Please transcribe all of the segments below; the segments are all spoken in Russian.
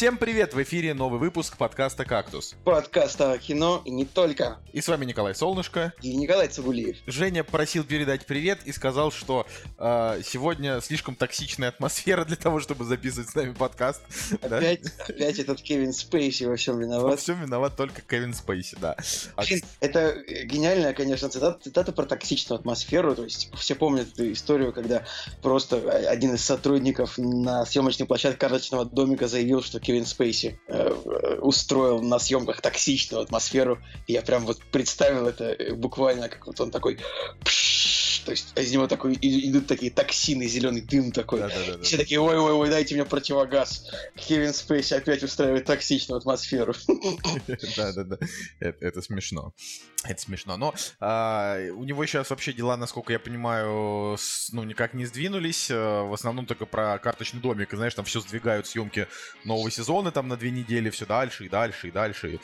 Всем привет! В эфире новый выпуск подкаста «Кактус». Подкаста о кино и не только. И с вами Николай Солнышко. И Николай Цугулиев. Женя просил передать привет и сказал, что э, сегодня слишком токсичная атмосфера для того, чтобы записывать с нами подкаст. Опять, да? опять этот Кевин Спейси во всем виноват. Во всем виноват только Кевин Спейси, да. А... Это гениальная, конечно, цитата, цитата про токсичную атмосферу. То есть все помнят эту историю, когда просто один из сотрудников на съемочной площадке карточного домика заявил, что Кевин Спейси э, устроил на съемках токсичную атмосферу. Я прям вот представил это буквально, как вот он такой... То есть из него такой идут такие токсины, зеленый дым такой. Да, да, да, Все такие, ой-ой-ой, дайте мне противогаз. Кевин Спейси опять устраивает токсичную атмосферу. Да-да-да, это смешно. Это смешно. Но а, у него сейчас вообще дела, насколько я понимаю, с, ну, никак не сдвинулись. А, в основном только про карточный домик. И, знаешь, там все сдвигают съемки нового сезона там на две недели, все дальше и дальше и дальше.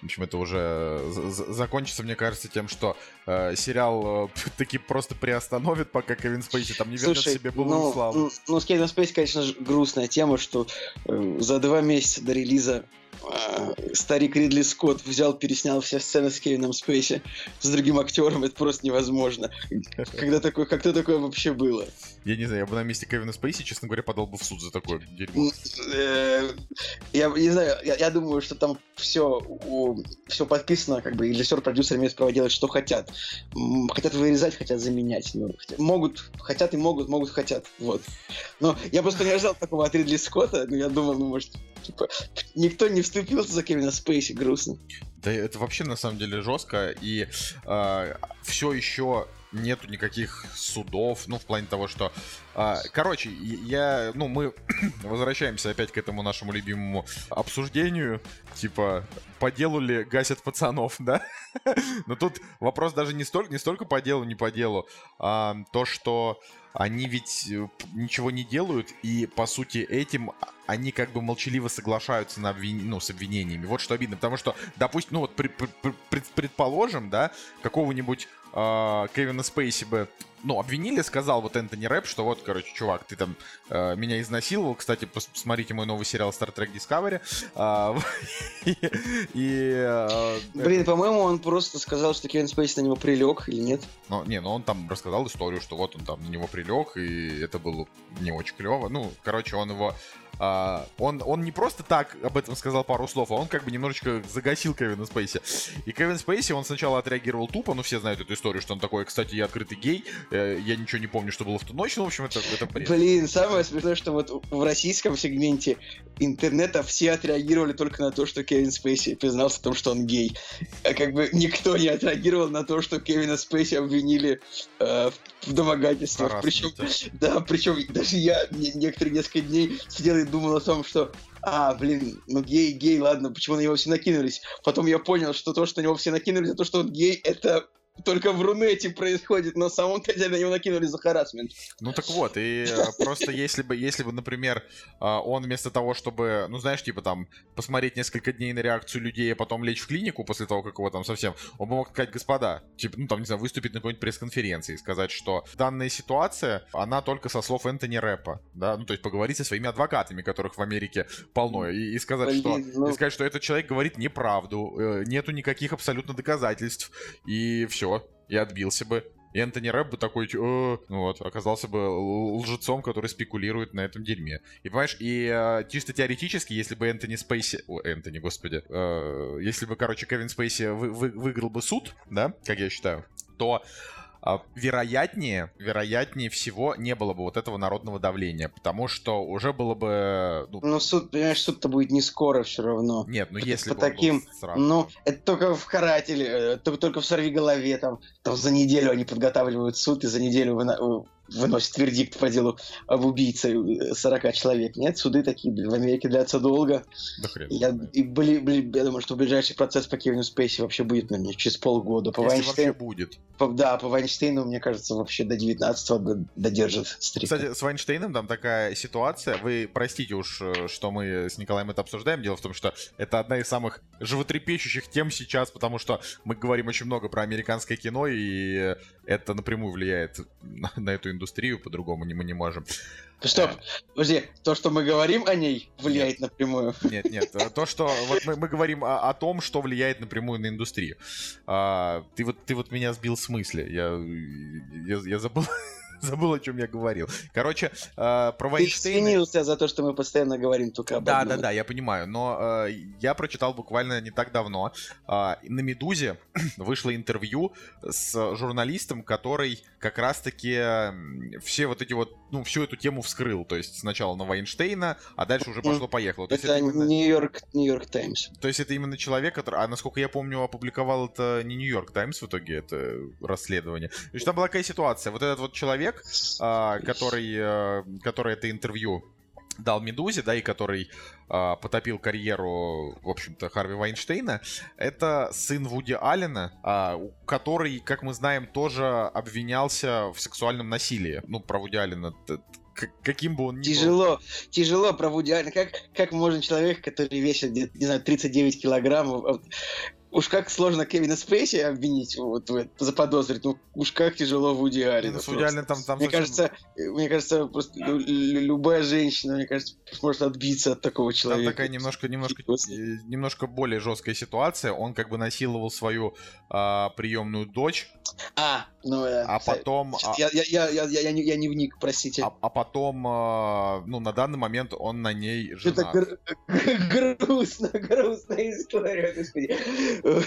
В общем, это уже закончится, мне кажется, тем, что э, сериал э, таки просто приостановит, пока Кевин Спейси там не вернет Слушай, себе былую ну, славу. Ну, ну, с Кевином Спейси, конечно же, грустная тема, что э, за два месяца до релиза старик Ридли Скотт взял, переснял все сцены с Кевином Спейси с другим актером, это просто невозможно. Когда такое, как-то такое вообще было? Я не знаю, я бы на месте Кевина Спейси, честно говоря, подал бы в суд за такое дерьмо. Э, я не знаю, я, я думаю, что там все, все подписано, как бы и режиссер, продюсер имеют право делать, что хотят. Хотят вырезать, хотят заменять. Ну, могут, хотят и могут, могут, хотят. Вот. Но я просто не ожидал такого от Ридли Скотта, но я думал, ну, может, типа, никто не вступился за Кевина Спейси, грустно. Да это вообще на самом деле жестко, и э, а, все еще нету никаких судов, ну, в плане того, что... А, короче, я... Ну, мы возвращаемся опять к этому нашему любимому обсуждению, типа, по делу ли гасят пацанов, да? Но тут вопрос даже не столько, не столько по делу, не по делу, а то, что они ведь э, ничего не делают, и, по сути, этим они как бы молчаливо соглашаются на обвин... ну, с обвинениями. Вот что обидно, потому что, допустим, ну вот при, при, предположим, да, какого-нибудь э, Кевина Спейси бы ну, обвинили, сказал вот Энтони Рэп, что вот, короче, чувак, ты там э, меня изнасиловал. Кстати, посмотрите мой новый сериал Star Trek Discovery. И, э, Блин, по-моему, он просто сказал, что Кевин Спейси на него прилег или нет? Ну, не, ну он там рассказал историю, что вот он там на него прилег, и это было не очень клево. Ну, короче, он его а, он, он не просто так об этом сказал пару слов, а он как бы немножечко загасил Кевина Спейси. И Кевин Спейси, он сначала отреагировал тупо, ну все знают эту историю, что он такой, кстати, я открытый гей, э, я ничего не помню, что было в ту ночь, ну, в общем, это, это бред. Блин, самое смешное, что вот в российском сегменте интернета все отреагировали только на то, что Кевин Спейси признался в том, что он гей. А как бы никто не отреагировал на то, что Кевина Спейси обвинили э, в домогательствах. Причем, да, причем даже я некоторые несколько дней сидел и думал о том, что а, блин, ну гей, гей, ладно, почему на него все накинулись? Потом я понял, что то, что на него все накинулись, за то, что он гей, это только в Рунете происходит, но самом-то деле на него накинули за харасмент. Ну так вот, и э, просто если бы, если бы, например, э, он вместо того, чтобы, ну знаешь, типа там, посмотреть несколько дней на реакцию людей, а потом лечь в клинику после того, как его там совсем, он бы мог сказать, господа, типа, ну там, не знаю, выступить на какой-нибудь пресс-конференции и сказать, что данная ситуация, она только со слов Энтони Рэпа, да, ну то есть поговорить со своими адвокатами, которых в Америке полно, и, и сказать, Блин, что, ну... и сказать, что этот человек говорит неправду, э, нету никаких абсолютно доказательств, и все, и отбился бы. И Энтони Рэп бы такой, э, вот, оказался бы лжецом, который спекулирует на этом дерьме. И понимаешь, и э, чисто теоретически, если бы Энтони Спейси, о, Энтони, господи, э, если бы, короче, Кевин Спейси вы, вы, выиграл бы суд, да, как я считаю, то вероятнее, вероятнее всего не было бы вот этого народного давления, потому что уже было бы... Ну, ну суд, понимаешь, суд-то будет не скоро все равно. Нет, ну если по таким, сразу. Ну, это только в карателе, это только в сорви голове, там, там за неделю они подготавливают суд, и за неделю вы, выносит вердикт по делу об убийце 40 человек. Нет, суды такие в Америке длятся долго. Да хрен. Я, и были, были, я думаю, что ближайший процесс по Кевину Спейси вообще будет, наверное, через полгода. По Если Вайнштейн... будет. По, да, по Вайнштейну, мне кажется, вообще до 19-го додержит стрик. Кстати, с Вайнштейном там такая ситуация. Вы простите уж, э, что мы с Николаем это обсуждаем. Дело в том, что это одна из самых животрепещущих тем сейчас, потому что мы говорим очень много про американское кино, и это напрямую влияет на, на эту индустрию по-другому не, мы не можем. Стоп, подожди, то, что мы говорим о ней, влияет нет. напрямую. Нет, нет, то, что вот мы, мы говорим о, о том, что влияет напрямую на индустрию. А, ты вот ты вот меня сбил с мысли. Я, я, я забыл. Забыл, о чем я говорил. Короче, э, про Вайнштейна... Ты извинился за то, что мы постоянно говорим только об Да, одном. да, да, я понимаю. Но э, я прочитал буквально не так давно. Э, на «Медузе» вышло интервью с журналистом, который как раз-таки все вот эти вот, ну, всю эту тему вскрыл. То есть сначала на Вайнштейна, а дальше уже пошло-поехало. Это, это именно... Нью-Йорк Нью-Йорк Таймс. То есть это именно человек, который, а насколько я помню, опубликовал это не Нью-Йорк Таймс в итоге, это расследование. То есть там была какая ситуация. Вот этот вот человек человек, а, который, э, который это интервью дал Медузе, да, и который э, потопил карьеру, в общем-то, Харви Вайнштейна, это сын Вуди Аллена, э, который, как мы знаем, тоже обвинялся в сексуальном насилии. Ну, про Вуди Аллена каким бы он ни тяжело, был. Тяжело про Вуди Аллена. Как, как можно человек, который весит, не знаю, 39 килограммов, Уж как сложно Кевина Спейси обвинить, вот, заподозрить, ну уж как тяжело Вуди Аллена. Ну, Вуди там, там мне, совсем... кажется, мне кажется, просто любая женщина, мне кажется, сможет отбиться от такого человека. Там такая немножко, немножко, э, немножко более жесткая ситуация. Он как бы насиловал свою а, приемную дочь. А, ну да. А потом... А я, я, я, я, я, не, я не вник, простите. А, а потом, а, ну, на данный момент он на ней женат. Это гр- грустно, грустная история, господи.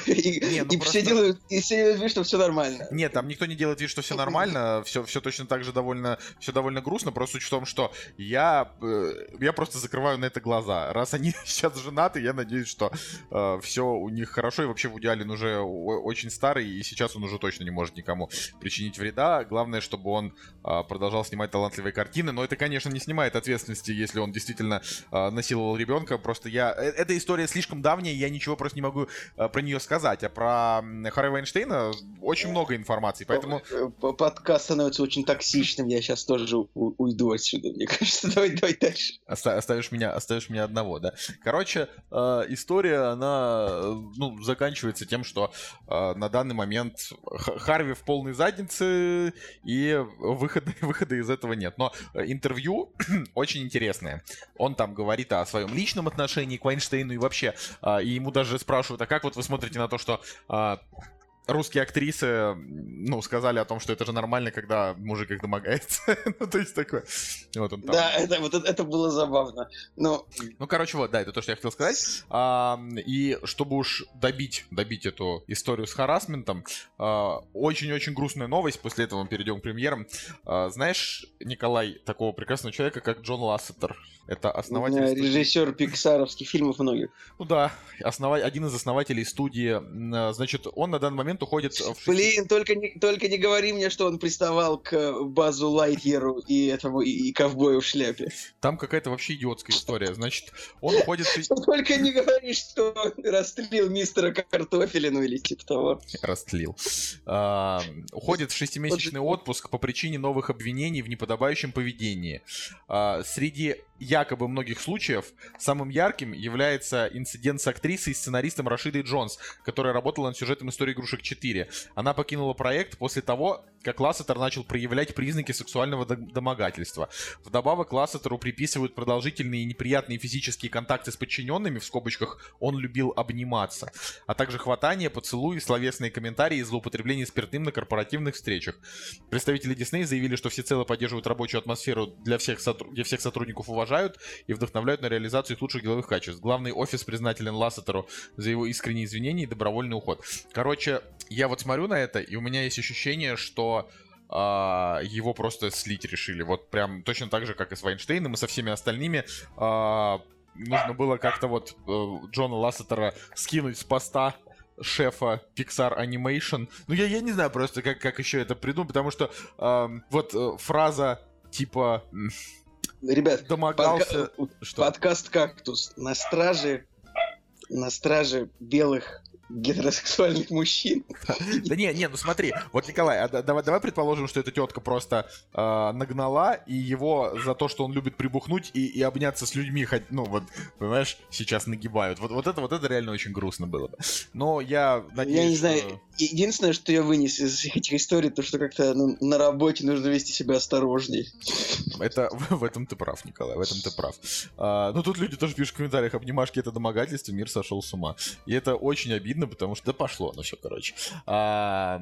И, ну и все делают, вид, что все нормально. Нет, там никто не делает вид, что все нормально, все, все точно так же довольно, все довольно грустно, просто суть в том, что я, э, я просто закрываю на это глаза. Раз они сейчас женаты, я надеюсь, что э, все у них хорошо, и вообще в идеале уже очень старый, и сейчас он уже точно не может никому причинить вреда. Главное, чтобы он э, продолжал снимать талантливые картины, но это, конечно, не снимает ответственности, если он действительно насиловал ребенка. Просто я... Эта история слишком давняя, я ничего просто не могу про нее сказать, а про Харри Вайнштейна очень много информации, поэтому... Э, подкаст становится очень токсичным, я сейчас тоже уйду отсюда, мне кажется. Давай, давай дальше. Оставишь меня, оставишь меня одного, да. Короче, э, история, она, э, ну, заканчивается тем, что на данный момент Харви в полной заднице, и выхода, выхода из этого нет. Но интервью очень интересное. Он там говорит о своем личном отношении к Вайнштейну и вообще, и ему даже спрашивают, а как вот вы смотрите на то, что а, русские актрисы, ну, сказали о том, что это же нормально, когда мужик их домогается. ну, то есть такое. Вот он там. Да, это, вот это было забавно. Но... Ну, короче, вот, да, это то, что я хотел сказать. А, и чтобы уж добить, добить эту историю с харасментом, а, очень-очень грустная новость, после этого мы перейдем к премьерам. А, знаешь, Николай, такого прекрасного человека, как Джон Лассетер? Это основатель... Режиссер пиксаровских фильмов многих. Ну да, основа... один из основателей студии. Значит, он на данный момент уходит в... Блин, только не, только не говори мне, что он приставал к Базу Лайтьеру и этому и, и ковбою в шляпе. Там какая-то вообще идиотская история. Значит, он уходит... Только не говори, что растлил мистера Картофелину или типа того. Растлил. А, уходит в шестимесячный отпуск по причине новых обвинений в неподобающем поведении. А, среди якобы многих случаев самым ярким является инцидент с актрисой и сценаристом Рашидой Джонс, которая работала над сюжетом истории игрушек 4. Она покинула проект после того, как Лассетер начал проявлять признаки сексуального домогательства. Вдобавок Лассетеру приписывают продолжительные и неприятные физические контакты с подчиненными, в скобочках «он любил обниматься», а также хватание, поцелуи, словесные комментарии и злоупотребление спиртным на корпоративных встречах. Представители Дисней заявили, что всецело поддерживают рабочую атмосферу для всех, сотруд... где всех сотрудников уважают и вдохновляют на реализацию их лучших деловых качеств. Главный офис признателен Лассетеру за его искренние извинения и добровольный уход. Короче, я вот смотрю на это, и у меня есть ощущение, что а, его просто слить решили. Вот прям точно так же, как и с Вайнштейном и со всеми остальными. А, нужно было как-то вот э, Джона Лассетера скинуть с поста шефа Pixar Animation. Ну, я, я не знаю просто, как, как еще это придумать, потому что э, вот э, фраза типа... Ребят, домогался... Подка... Что? подкаст «Кактус» на страже, на страже белых гетеросексуальных мужчин. Да не, не, ну смотри, вот Николай, а давай, давай предположим, что эта тетка просто э, нагнала, и его за то, что он любит прибухнуть и, и обняться с людьми, хоть, ну вот, понимаешь, сейчас нагибают. Вот, вот это вот это реально очень грустно было бы. Но я надеюсь, Я не что... знаю, единственное, что я вынес из этих историй, то, что как-то ну, на работе нужно вести себя осторожней. Это в этом ты прав, Николай, в этом ты прав. А, ну тут люди тоже пишут в комментариях, обнимашки это домогательство, мир сошел с ума. И это очень обидно, потому что да пошло, ну все, короче. А,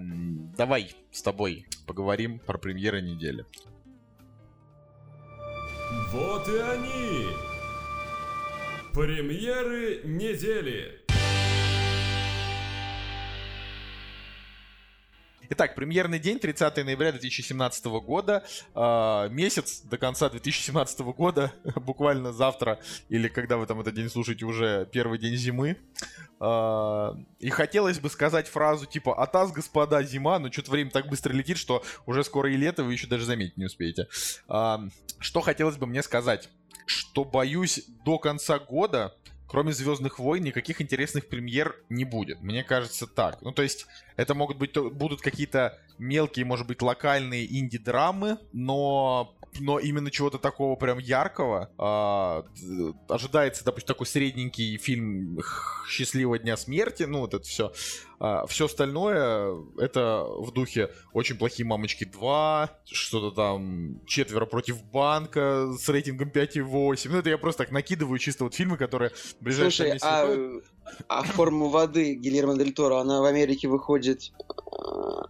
давай с тобой поговорим про премьеры недели. Вот и они! Премьеры недели! Итак, премьерный день, 30 ноября 2017 года. Э, месяц до конца 2017 года, буквально завтра, или когда вы там этот день слушаете, уже первый день зимы. Э, и хотелось бы сказать фразу типа «Атас, господа, зима», но что-то время так быстро летит, что уже скоро и лето, вы еще даже заметить не успеете. Э, что хотелось бы мне сказать? Что боюсь до конца года кроме Звездных войн, никаких интересных премьер не будет. Мне кажется так. Ну, то есть, это могут быть, будут какие-то мелкие, может быть, локальные инди-драмы, но но именно чего-то такого прям яркого. Э, ожидается, допустим, такой средненький фильм «Счастливого дня смерти», ну, вот это все. А, все остальное это в духе «Очень плохие мамочки 2», что-то там «Четверо против банка» с рейтингом 5,8. Ну, это я просто так накидываю чисто вот фильмы, которые в ближайшее Слушай, а, а форму воды Гильермо Дель Торо, она в Америке выходит... А,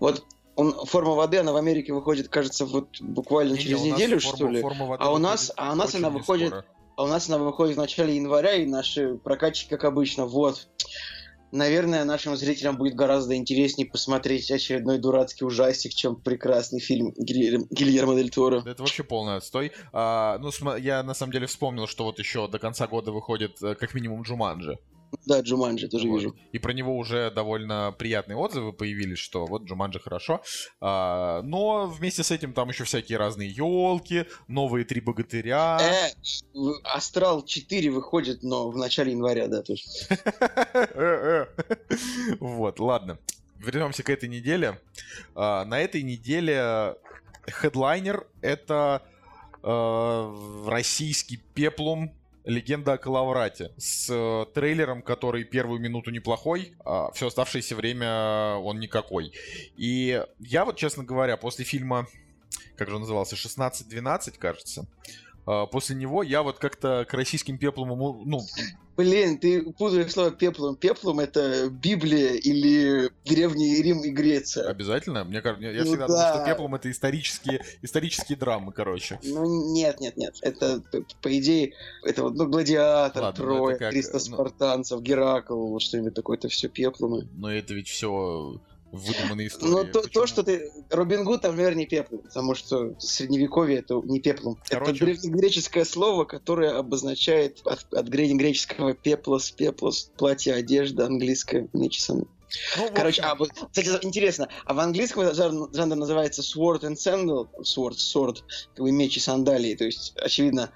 вот он, форма воды, она в Америке выходит, кажется, вот буквально не, через не, неделю, форма, что ли. Форма а у нас, а у нас она выходит, скоро. а у нас она выходит в начале января, и наши прокатчики, как обычно, вот. Наверное, нашим зрителям будет гораздо интереснее посмотреть очередной дурацкий ужастик, чем прекрасный фильм Гильермо Дель Торо. Это вообще полный отстой. А, ну, я на самом деле вспомнил, что вот еще до конца года выходит э, как минимум Джуманджи. Да, Джуманджи тоже вот. вижу. И про него уже довольно приятные отзывы появились, что вот Джуманджи хорошо. А, но вместе с этим там еще всякие разные елки, новые три богатыря. Э, Астрал 4 выходит, но в начале января, да, тоже. Э, э. Вот, ладно. Вернемся к этой неделе. А, на этой неделе хедлайнер это российский пеплум Легенда о Калаврате с э, трейлером, который первую минуту неплохой, а все оставшееся время он никакой. И я вот, честно говоря, после фильма, как же он назывался, 16-12, кажется, после него я вот как-то к российским пеплам, ну, Блин, ты путаешь слово пеплом. Пеплом это Библия или Древний Рим и Греция. Обязательно? Мне кажется, я ну, всегда да. думал, что пеплом это исторические, исторические драмы, короче. Ну нет, нет, нет. Это, по идее, это вот, ну, Гладиатор, Ладно, ну, Трой, как, 300 ну... спартанцев, Геракл, что-нибудь такое, это все пепломы. Но это ведь все выдуманные истории. Ну, то, то, что ты... Робин Гуд, там, наверное, не пеплом, потому что средневековье это не пеплом. Короче... Это древнегреческое слово, которое обозначает от, от древнегреческого пеплос, пеплос, платье, одежда, английское, мечесон. Ну, Короче, а, кстати, интересно, а в английском жанр, жанр называется sword and sandal, sword, sword, как бы меч и сандалии, то есть, очевидно,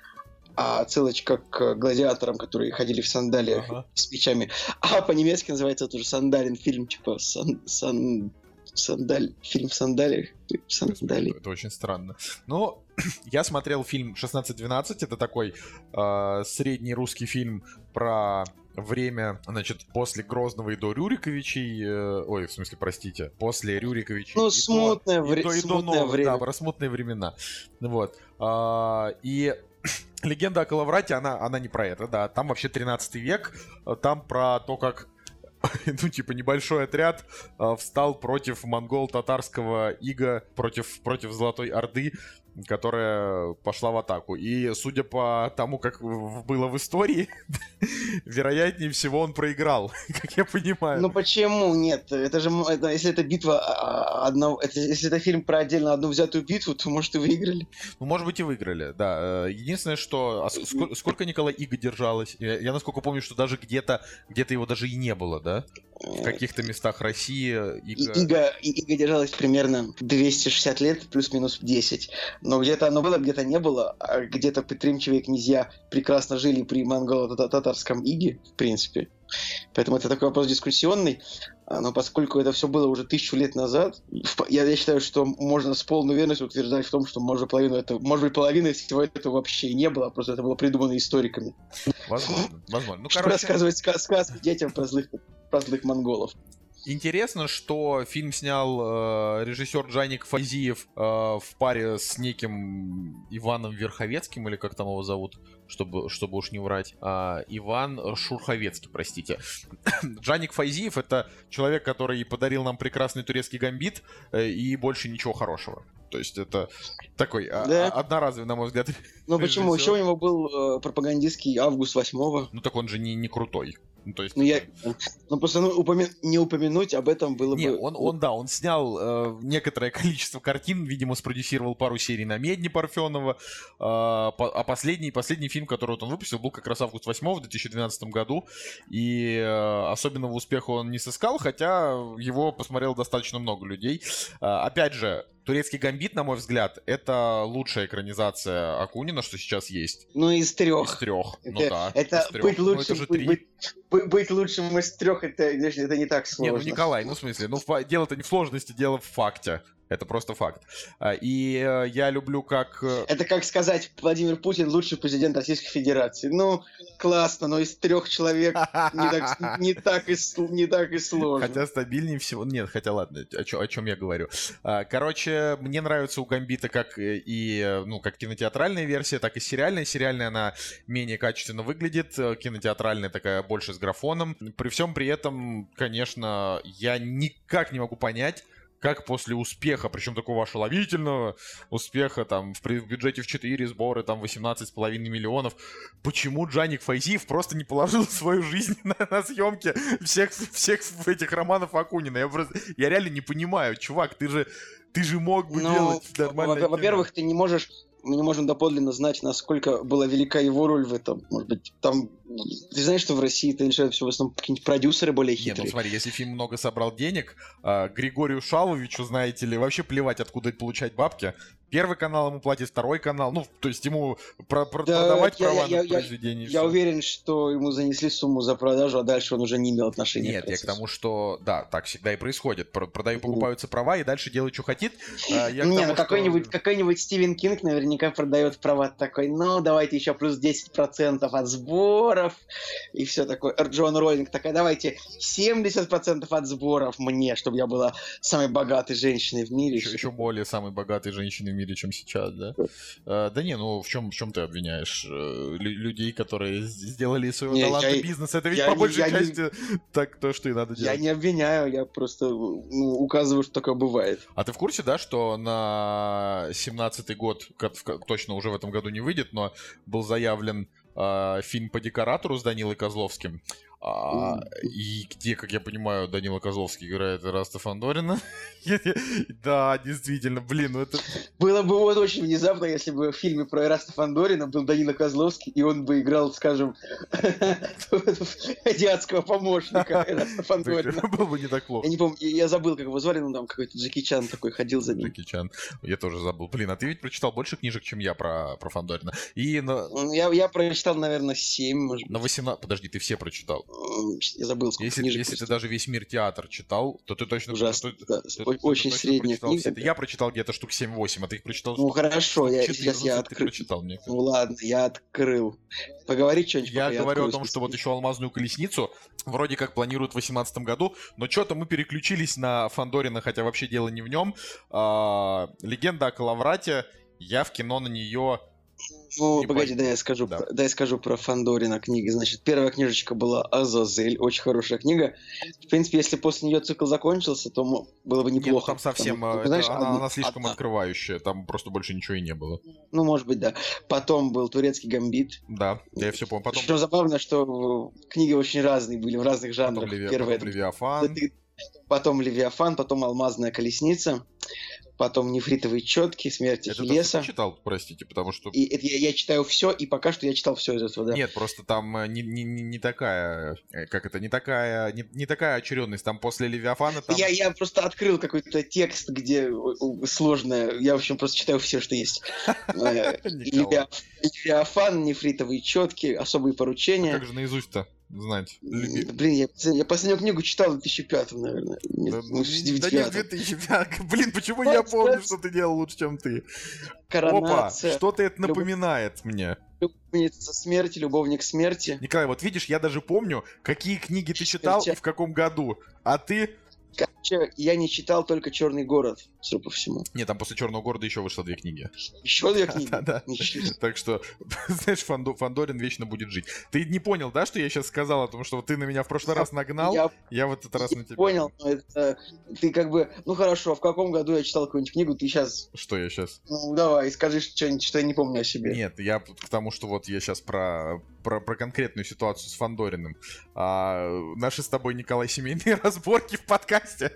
а отсылочка к гладиаторам, которые ходили в сандалиях ага. с мечами. А по-немецки называется тоже сандалин фильм, типа сан, сан, сандаль, фильм в сандалиях. Сандали. Это, это очень странно. Но я смотрел фильм 16-12, это такой э, средний русский фильм про время, значит, после Грозного и до Рюриковичей, э, ой, в смысле, простите, после Рюриковичей. Ну, смутное, вре- до, смутное до время. Да, про смутные времена. Вот. А, и Легенда о Калаврате, она, она не про это, да. Там вообще 13 век, там про то, как ну, типа, небольшой отряд э, встал против монгол-татарского ига, против, против Золотой Орды, которая пошла в атаку. И судя по тому, как было в истории, вероятнее всего он проиграл, как я понимаю. Ну почему нет? Это же, это, если это битва а, одного, это, если это фильм про отдельно одну взятую битву, то может и выиграли. Ну может быть и выиграли, да. Э, единственное, что а сколько, сколько Николай Иго держалось? Я, я насколько помню, что даже где-то где-то его даже и не было, да? В каких-то местах России Иго... Иго, Иго держалась примерно 260 лет, плюс-минус 10. Но где-то оно было, где-то не было, а где-то предприимчивые князья прекрасно жили при монголо-татарском иге, в принципе. Поэтому это такой вопрос дискуссионный. А, но поскольку это все было уже тысячу лет назад, я, я считаю, что можно с полной уверенностью утверждать в том, что может половину этого, может быть половины всего этого вообще и не было, просто это было придумано историками. Возможно, возможно. Ну, короче... рассказывать сказ сказки детям про злых, про злых монголов. Интересно, что фильм снял э, режиссер Джаник Фазиев э, в паре с неким Иваном Верховецким, или как там его зовут, чтобы, чтобы уж не врать. Э, Иван Шурховецкий, простите. Джаник Файзиев — это человек, который подарил нам прекрасный турецкий гамбит э, и больше ничего хорошего. То есть это такой а, да. а, одноразовый, на мой взгляд. Ну почему? Еще у него был э, пропагандистский август 8 Ну так он же не, не крутой. Ну, то есть, ну, я, ну просто ну, упомя... не упомянуть об этом было не, бы... Он, он, да, он снял э, некоторое количество картин, видимо, спродюсировал пару серий на Медне Парфенова, э, по, а последний, последний фильм, который вот он выпустил, был как раз август 8 в 2012 году, и э, особенного успеха он не сыскал, хотя его посмотрел достаточно много людей. Э, опять же, Турецкий гамбит, на мой взгляд, это лучшая экранизация Акунина, что сейчас есть. Ну, из трех. Из трех. Это, ну да. Это быть ну, лучшим, ну, это быть, быть, быть лучшим из трех, это, это не так сложно. Не, ну Николай, ну в смысле, ну дело-то не в сложности, дело в факте. Это просто факт. А, и э, я люблю как... Э, это как сказать, Владимир Путин лучший президент Российской Федерации. Ну, классно, но из трех человек не так, не так, и, не так и сложно. Хотя стабильнее всего... Нет, хотя ладно, о, чем, о чем я говорю. А, короче, мне нравится у Гамбита как и, ну, как кинотеатральная версия, так и сериальная. Сериальная она менее качественно выглядит, э, кинотеатральная такая больше с графоном. При всем при этом, конечно, я никак не могу понять, как после успеха, причем такого ошеловительного успеха, там, в, в бюджете в 4 сборы, там, 18,5 миллионов, почему Джаник Файзиев просто не положил свою жизнь на, на съемке всех, всех этих романов Акунина? Я, просто, я реально не понимаю, чувак, ты же, ты же мог бы ну, делать нормально. Во-первых, ты не можешь мы не можем доподлинно знать, насколько была велика его роль в этом. Может быть, там... Ты знаешь, что в России это решают все в основном какие-нибудь продюсеры более хитрые? Нет, ну смотри, если фильм много собрал денег, а, Григорию Шаловичу, знаете ли, вообще плевать, откуда получать бабки первый канал ему платит, второй канал. Ну, то есть ему про про да, продавать я, права я, на произведение. Я, я уверен, что ему занесли сумму за продажу, а дальше он уже не имел отношения Нет, к я к тому, что да, так всегда и происходит. Продаю, покупаются права и дальше делают, что хотит. А, я не, ну какой-нибудь что... какой Стивен Кинг наверняка продает права такой, ну, давайте еще плюс 10% от сборов и все такое. Джон Роллинг такая, давайте 70% от сборов мне, чтобы я была самой богатой женщиной в мире. Еще, еще более самой богатой женщиной в мире мире, чем сейчас, да? А, да не, ну в чем, в чем ты обвиняешь э, людей, которые сделали из своего таланта бизнес? Это ведь я, по большей я части не... так то, что и надо делать. Я не обвиняю, я просто ну, указываю, что такое бывает. А ты в курсе, да, что на 17-й год, точно уже в этом году не выйдет, но был заявлен э, фильм по декоратору с Данилой Козловским. А, и где, как я понимаю, Данила Козловский играет Эраста Фандорина. да, действительно, блин, ну это... Было бы вот очень внезапно, если бы в фильме про Эраста Фандорина был Данила Козловский, и он бы играл, скажем, азиатского помощника Эраста Фандорина. Было бы не так плохо. Я не помню, я забыл, как его звали, но там какой-то Джеки Чан такой ходил за ним. Джеки Чан, я тоже забыл. Блин, а ты ведь прочитал больше книжек, чем я про, про Фандорина. И на... я, я прочитал, наверное, 7, может На 18... Подожди, ты все прочитал? Я забыл, сколько если, книжек Если ты даже весь мир театр читал, то ты точно... Ужасно, ты, да, ты, очень ты, средняя книга. Я прочитал где-то штук 7-8, а ты их прочитал Ну хорошо, я, сейчас я открыл. Прочитал, мне ну ладно, я открыл. Поговори что-нибудь. Я говорю я о том, что вот еще «Алмазную колесницу» вроде как планируют в 2018 году, но что-то мы переключились на Фандорина, хотя вообще дело не в нем. А, «Легенда о Калаврате», я в кино на нее ну, погоди, да я скажу, да. да я скажу про Фандорина книги. Значит, первая книжечка была Азазель, очень хорошая книга. В принципе, если после нее цикл закончился, то было бы неплохо. Нет, там совсем, потому, это, знаешь, она, она слишком одна. открывающая, там просто больше ничего и не было. Ну, может быть, да. Потом был турецкий гамбит. Да, я все помню. Потом... Что забавно, что книги очень разные были, в разных жанрах. Потом, Леви... Потом Левиафан. Потом Левиафан, потом Алмазная колесница. Потом нефритовые четки, смерть Это ты Ахиллеса. читал, простите, потому что... И это я, я читаю все, и пока что я читал все из этого, да. Нет, просто там э, не, не, не такая, э, как это, не такая, не, не такая очередность. Там после Левиафана там... Я, я просто открыл какой-то текст, где э, э, сложно. Я, в общем, просто читаю все, что есть. Э, Левиафан, нефритовые четки, особые а поручения. как же наизусть-то знать? Блин, я, я последнюю книгу читал в 2005, наверное. Нет, Да, ну, да нет, 2009. 2005. Блин, почему я помню, что ты делал лучше, чем ты? Опа, Коронация, что-то это напоминает мне. любовница смерти, любовник смерти. Николай, вот видишь, я даже помню, какие книги ты читал и в каком году. А ты... Я не читал только Черный город, судя по всему. Нет, там после Черного города еще вышло две книги. Еще две книги? Себе. Так что, знаешь, Фандо- Фандорин вечно будет жить. Ты не понял, да, что я сейчас сказал о том, что ты на меня в прошлый раз нагнал, Я в этот раз на тебя. понял, но это ты как бы, ну хорошо, в каком году я читал какую-нибудь книгу, ты сейчас, Что я сейчас? ну давай, скажи что-нибудь, что я не помню о себе. Нет, я к тому, что вот я сейчас про, про, про конкретную ситуацию с Фандориным. А, наши с тобой, Николай, семейные разборки в подкасте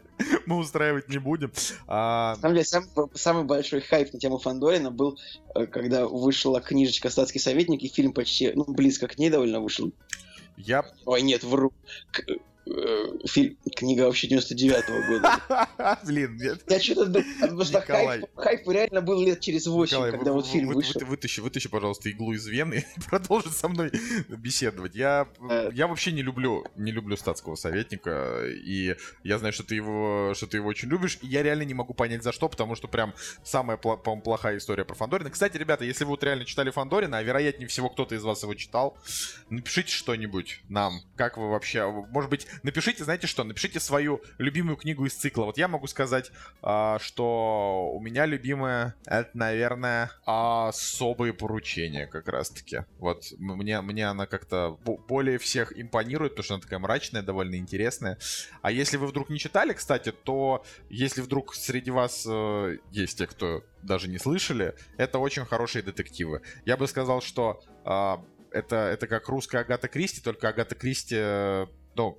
мы устраивать не будем. А, На самом деле, сам- самый большой хайп на тему Фандорина был, э, когда вышла книжечка «Статский советник», и фильм почти, ну, близко к ней довольно вышел. я... Ой, нет, вру. К- фильм, книга вообще 99-го года. Блин, нет. Я что-то потому что хайп, хайп реально был лет через 8, Николай, когда вы- вот фильм вы- вышел. вы- вытащи, вытащи, пожалуйста, иглу из вены и продолжи со мной беседовать. Я, Э. я вообще не люблю, не люблю статского советника, и я знаю, что ты его, что ты его очень любишь, и я реально не могу понять за что, потому что прям самая, по-моему, плохая история про Фандорина. Кстати, ребята, если вы вот реально читали Фандорина, а вероятнее всего кто-то из вас его читал, напишите что-нибудь нам, как вы вообще, может быть, напишите, знаете что, напишите свою любимую книгу из цикла. Вот я могу сказать, а, что у меня любимая, это, наверное, особые поручения как раз-таки. Вот мне, мне она как-то бо- более всех импонирует, потому что она такая мрачная, довольно интересная. А если вы вдруг не читали, кстати, то если вдруг среди вас э, есть те, кто даже не слышали, это очень хорошие детективы. Я бы сказал, что а, это, это как русская Агата Кристи, только Агата Кристи, э, ну,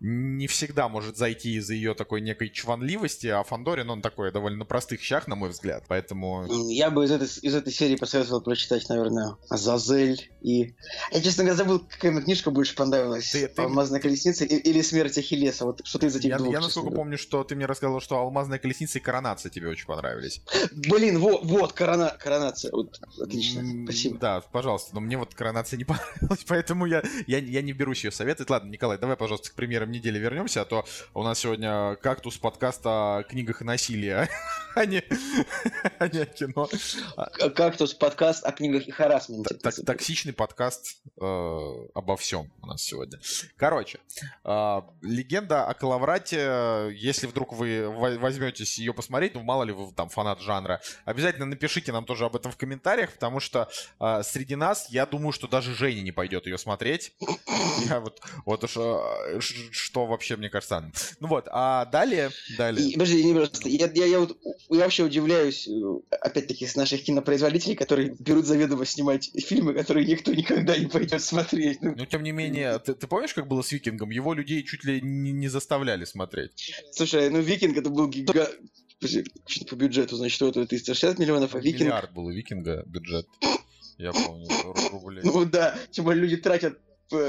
не всегда может зайти из-за ее такой некой чванливости, а Фандорин, он такой довольно простых щах, на мой взгляд. Поэтому Я бы из этой, из этой серии посоветовал прочитать, наверное, Азазель и... Я, честно говоря, забыл, какая мне книжка больше понравилась. Ты- ты- «Алмазная колесница» или «Смерть Ахиллеса». Вот что-то из этих я, двух, я насколько говоря. помню, что ты мне рассказывал, что «Алмазная колесница» и «Коронация» тебе очень понравились. Блин, вот, вот корона, коронация. Вот, отлично, спасибо. Да, пожалуйста, но мне вот «Коронация» не понравилась, поэтому я, я, я не берусь ее советовать. Ладно, Николай, давай, пожалуйста, к примерам недели вернемся, а то у нас сегодня кактус подкаста о книгах и насилии, а не, а не о кино. Кактус подкаст о книгах и харасменте. Токсичный подкаст э, обо всем у нас сегодня. Короче, э, легенда о Калаврате, если вдруг вы во- возьметесь ее посмотреть, ну мало ли вы там фанат жанра, обязательно напишите нам тоже об этом в комментариях, потому что э, среди нас, я думаю, что даже Женя не пойдет ее смотреть. Я вот, вот уж что вообще, мне кажется. Ну вот, а далее, далее. И, подожди, не просто. Я, я, я, вот, я вообще удивляюсь, э, опять-таки, с наших кинопроизводителей, которые берут заведомо снимать фильмы, которые никто никогда не пойдет смотреть. Ну, Но тем не менее, ты, ты помнишь, как было с Викингом? Его людей чуть ли не, не заставляли смотреть. слушай, ну Викинг это был гига... По бюджету, значит, что это 360 миллионов, а Викинг... Миллиард был у Викинга бюджет. Я помню, ру- рублей. Ну да, тем более люди тратят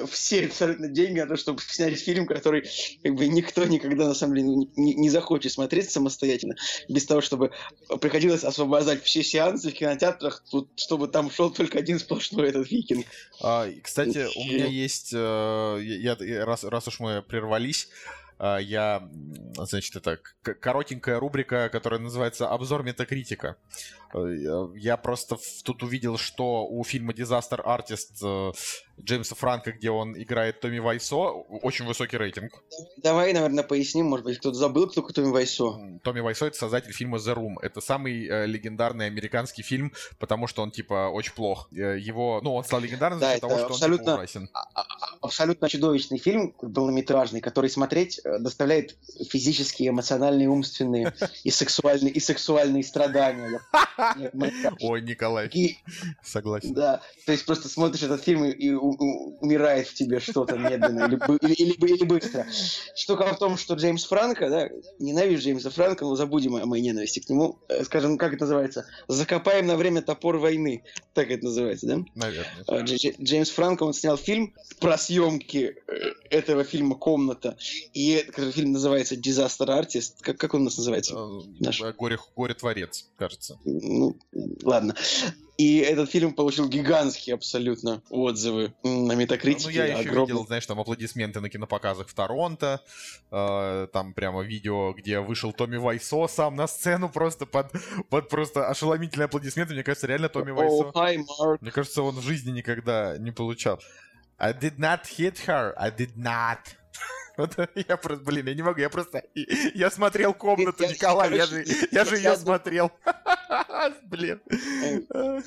все абсолютно деньги на то, чтобы снять фильм, который как бы никто никогда на самом деле не, не захочет смотреть самостоятельно, без того, чтобы приходилось освобождать все сеансы в кинотеатрах, тут, чтобы там шел только один сплошной этот викинг. А, кстати, у меня есть, э, я, я- раз, раз уж мы прервались, а, я, значит, это коротенькая рубрика, которая называется «Обзор Метакритика». Э, Я просто тут увидел, что у фильма «Disaster Artist» э, Джеймса Франка, где он играет Томми Вайсо, очень высокий рейтинг. Давай, наверное, поясним, может быть, кто-то забыл, кто Томми Вайсо. Томми Вайсо — это создатель фильма «The Room». Это самый э, легендарный американский фильм, потому что он, типа, очень плох. Его, ну, он стал легендарным Да, за счет это того, что он, абсолютно- типа, ужасен. Абсолютно чудовищный фильм, полнометражный, который смотреть доставляет физические, эмоциональные, умственные и сексуальные, и сексуальные страдания. Ой, Николай, согласен. Да, то есть просто смотришь этот фильм, и, умирает в тебе что-то медленно или, бы- или, или, бы- или быстро. Штука в том, что Джеймс Франко, да, ненавижу Джеймса Франко, но забудем о моей ненависти к нему. Э, Скажем, как это называется? Закопаем на время топор войны. Так это называется, да? Наверное. Дж- Джеймс Франко, он снял фильм про съемки э, этого фильма «Комната». И этот фильм называется «Disaster Artist». Как, как он у нас называется? Наш. Э, Горе, горе-творец, кажется. Ну, ладно. И этот фильм получил гигантские абсолютно отзывы на Ну, Метакритике. я еще огромные. видел, знаешь, там аплодисменты на кинопоказах в Торонто, э, там прямо видео, где вышел Томми Вайсо сам на сцену просто под, под просто ошеломительные аплодисменты. Мне кажется, реально Томми Oh, Вайсо... hi, Mark. Мне кажется, он в жизни никогда не получал. I did not hit her, I did not. Вот я просто, блин, я не могу, я просто... Я смотрел комнату, Я- Николай, я же, я же ее смотрел. Блин.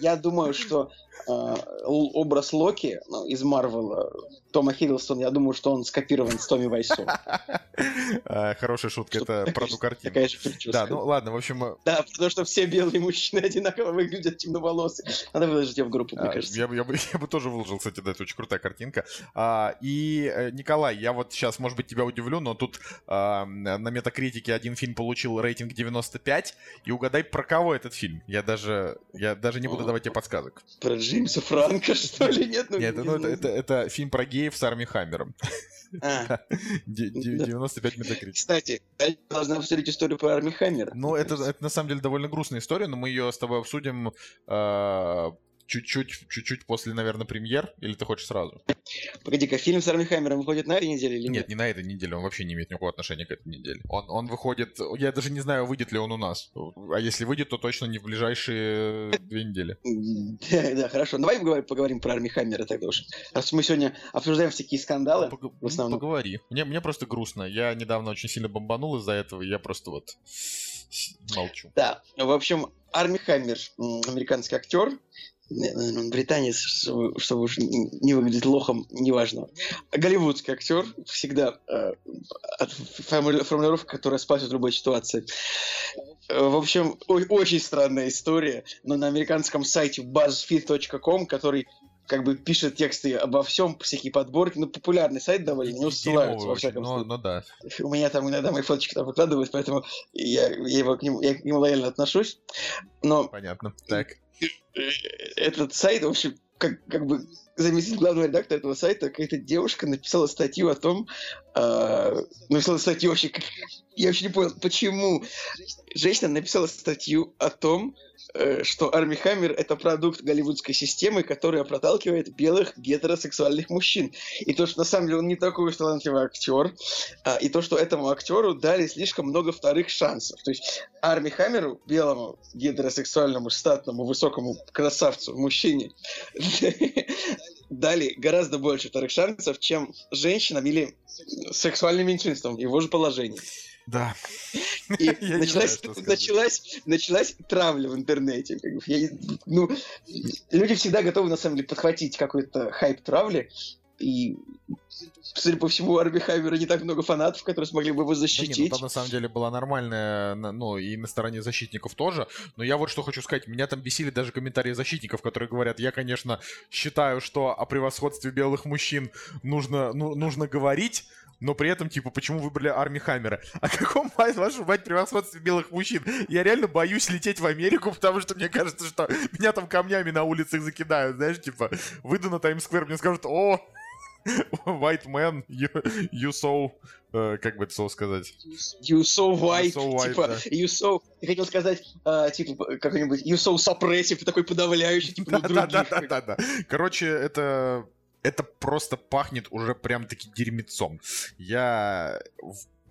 Я думаю, что э, образ Локи ну, из Марвела, Тома Хиддлстона, я думаю, что он скопирован с Томми Вайсо. А, Хорошая шутка, Что это про ту картину. Такая же прическа. Да, ну ладно, в общем, э, Да, потому что все белые мужчины одинаково выглядят темноволосые. Надо выложить ее в группу, мне А, кажется. Я, бы- я бы, я бы тоже выложил, кстати, да, это очень крутая картинка. А, и, э, Николай, я вот сейчас, может быть, тебя удивлю, но тут а, на Метакритике один фильм получил рейтинг 95, и угадай, про кого этот фильм. Я даже, я даже не буду давать тебе подсказок. Про Джеймса Франка, что ли? Нет, ну, Нет, не ну, это, знаю. это, это фильм про геев с Арми Хаммером. А, Де- де- Да. 95 Метакритик. Кстати, я должна обсудить историю про Арми Хаммера. Ну, это, это на самом деле довольно грустная история, но мы ее с тобой обсудим а, чуть-чуть, чуть-чуть после, наверное, премьер, или ты хочешь сразу? Погоди-ка, фильм с Арми Хаммером выходит на этой неделе или Нет, нет? не на этой неделе, он вообще не имеет никакого отношения к этой неделе. Он, он выходит, я даже не знаю, выйдет ли он у нас. А если выйдет, то точно не в ближайшие две недели. Да, да, хорошо. Давай поговорим, поговорим про Арми Хаммера тогда уж. Раз мы сегодня обсуждаем всякие скандалы, Пог- в основном. Поговори. Мне, мне просто грустно. Я недавно очень сильно бомбанул из-за этого, и я просто вот молчу. Да, в общем, Арми Хаммер, американский актер, наверное, он британец, чтобы, чтобы уж не выглядеть лохом, неважно. Голливудский актер, всегда э, формулировка, которая спасет в любой ситуации. Э, В общем, о- очень странная история, но на американском сайте buzzfeed.com, который как бы пишет тексты обо всем, всякие подборки, ну, популярный сайт довольно, не ссылаются, во всяком случае. но да. У меня там иногда мои фоточки там выкладывают, поэтому я, я его к нему, я к нему лояльно отношусь. Но Понятно. Так. этот сайт, в общем, как, как бы заместитель главного редактора этого сайта, какая-то девушка написала статью о том, э, написала статью вообще, я вообще не понял, почему женщина написала статью о том, что Арми Хаммер это продукт голливудской системы, которая проталкивает белых гетеросексуальных мужчин. И то, что на самом деле он не такой уж талантливый актер, а, и то, что этому актеру дали слишком много вторых шансов. То есть Арми Хаммеру, белому гетеросексуальному, статному, высокому красавцу, мужчине, дали гораздо больше вторых шансов, чем женщинам или сексуальным меньшинствам в его же положении. Да. И началась, знаю, началась, началась травля в интернете. Как бы, я ну, люди всегда готовы, на самом деле, подхватить какой-то хайп травли. И, судя по всему, у Арби Хаммера не так много фанатов, которые смогли бы его Да не, ну защитить. там на самом деле была нормальная, на- ну и на стороне защитников тоже. Но я вот что хочу сказать, меня там бесили даже комментарии защитников, которые говорят, я, конечно, считаю, что о превосходстве белых мужчин нужно, ну, нужно говорить, но при этом, типа, почему выбрали Арми Хаммера? О каком, мать вашу мать, превосходстве белых мужчин? Я реально боюсь лететь в Америку, потому что мне кажется, что меня там камнями на улицах закидают, знаешь, типа, выйду на Таймс-сквер, мне скажут, о, white man, you, you so, э, как бы это слово сказать? You so white, You so white, типа, да. you so... Я хотел сказать, а, типа, какой-нибудь you so suppressive, такой подавляющий, типа, на других. Да-да-да-да-да. Короче, это... Это просто пахнет уже прям таки дерьмецом. Я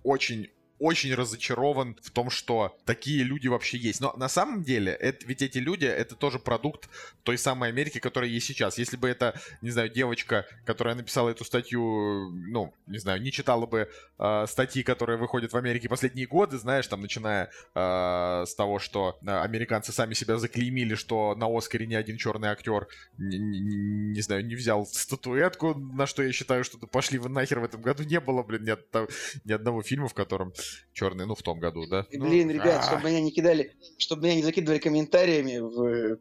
очень очень разочарован в том, что такие люди вообще есть. Но на самом деле, это, ведь эти люди, это тоже продукт той самой Америки, которая есть сейчас. Если бы это, не знаю, девочка, которая написала эту статью, ну, не знаю, не читала бы э, статьи, которые выходят в Америке последние годы, знаешь, там, начиная э, с того, что э, американцы сами себя заклеймили, что на Оскаре ни один черный актер, не, не- не знаю, не взял статуэтку, на что я считаю, что пошли вы нахер в этом году не было, блин, ни, од- ни одного фильма, в котором черный, ну, в том году, да? И, Ну, Блин, ребят, а, чтобы меня не кидали, чтобы меня не закидывали комментариями в,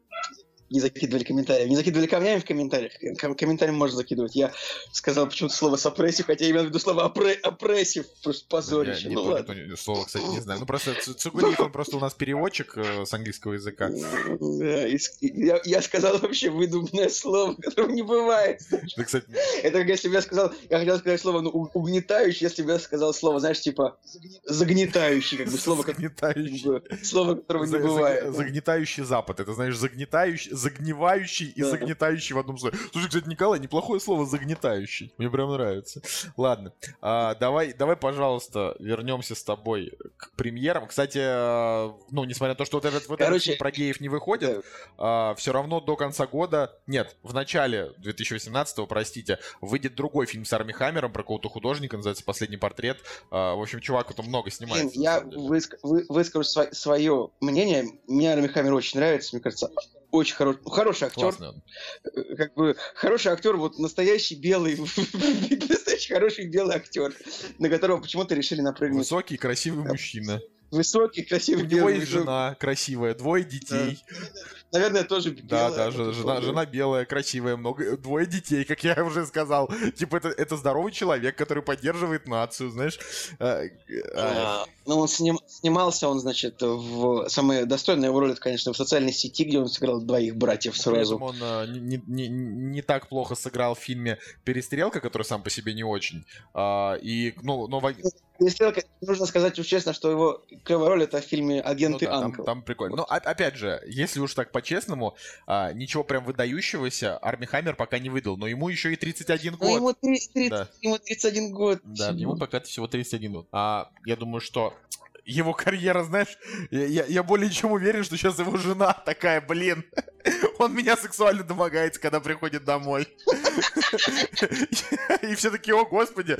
не закидывали комментарии. Не закидывали камнями в комментариях. Ком- комментарии можно закидывать. Я сказал почему-то слово сопрессив, хотя я имел в виду слово опре- опрессив. Просто позорище. Я не ну не ладно. то- не- слово, кстати, не знаю. Ну, просто Цугулиев, он просто у нас переводчик э, с английского языка. Да, и я, я сказал вообще выдуманное слово, которого не бывает. Да, кстати, Это как если бы я сказал, я хотел сказать слово ну, уг- угнетающий, если бы я сказал слово, знаешь, типа загнетающий, как бы слово, как загнетающий. слово которого не бывает. за- Загнетающий Запад. Это, знаешь, загнетающий, загнивающий и Да. загнетающий в одном слове. Слушай, кстати, Николай, неплохое слово загнетающий. Мне прям нравится. Ладно. а, давай, давай, пожалуйста, вернемся с тобой к премьерам. Кстати, а, ну, несмотря на то, что вот этот, вот этот Короче, фильм про геев не выходит, Да. все равно до конца года, нет, в начале 2018, простите, выйдет другой фильм с Арми Хаммером про какого-то художника, называется «Последний портрет». А, в общем, чувак там много Блин, на я выск- вы- выскажу свое мнение. Мне Арми Хаммер очень нравится, мне кажется, очень хорош, хороший актер. Э, Как бы хороший актер, вот настоящий белый, настоящий хороший белый актер, на которого почему-то решили напрыгнуть. Высокий, красивый мужчина. Высокий, У красивый него белый. есть мужик. жена красивая, двое детей. Наверное, тоже Да, белая, да, вот жена, жена, жена белая, красивая, много, двое детей, как я уже сказал. Типа, это, это здоровый человек, который поддерживает нацию, знаешь. А, а, А, Ну, он сним- снимался, он, значит, в... Самая достойная его роль, это, конечно, в социальной сети, где он сыграл двоих братьев При сразу. этом он не, не- не- так плохо сыграл в фильме «Перестрелка», который сам по себе не очень. А, и, ну, но во- Если нужно сказать честно, что его клевая роль это в фильме ну «Агенты да, там, Анкл». там прикольно. Но, о- опять же, если уж так по-честному, а, ничего прям выдающегося Арми Хаммер пока не выдал, но ему еще и 31 год. Ну, ему, три- три- Да. ему 31 год. Да, ему пока всего 31 год. А я думаю, что его карьера, знаешь, я, я- я более чем уверен, что сейчас его жена такая, блин, он меня сексуально домогается, когда приходит домой. И все таки о, господи,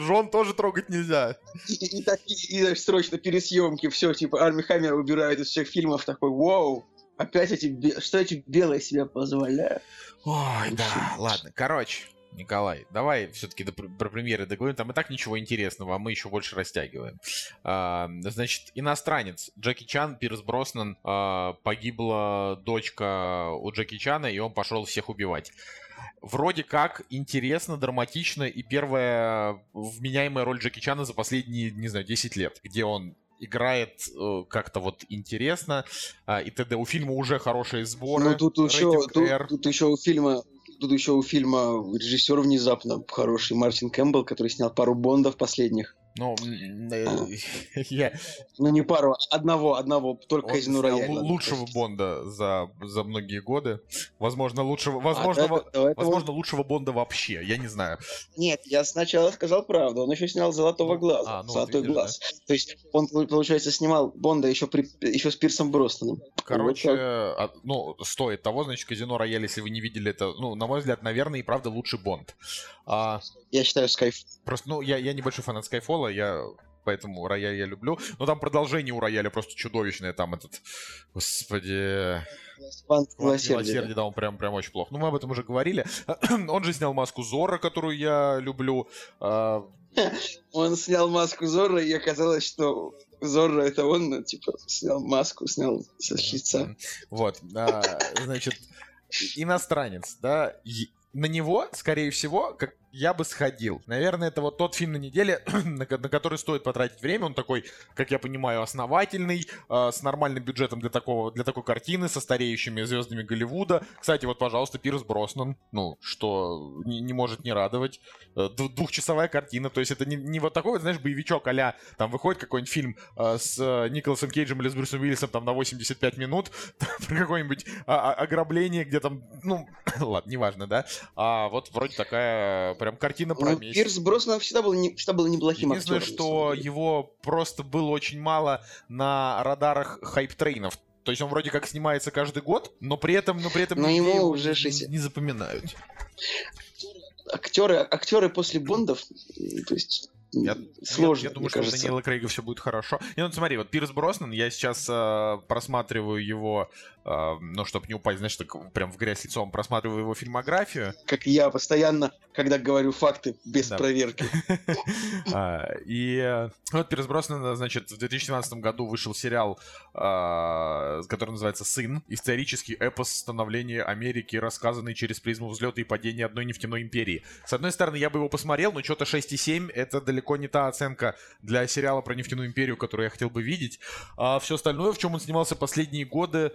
жен тоже трогать нельзя. И, срочно пересъемки, все, типа, Арми Хаммер убирают из всех фильмов, такой, вау, опять эти, что эти белые себе позволяют? Ой, да, ладно, короче. Николай, давай все-таки про премьеры договорим. Там и так ничего интересного, а мы еще больше растягиваем. А, значит, иностранец. Джеки Чан, Пирс Броснан. а, погибла дочка у Джеки Чана, и он пошел всех убивать. Вроде как интересно, драматично и первая вменяемая роль Джеки Чана за последние, не знаю, 10 лет, где он играет э, как-то вот интересно а, и т.д. У фильма уже хорошие сборы. Ну, тут еще, тут, R. тут еще у фильма Тут еще у фильма режиссер внезапно хороший Мартин Кэмпбелл, который снял пару Бондов последних. Ну, я Ну не пару, одного, одного, только он Казино Рояль. лучшего. Бонда за, за многие годы. Возможно, лучшего, А, возможно, до во- этого- возможно, лучшего Бонда вообще. Я не знаю. Нет, я сначала сказал правду. Он еще снял Золотого Ну, глаза. а, ну вот Золотой видишь, глаз. То есть он, получается, снимал Бонда еще, при, еще с Пирсом Броснаном. Короче, Вот а, ну, стоит того, значит, Казино Рояль, если вы не видели это, ну, на мой взгляд, наверное, и правда лучший Бонд. А, Я считаю, Скайф. просто, ну, я, я небольшой фанат Скайфола, я поэтому Рояль я люблю. Но там продолжение у Рояля просто чудовищное, там этот, господи... Милосердия. милосердия, да, он прям, прям очень плохо. Ну, мы об этом уже говорили. Он же снял маску Зора, которую я люблю. А, Он снял маску Зорро, и оказалось, что Зорро это он, ну, типа, снял маску, снял со щица. Вот, а, значит, иностранец, да, на него, скорее всего, как я бы сходил. Наверное, это вот тот фильм на неделе, на, ко- на который стоит потратить время. Он такой, как я понимаю, основательный, э, с нормальным бюджетом для такого, для такой картины, со стареющими звездами Голливуда. Кстати, вот, пожалуйста, Пирс Броснан, ну, что не, не может не радовать. Э, двухчасовая картина, то есть это не, не вот такой, знаешь, боевичок а там выходит какой-нибудь фильм э, с э, Николасом Кейджем или с Брюсом Уиллисом там на 85 минут про какое-нибудь а, а, ограбление, где там, ну, ладно, неважно, да. А вот вроде такая прям картина про Ну, месть. Пирс Броснан всегда был, не, всегда был неплохим Единственное, актером. что его просто было очень мало на радарах хайп-трейнов. То есть он вроде как снимается каждый год, но при этом, но при этом Но его уже не- 60. не запоминают. актеры, актеры после Бондов, то есть Я, сложно, я, я думаю, что у кажется. Даниэла Крейга все будет хорошо. Не, ну смотри, вот Пирс Броснан, я сейчас э, просматриваю его, э, ну, чтобы не упасть, знаешь, так прям в грязь лицом, просматриваю его фильмографию. Как я постоянно, когда говорю факты без Да. проверки. А, И э, вот Пирс Броснан, значит, в 2017 году вышел сериал, который называется «Сын». Исторический эпос становления Америки, рассказанный через призму взлета и падения одной нефтяной империи. С одной стороны, я бы его посмотрел, но что-то 6,7 — это далеко не та оценка для сериала про нефтяную империю, которую я хотел бы видеть. А все остальное, в чем он снимался последние годы,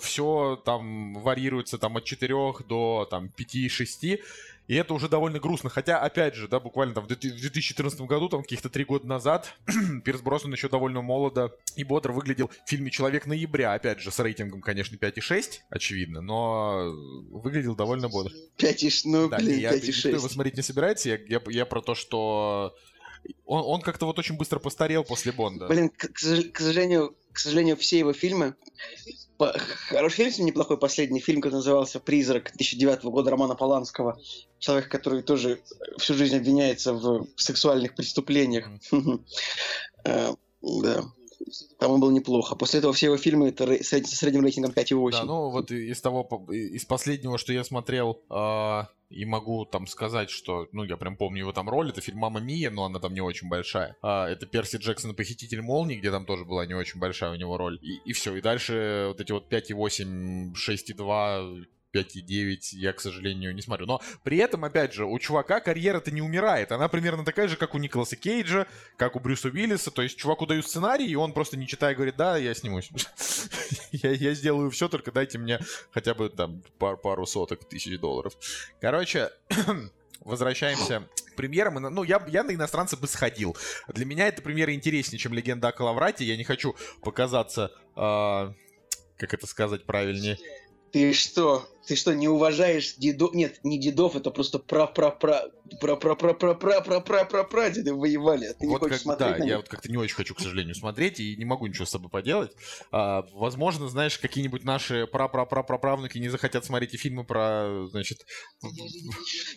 все там варьируется там от 4 до там 5-6. И это уже довольно грустно. Хотя, опять же, да, буквально там в 2014 году, там каких-то три года назад, Пирс Броснан еще довольно молодо и бодро выглядел в фильме «Человек ноября». Опять же, с рейтингом, конечно, 5,6, очевидно, но выглядел довольно бодро. 5 ну, Да, блин, не, я, 5 никто его смотреть не собирается. Я, я, я про то, что он, он как-то вот очень быстро постарел после Бонда. Блин, к, к сож- к сожалению, к сожалению, все его фильмы... по- Хороший фильм, неплохой последний фильм, который назывался «Призрак» 2009 года Романа Поланского. Человек, который тоже всю жизнь обвиняется в сексуальных преступлениях. Э, Да. По-моему, было неплохо. После этого все его фильмы это рей- со средним рейтингом 5,8. Да, ну вот из того, из последнего, что я смотрел, а, и могу там сказать, что, ну, я прям помню его там роль, это фильм «Мама Мия», но она там не очень большая. А, это Перси Джексон «Похититель молний», где там тоже была не очень большая у него роль. И, и все, и дальше вот эти вот 5,8, 6,2, 5,9 я, к сожалению, не смотрю. Но при этом, опять же, у чувака карьера-то не умирает. Она примерно такая же, как у Николаса Кейджа, как у Брюса Уиллиса. То есть чуваку дают сценарий, и он просто не читая говорит, да, я снимусь. я, сделаю все, только дайте мне хотя бы там пар- пару соток тысяч долларов. Короче, возвращаемся к премьерам. Ну, я, я на иностранца бы сходил. Для меня эта премьера интереснее, чем «Легенда о Калаврате». Я не хочу показаться... а, как это сказать правильнее? Ты что? Ты что, не уважаешь дедов? Нет, не дедов, это просто пра пра пра пра пра пра пра пра пра пра пра прадеды воевали. Ты не вот хочешь как, смотреть да, на я них? вот как-то не очень хочу, к сожалению, смотреть и не могу ничего с собой поделать. А, возможно, знаешь, какие-нибудь наши пра-пра-пра-правнуки не захотят смотреть и фильмы про, значит,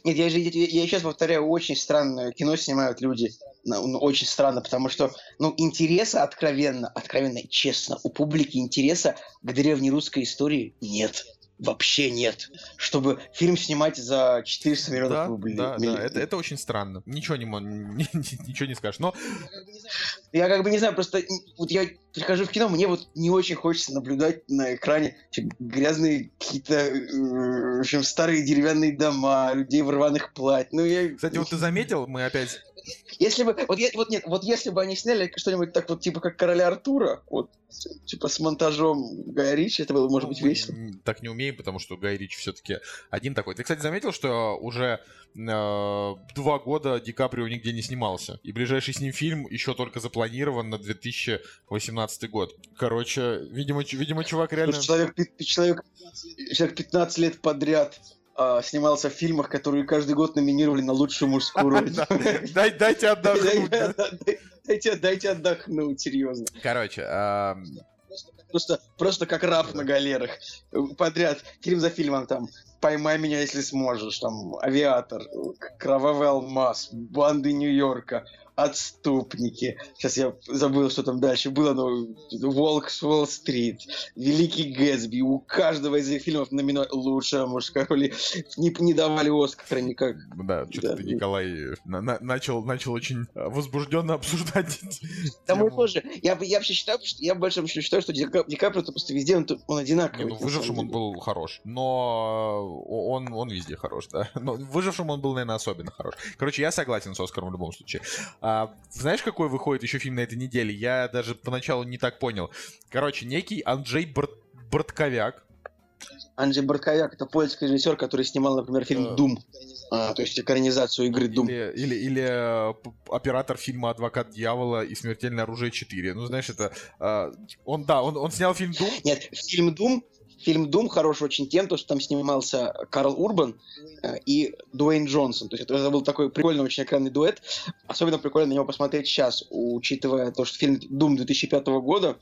Нет, я же я, я сейчас повторяю, очень странное кино снимают люди. Ну, очень странно, потому что, ну, интереса откровенно, откровенно, честно, у публики интереса к древней русской истории нет. Вообще нет. Чтобы фильм снимать за 400 миллионов да, рублей. да, да, это, это очень странно. Ничего не, ничего не скажешь. Но Я как бы не знаю, просто вот я прихожу в кино, мне вот не очень хочется наблюдать на экране грязные какие-то, э, в общем, старые деревянные дома, людей в рваных платьях. Ну, я... Кстати, вот ты заметил, мы опять... Если бы, вот, я- вот нет, вот если бы они сняли что-нибудь так вот, типа как Короля Артура, вот, типа с монтажом Гая Ричи, это было, может быть, весело. Так не умеем, потому что Гай Рич все-таки один такой. Ты, кстати, заметил, что уже э, два года Ди Каприо нигде не снимался. И ближайший с ним фильм еще только запланирован на 2018 год. Короче, видимо, ч- видимо чувак реально... Человек, человек, человек 15 лет подряд а, снимался в фильмах, которые каждый год номинировали на лучшую мужскую роль. Да. Дай, дайте отдохнуть. да. Дайте, дайте отдохнуть, серьезно. Короче, а, Просто, просто как раб на галерах. Подряд, фильм за фильмом там. Поймай меня, если сможешь. Там Авиатор, Кровавый алмаз, Банды Нью-Йорка, Отступники. Сейчас я забыл, что там дальше было, но Волк с Уолл-стрит, Великий Гэтсби. У каждого из этих фильмов номинально лучшая мужская роль. Не, не давали Оскара никак. да, что-то Да. ты, Николай, на- на- начал, начал очень э, возбужденно обсуждать Да мы тоже. Я, я вообще считаю, что я больше считаю, что Ди Ди Каприо просто везде он, он одинаковый. Не, ну, выжившим он был хорош. Но он, он везде хорош, да. Но выжившим он был, наверное, особенно хорош. Короче, я согласен с Оскаром в любом случае. А, знаешь, какой выходит еще фильм на этой неделе? Я даже поначалу не так понял. Короче, некий Анджей Бор- Бортковяк. Анджей Бортковяк это польский режиссер, который снимал, например, фильм. Дум. А, то есть экранизацию игры Дум. Или, или, или э, оператор фильма «Адвокат дьявола» и «Смертельное оружие 4». Ну, знаешь, это... э, он, да, он, он снял фильм «Дум». Нет, фильм Дум. Фильм Дум хорош очень тем, то, что там снимался Карл Урбан э, и Дуэйн Джонсон. То есть это, был такой прикольный очень экранный дуэт. Особенно прикольно на него посмотреть сейчас, учитывая то, что фильм Дум 2005 года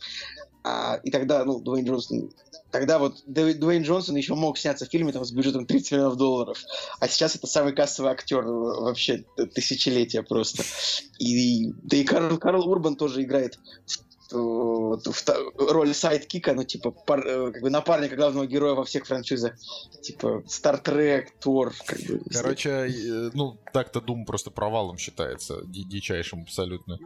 А, и тогда, ну, Дуэйн Джонсон... Тогда вот Дуэ- Дуэйн Джонсон еще мог сняться в фильме там, с бюджетом 30 миллионов долларов. А сейчас это самый кассовый актер вообще тысячелетия просто. И, да и Карл, Карл Урбан тоже играет роль sidekick а, ну, типа, пар- э, как бы напарника главного героя во всех франшизах. Типа, Star Trek, Тор, как бы. Короче, э, ну, так-то Doom просто провалом считается, ди- дичайшим абсолютно.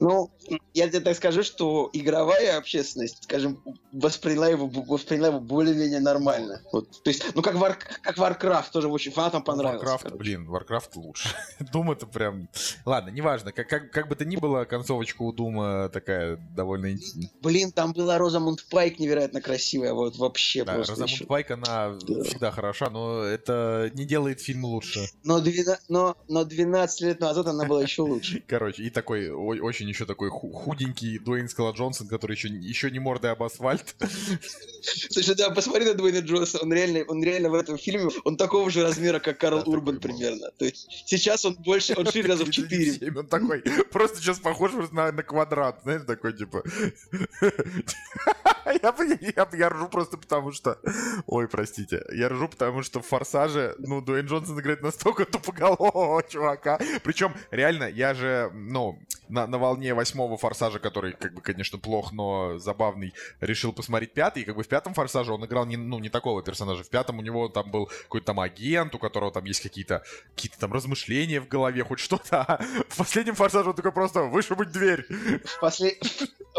Ну, я тебе так скажу, что игровая общественность, скажем, восприняла его, восприняла его более-менее нормально. Вот, то есть, ну, как, Вар, как Warcraft тоже очень фанатам понравился. Warcraft, короче. блин, Warcraft лучше. Doom это прям... Ладно, неважно, как, как, как бы то ни было, концовочка у Дума такая довольно... ин- Блин, там была Розамунд Пайк невероятно красивая, вот вообще Да, просто Розамунд еще. Пайк, она Да. всегда хороша, но это не делает фильм лучше. Но, 12, но, но 12 лет назад она была еще лучше. Короче, и такой, очень еще такой ху- худенький Дуэйн Скала Джонсон, который еще, еще не мордой об асфальт. Слушай, да, посмотри на Дуэйна Джонса, он реально, он реально в этом фильме, он такого же размера, как Карл такой Урбан примерно. То есть сейчас он больше, он шире раза в 4. 37, Он такой, просто сейчас похож на, на квадрат, знаешь, такой, типа... Я, я, я ржу просто потому что... Ой, простите. Я ржу потому что в «Форсаже», ну, Дуэйн Джонсон играет настолько тупоголового чувака. Причем, реально, я же, ну, на, на волне восьмого «Форсажа», который, как бы, конечно, плох, но забавный, решил посмотреть пятый. И как бы в пятом «Форсаже» он играл не, ну, не такого персонажа. В пятом у него там был какой-то там агент, у которого там есть какие-то какие-то там размышления в голове, хоть что-то. А в последнем «Форсаже» он такой просто «вышибуть дверь». В, после...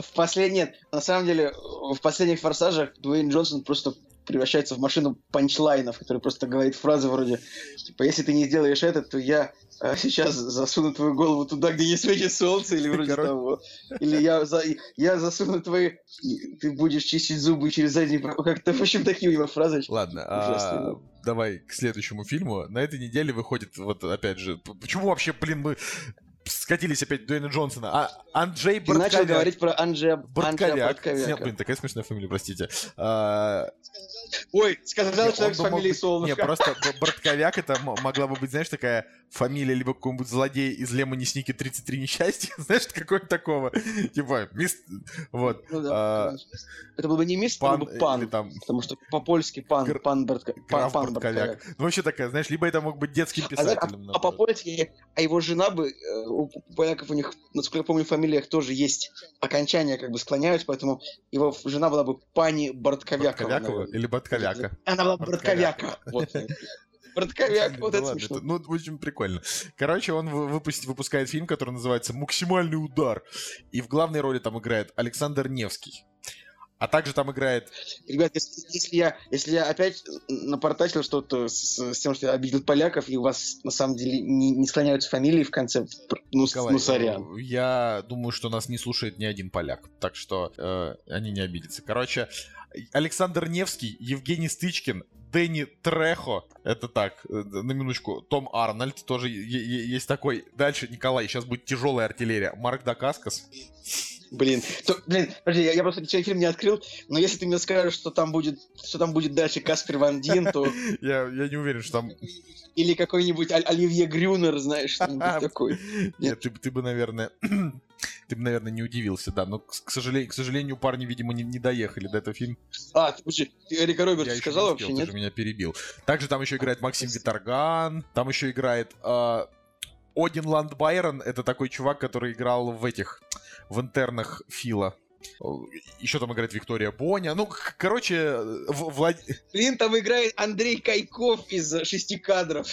в послед... Нет, на самом деле, в последних форсажах Дуэйн Джонсон просто превращается в машину панчлайнов, который просто говорит фразы вроде, типа, если ты не сделаешь это, то я э, сейчас засуну твою голову туда, где не светит солнце, или вроде Короче. того. Или я, за... я засуну твои... Ты будешь чистить зубы через задний... Как-то, в общем, такие у него фразы. Ладно, а, давай к следующему фильму. На этой неделе выходит, вот опять же, почему вообще, блин, мы скатились опять в Дуэйна Джонсона? А Анджей Ты начал Бортковяк. говорить про Анджея, Бортковяк. Нет, блин, такая смешная фамилия, простите. А, Ой, сказал не, он человек с фамилией быть- Солнышко. Не, просто Бортковяк это могла бы быть, знаешь, такая фамилия либо какой-нибудь злодей из Лемони Сники 33 несчастья, знаешь, какой-то такого. Типа, мист... Вот. Ну да, а. Это был бы не мистер, Пан, это был бы пан. там Потому что по-польски пан, Гр- пан, Бортко- пан, граф пан Бортковяк. Ну, вообще такая, знаешь, либо это мог быть детским А, а- писателем. а по-польски, а его жена бы, э, у поляков у них, насколько я помню, в фамилиях тоже есть окончания, как бы склоняются, поэтому его жена была бы пани Бортковякова. Бортковякова или Бортковяка? Она была Бортковяка. Бортковяка. Вот. Да это ладно, смешно. это- ну, очень прикольно. Короче, он вы- выпусти- выпускает фильм, который называется «Максимальный удар». И в главной роли там играет Александр Невский. А также там играет... Ребят, если, если я, если я опять напортачил что-то с, с тем, что я обидел поляков, и у вас на самом деле не, не склоняются фамилии в конце, ну, Николай, ну сорян. Я думаю, что нас не слушает ни один поляк. Так что э, они не обидятся. Короче, Александр Невский, Евгений Стычкин, Дэнни Трехо, это так, э, на минуточку, Том Арнольд, тоже есть такой. Дальше, Николай, сейчас будет тяжелая артиллерия. Марк Дакаскас. Блин, то, блин, подожди, я, я просто еще фильм не открыл, но если ты мне скажешь, что там будет, что там будет дальше Каспер Ван Дин, то Я, я не уверен, что там... или какой-нибудь Оливье Грюнер, знаешь, что-нибудь такое. Нет, ты, бы- ты бы, наверное... Ты бы, наверное, не удивился, да. Но, к, сожалению, к сожалению, парни, видимо, не, не доехали до этого фильма. А, ты, ты Эрика Робертс Я сказал вообще, успел, ты нет? же меня перебил. Также там еще играет Максим Виторган, там еще играет а, Один Ланд Байрон, это такой чувак, который играл в этих, в интернах Фила. Еще там играет Виктория Боня. Ну, короче, Влад... Блин, там играет Андрей Кайков из шести кадров.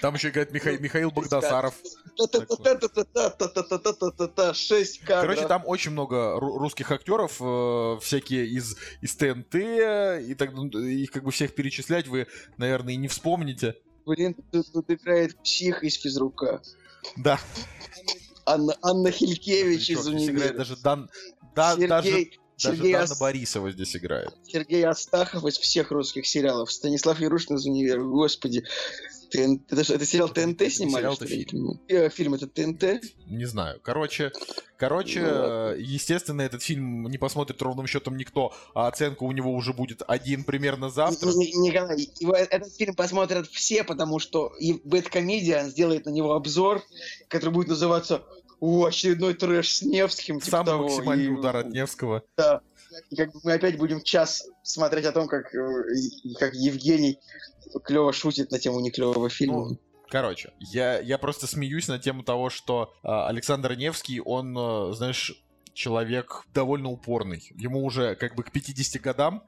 Там еще играет Миха... Ну, Михаил Богдасаров. Шесть кадров. Короче, там очень много русских актеров, всякие из, из ТНТ, и так, их как бы всех перечислять вы, наверное, и не вспомните. Блин, тут, тут играет псих из физрука. Да. Анна, Анна Хилькевич из играет универа. даже Дан... Да, даже, Сергей, даже Сергей, Дана Ас- Борисова здесь играет. Сергей Астахов из всех русских сериалов. Станислав Ярушин из универа. Господи. ТН- Это, что, это сериал ТНТ Это снимали? сериал, это фильм. Э, Фильм это ТНТ? Не знаю. Короче, короче, Ну естественно, этот фильм не посмотрит ровным счетом никто, а оценка у него уже будет один примерно завтра. Николай, его, этот фильм посмотрят все, потому что Бэткомедиан сделает на него обзор, который будет называться о, очередной трэш с Невским, типа Самый того. максимальный и- удар от Невского. Да. И как бы мы опять будем час смотреть о том, как, э, как Евгений клево шутит на тему неклевого фильма. Ну, Короче, я, я просто смеюсь на тему того, что а, Александр Невский, он, а, знаешь, человек довольно упорный. Ему уже как бы к 50 годам,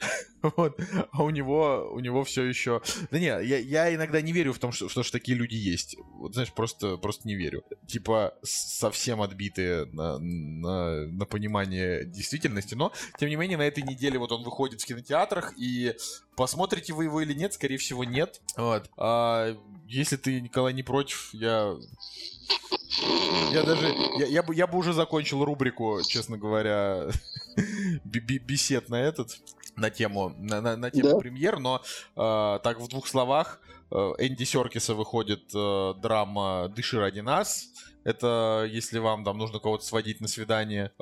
вот, а у него, у него все еще... Да не, я, я иногда не верю в том, что, что ж такие люди есть. Вот, знаешь, просто, просто не верю. Типа, совсем отбитые на, на, на понимание действительности. Но, тем не менее, на этой неделе вот он выходит в кинотеатрах, и посмотрите вы его или нет, скорее всего, нет. Вот. А если ты, Николай, не против, я... Я даже... Я, я бы, я бы уже закончил рубрику, честно говоря, бесед на этот, на тему, на, на- на тему Да. премьер, но э, так в двух словах, э, Энди Серкиса выходит э, драма «Дыши ради нас». Это если вам там нужно кого-то сводить на свидание.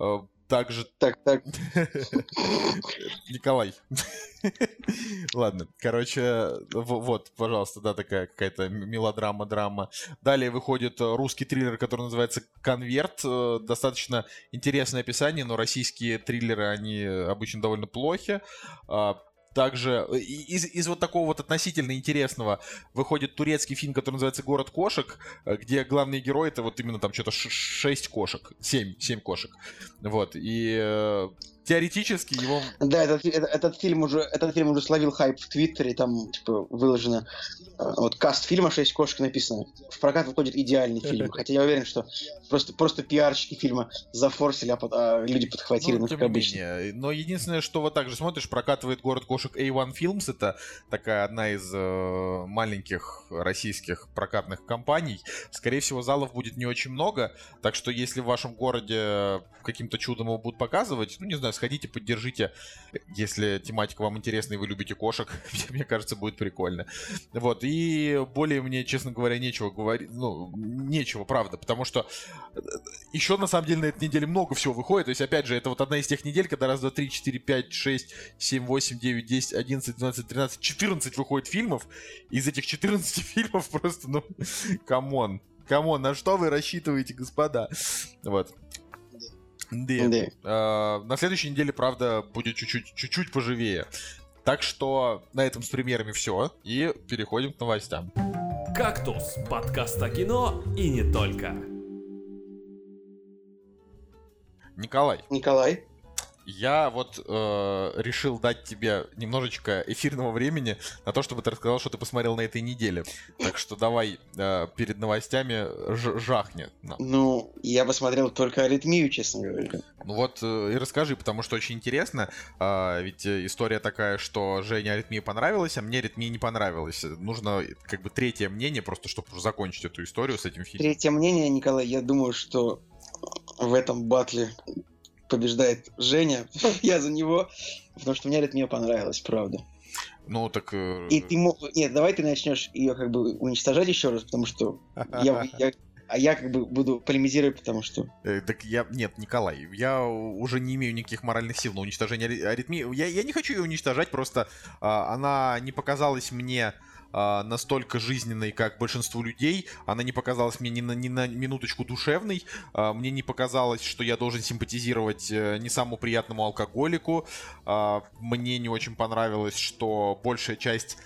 Э, также Так, так. Николай. Ладно, короче, вот, пожалуйста, да, такая какая-то мелодрама, драма. Далее выходит э, русский триллер, который называется «Конверт». Э, Достаточно интересное описание, но российские триллеры, они обычно довольно плохи. Также э, из, из вот такого вот относительно интересного выходит турецкий фильм, который называется «Город кошек», э, где главные герои это вот именно там что-то 6 кошек, 7, 7 кошек. Вот, и э, теоретически его Да, этот, фи- это- этот фильм уже этот фильм уже словил хайп в Твиттере, там типа выложено э, вот каст фильма «Шесть кошек» написано. В прокат выходит идеальный фильм. Хотя я уверен, что просто, просто пиарщики фильма зафорсили, а, под- а люди подхватили, ну, Ну, как обычно. менее. Но единственное, что вот так же смотришь, прокатывает город кошек A1 Films. Это такая одна из э, маленьких российских прокатных компаний. Скорее всего, залов будет не очень много. Так что, если в вашем городе каким-то чудом его будут показывать, ну, не знаю, сходите, поддержите. Если тематика вам интересна и вы любите кошек, мне кажется, будет прикольно. Вот. И более мне, честно говоря, нечего говорить. Ну, нечего, правда. Потому что еще на самом деле на этой неделе много всего выходит. То есть, опять же, это вот одна из тех недель, когда раз, два, три, четыре, пять, шесть, семь, восемь, девять, десять, одиннадцать, двенадцать, тринадцать, четырнадцать выходит фильмов. Из этих 14 фильмов просто, ну, come on. Come on, на что вы рассчитываете, господа? Вот. Да. Да. Э, На следующей неделе, правда, будет чуть-чуть, чуть-чуть поживее. Так что на этом с премьерами все. И переходим к новостям. «Кактус» — подкаст о кино и не только. Николай, Николай. Я вот э, решил дать тебе немножечко эфирного времени на то, чтобы ты рассказал, что ты посмотрел на этой неделе. Так что давай э, перед новостями жахни. нам. Ну, я посмотрел только аритмию, честно говоря. Ну вот э, и расскажи, потому что очень интересно. А, ведь э, история такая, что Жене аритмия понравилась, а мне аритмия не понравилась. Нужно как бы третье мнение, просто чтобы закончить эту историю с этим фильмом. Третье мнение, Николай, я думаю, что в этом батле побеждает Женя. Я за него, потому что мне аритмия понравилась, правда. Ну так... э, И ты мог... Нет, давай ты начнешь ее как бы уничтожать еще раз, потому что я, я- а я как бы буду полемизировать, потому что... Э, Так я... Нет, Николай, я уже не имею никаких моральных сил на уничтожение ари- аритмии. Я, я не хочу ее уничтожать, просто а, она не показалась мне а, настолько жизненной, как большинству людей. Она не показалась мне ни на, ни на минуточку душевной. А, мне не показалось, что я должен симпатизировать э, не самому приятному алкоголику. А, мне не очень понравилось, что большая часть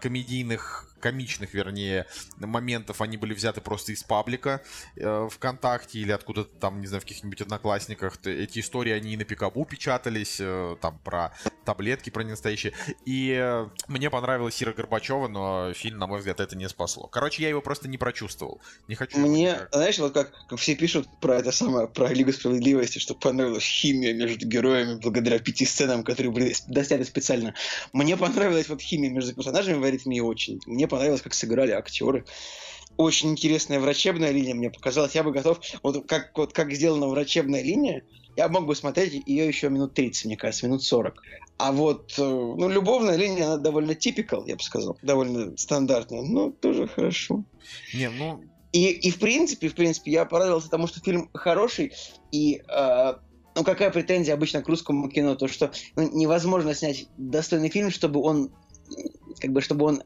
комедийных комичных, вернее, моментов, они были взяты просто из паблика э, ВКонтакте или откуда-то там, не знаю, в каких-нибудь одноклассниках. Эти истории, они и на Пикабу печатались, э, там, про таблетки, про ненастоящие. И э, мне понравилась Ира Горбачева, но фильм, на мой взгляд, это не спасло. Короче, я его просто не прочувствовал. Не хочу... Мне, никак. знаешь, вот как, как все пишут про это самое, про Лигу Справедливости, что понравилась химия между героями благодаря пяти сценам, которые были достяты специально. Мне понравилась вот химия между персонажами в аритмии очень. Мне понравилось, как сыграли актеры. Очень интересная врачебная линия мне показалась. Я бы готов... Вот как, вот как сделана врачебная линия, я мог бы смотреть ее еще минут 30, мне кажется, минут 40. А вот, э, ну, любовная линия, она довольно типикал, я бы сказал. Довольно стандартная, но тоже хорошо. Не, ну, И, и в принципе, в принципе, я порадовался тому, что фильм хороший, и э, ну какая претензия обычно к русскому кино, то что ну, невозможно снять достойный фильм, чтобы он как бы чтобы он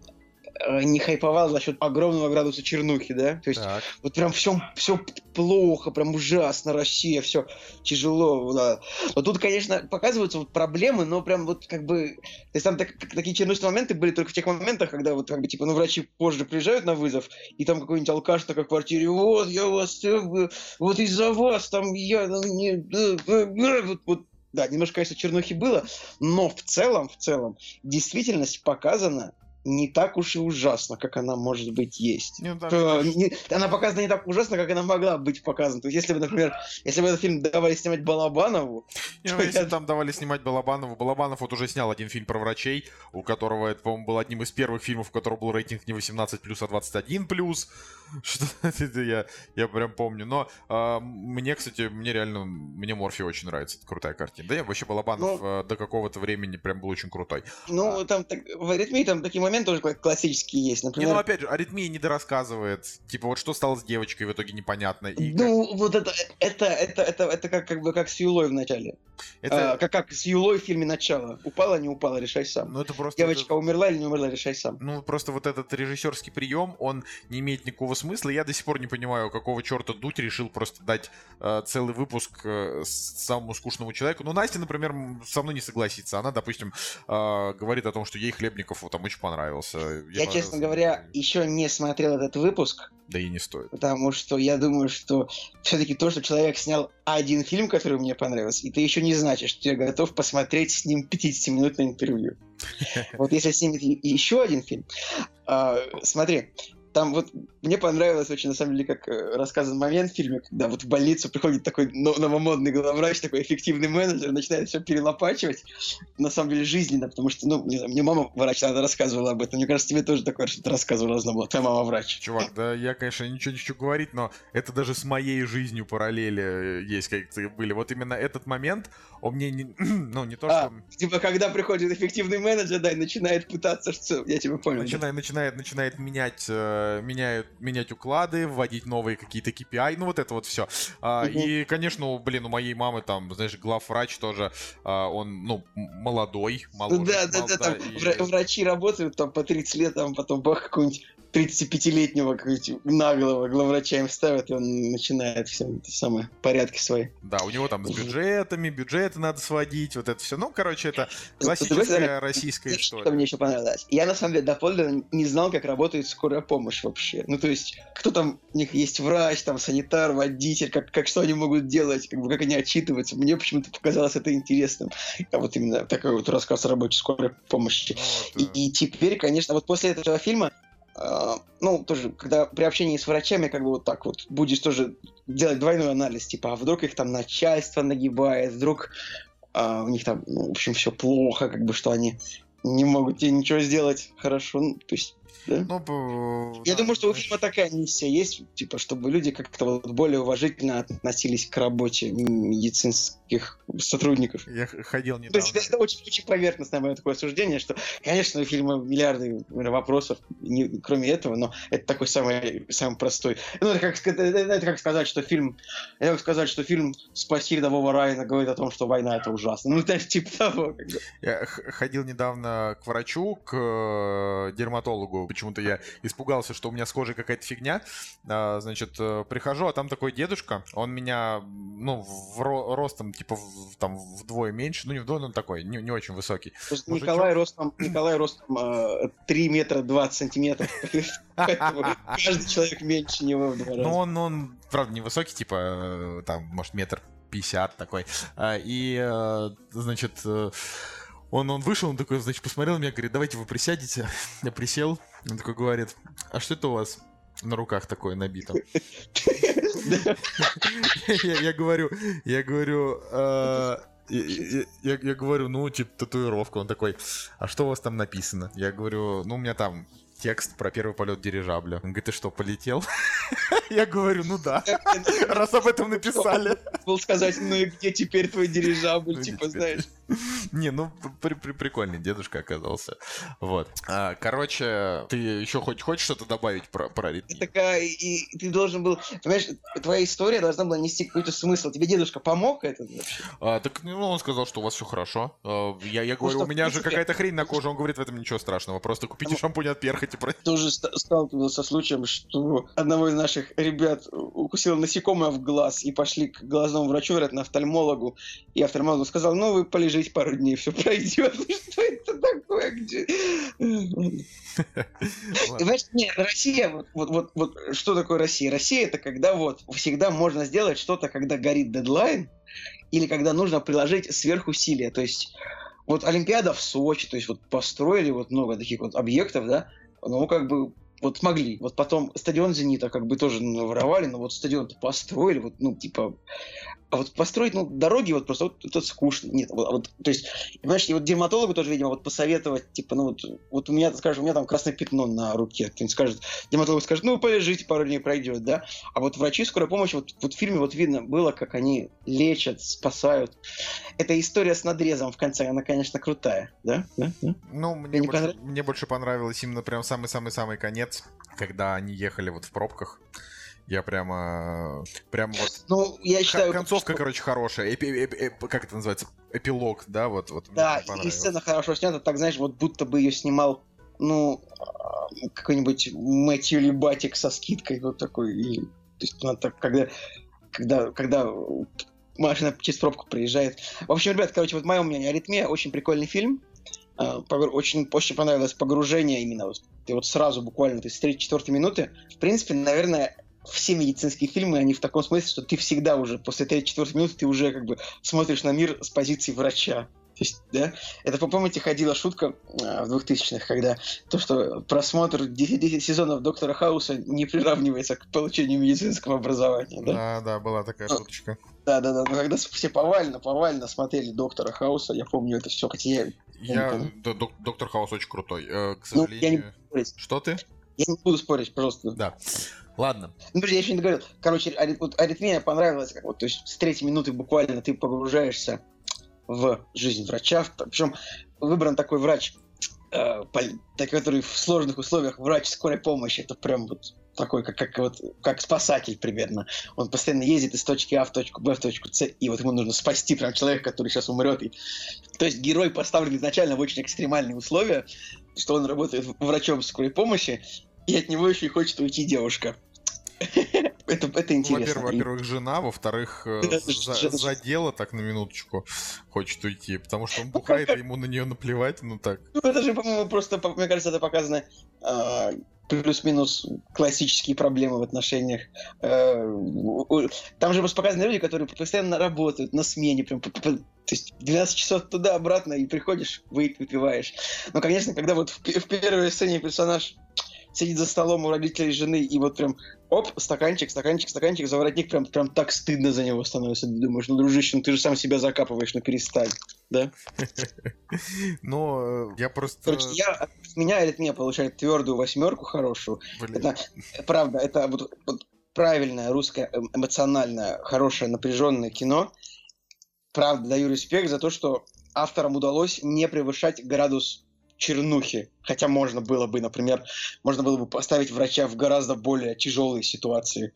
не хайповал за счет огромного градуса чернухи, да? То есть Так. вот прям все, все плохо, прям ужасно, Россия, все тяжело, да. Но тут, конечно, показываются вот проблемы, но прям вот как бы... То есть там так- такие чернушные моменты были только в тех моментах, когда вот как бы типа, ну, врачи позже приезжают на вызов, и там какой-нибудь алкаш в квартире, вот, я вас, э, э, вот из-за вас там я, ну, не, э, э, э», вот, вот, да, немножко, конечно, чернухи было, но в целом, в целом, действительность показана не так уж и ужасно, как она, может быть, есть. Ну, да, Э, не- она показана не так ужасно, как она могла быть показана. То есть, если бы, например, если бы этот фильм давали снимать Балабанову, Не, ну, если я- там давали снимать Балабанову, Балабанов вот уже снял один фильм про врачей, у которого это, по-моему, был одним из первых фильмов, у которого был рейтинг не 18+, а 21+. Что это я, я прям помню. Но а, мне, кстати, мне реально, мне Морфи очень нравится. Это крутая картина. Да я вообще Балабанов Ну- э, до какого-то времени прям был очень крутой. ну, там так- в аритмии там такие моменты тоже кла- классические есть. Не, Например, ну опять же, аритмия не дорассказывает. Типа, вот что стало с девочкой в итоге непонятно. И как- ну, вот это, это, это, это, это как, как бы как с Юлой в начале. это, А, как, как с Юлой в фильме «Начало». Упала, не упала, решай сам. ну это просто... Девочка умерла или не умерла, решай сам. Ну, просто вот этот режиссерский прием, он не имеет никакого смысла. Я до сих пор не понимаю, какого черта Дудь решил просто дать э, целый выпуск э, самому скучному человеку. Ну, Настя, например, со мной не согласится. Она, допустим, э, говорит о том, что ей Хлебников вот, там очень понравился. Ей Я, понравился. честно говоря, еще не смотрел этот выпуск, Да и не стоит. потому что я думаю, что все-таки то, что человек снял один фильм, который мне понравился, это еще не значит, что я готов посмотреть с ним 50-минутное интервью. Вот если снимет и- еще один фильм, а, смотри, там вот мне понравилось очень, на самом деле, как э, рассказан момент в фильме, когда вот в больницу приходит такой но- новомодный главврач, такой эффективный менеджер, начинает все перелопачивать, на самом деле жизненно, потому что, ну, не знаю, мне мама врач, она рассказывала об этом, мне кажется, тебе тоже такое что-то рассказывала, должна была, твоя мама врач. Чувак, да я, конечно, ничего не хочу говорить, но это даже с моей жизнью параллели э, есть как-то были. Вот именно этот момент, он мне не... Ну, не то, А, что... Типа, когда приходит эффективный менеджер, да, и начинает пытаться, что... Я тебя понял. да. Начинает, начинает, начинает менять, э, меняют, менять уклады, вводить новые какие-то KPI, ну вот это вот все. Мгм. И, конечно, блин, у моей мамы там, знаешь, главврач тоже, а, он, ну, молодой, моложе. Ну да, да, да, там и- вра- врачи работают там по 30 лет, там потом бах, какого-нибудь 35-летнего какого-нибудь наглого главврача им ставят, и он начинает все эти самые порядки свои. Да, у него там с бюджетами, бюджеты надо сводить, вот это все. Ну, короче, это стороны, классическая российская история. Что мне еще понравилось? Я, на самом деле, доподлинно не знал, как работает скорая помощь вообще. Ну, то есть, кто там, у них есть врач, там, санитар, водитель, как, как что они могут делать, как бы, как они отчитываются. Мне почему-то показалось это интересным. А вот именно такой вот рассказ о работе скорой помощи. Ну, И, вот, э, и теперь, конечно, вот после этого фильма, ну, тоже, когда при общении с врачами, как бы вот так вот, будешь тоже делать двойной анализ, типа, а вдруг их там начальство нагибает, вдруг а, у них там, ну, в общем, все плохо, как бы, что они не могут тебе ничего сделать хорошо, ну, то есть, да? ну, Я да, думаю, что у фильма такая миссия есть, типа, чтобы люди как-то вот более уважительно относились к работе медицинских сотрудников. Я ходил То недавно. есть это, очень, очень поверхностное мое такое суждение, что, конечно, у фильма миллиарды вопросов, не- кроме этого, но это такой самый, самый простой. Ну, это как, это, это- как сказать, что фильм, это как сказать, что фильм «Спаси рядового Райана» говорит о том, что война это ужасно. Ну, это типа того. Как бы. Я ходил недавно к врачу, к э, дерматологу. Почему-то я испугался, что у меня с кожей какая-то фигня. А, Значит, э, прихожу, а там такой дедушка. Он меня, ну, в ро- ростом, типа, в- там вдвое меньше. Ну, не вдвое, но такой, не, не очень высокий. Мужичок. Николай ростом, Николай ростом э, 3 метра 20 сантиметров. Каждый человек меньше него в два Ну, он, он, правда, невысокий, типа, э, там, может, метр пятьдесят такой. А, И, э, значит, он, он вышел, он такой, значит, посмотрел на меня, говорит, давайте вы присядете. Я присел, он такой говорит, а что это у вас на руках такое набито? Я говорю, я говорю, э, я- я я- я говорю, ну, типа, татуировка. Он такой, а что у вас там написано? Я говорю, ну, у меня там текст про первый полет дирижабля. Он говорит, ты что, полетел? Я говорю, ну да, раз об этом написали. Был сказать, ну и где теперь твой дирижабль, Ну, типа, знаешь. Не, ну при- при- прикольный дедушка оказался. Вот. А, короче, ты еще хоть хочешь что-то добавить про, про аритмию? Такая, и ты должен был, понимаешь, твоя история должна была нести какой-то смысл. Тебе дедушка помог это вообще? А, так ну, он сказал, что у вас все хорошо. А, я, я говорю, что, у меня в же принципе- какая-то хрень на коже. Он говорит, в этом ничего страшного. Просто купите Ну, шампунь от перхоти. про- Тоже ст- сталкивался со случаем, что одного из наших ребят укусило насекомое в глаз, и пошли к глазному врачу, вероятно, офтальмологу, и офтальмолог сказал, ну, вы полежите пару дней, все пройдет. Что это такое? Где? Знаешь, нет, Россия, вот, вот, вот, вот что такое Россия? Россия это когда вот всегда можно сделать что-то, когда горит дедлайн, или когда нужно приложить сверхусилия. То есть вот Олимпиада в Сочи, то есть вот построили вот много таких вот объектов, да, ну как бы вот смогли. Вот потом стадион «Зенита» как бы тоже ну, воровали, но вот стадион построили, вот, ну, типа... А вот построить, ну, дороги вот просто, вот это скучно. Нет, вот, а вот, то есть, понимаешь, и вот дерматологу тоже, видимо, вот посоветовать, типа, ну, вот, вот у меня, скажем, у меня там красное пятно на руке. Кто-нибудь скажет, дерматолог скажет, ну, полежите, пару дней пройдет, да? А вот врачи скорой помощи, вот, вот в фильме вот видно было, как они лечат, спасают. Эта история с надрезом в конце, она, конечно, крутая, да? да? да? Ну, мне не больше, мне больше понравилось именно прям самый-самый-самый конец, когда они ехали вот в пробках. Я прямо... Прям вот... Ну, я считаю... Концовка, что- короче, хорошая. Эпи- эпи- эп- как это называется? Эпилог, да? Вот, вот Да, и- сцена хорошо снята, так, знаешь, вот будто бы ее снимал, ну, а, какой-нибудь Мэтью Либатик со скидкой, вот такой. И, то есть, она так, когда, когда, когда машина через пробку проезжает. В общем, ребят, короче, вот мое мнение, «Аритмия» очень прикольный фильм. А, Очень, очень понравилось погружение именно. Вот, ты вот сразу буквально, ты с 3-4 минуты. В принципе, наверное, все медицинские фильмы, они в таком смысле, что ты всегда уже после 3-4 минуты ты уже как бы смотришь на мир с позиции врача. То есть, да, это, по- помните, ходила шутка а, в 2000-х, когда то, что просмотр 10, 10 сезонов Доктора Хауса не приравнивается к получению медицинского образования, да? Да, да, была такая А. шуточка. Да, да, да. Но когда все повально, повально смотрели Доктора Хауса, я помню это все, хотя я, Я... док- Доктор Хаус очень крутой. Э, К Ну, я не- сожалению... Что ты? я не буду спорить, пожалуйста. Да. Ладно. Ну, я еще не договорил. Короче, ари- вот аритмия понравилась, как вот, то есть с третьей минуты буквально ты погружаешься в жизнь врача. Причем выбран такой врач, э, который в сложных условиях врач скорой помощи. Это прям вот такой, как, как, вот, как спасатель примерно. Он постоянно ездит из точки А в точку Б в точку С, и вот ему нужно спасти прям человека, который сейчас умрет. И... То есть герой поставлен изначально в очень экстремальные условия, что он работает врачом скорой помощи, и от него еще и хочет уйти девушка. Это, это Ну, интересно. Во-первых, во-первых, жена, во-вторых, э, за, за дело так на минуточку хочет уйти, потому что он бухает, и ему на нее наплевать, ну так. Ну, это же, по-моему, просто, мне кажется, это показано а, плюс-минус классические проблемы в отношениях. Э, Там же просто показаны люди, которые постоянно работают на смене, прям, то есть 12 часов туда-обратно, и приходишь, вы- выпиваешь. Но, конечно, когда вот в, в первой сцене персонаж сидит за столом у родителей жены, и вот прям оп, стаканчик, стаканчик, стаканчик, за воротник, прям, прям так стыдно за него становится. Ты думаешь, ну, дружище, ну ты же сам себя закапываешь, ну перестань. Да? Но э, я просто... Короче, я, меня аритмия получает твердую восьмерку хорошую. Это, правда, это вот, вот правильное русское эм- эмоциональное, хорошее, напряженное кино. Правда, даю респект за то, что авторам удалось не превышать градус чернухи. Хотя можно было бы, например, можно было бы поставить врача в гораздо более тяжелые ситуации,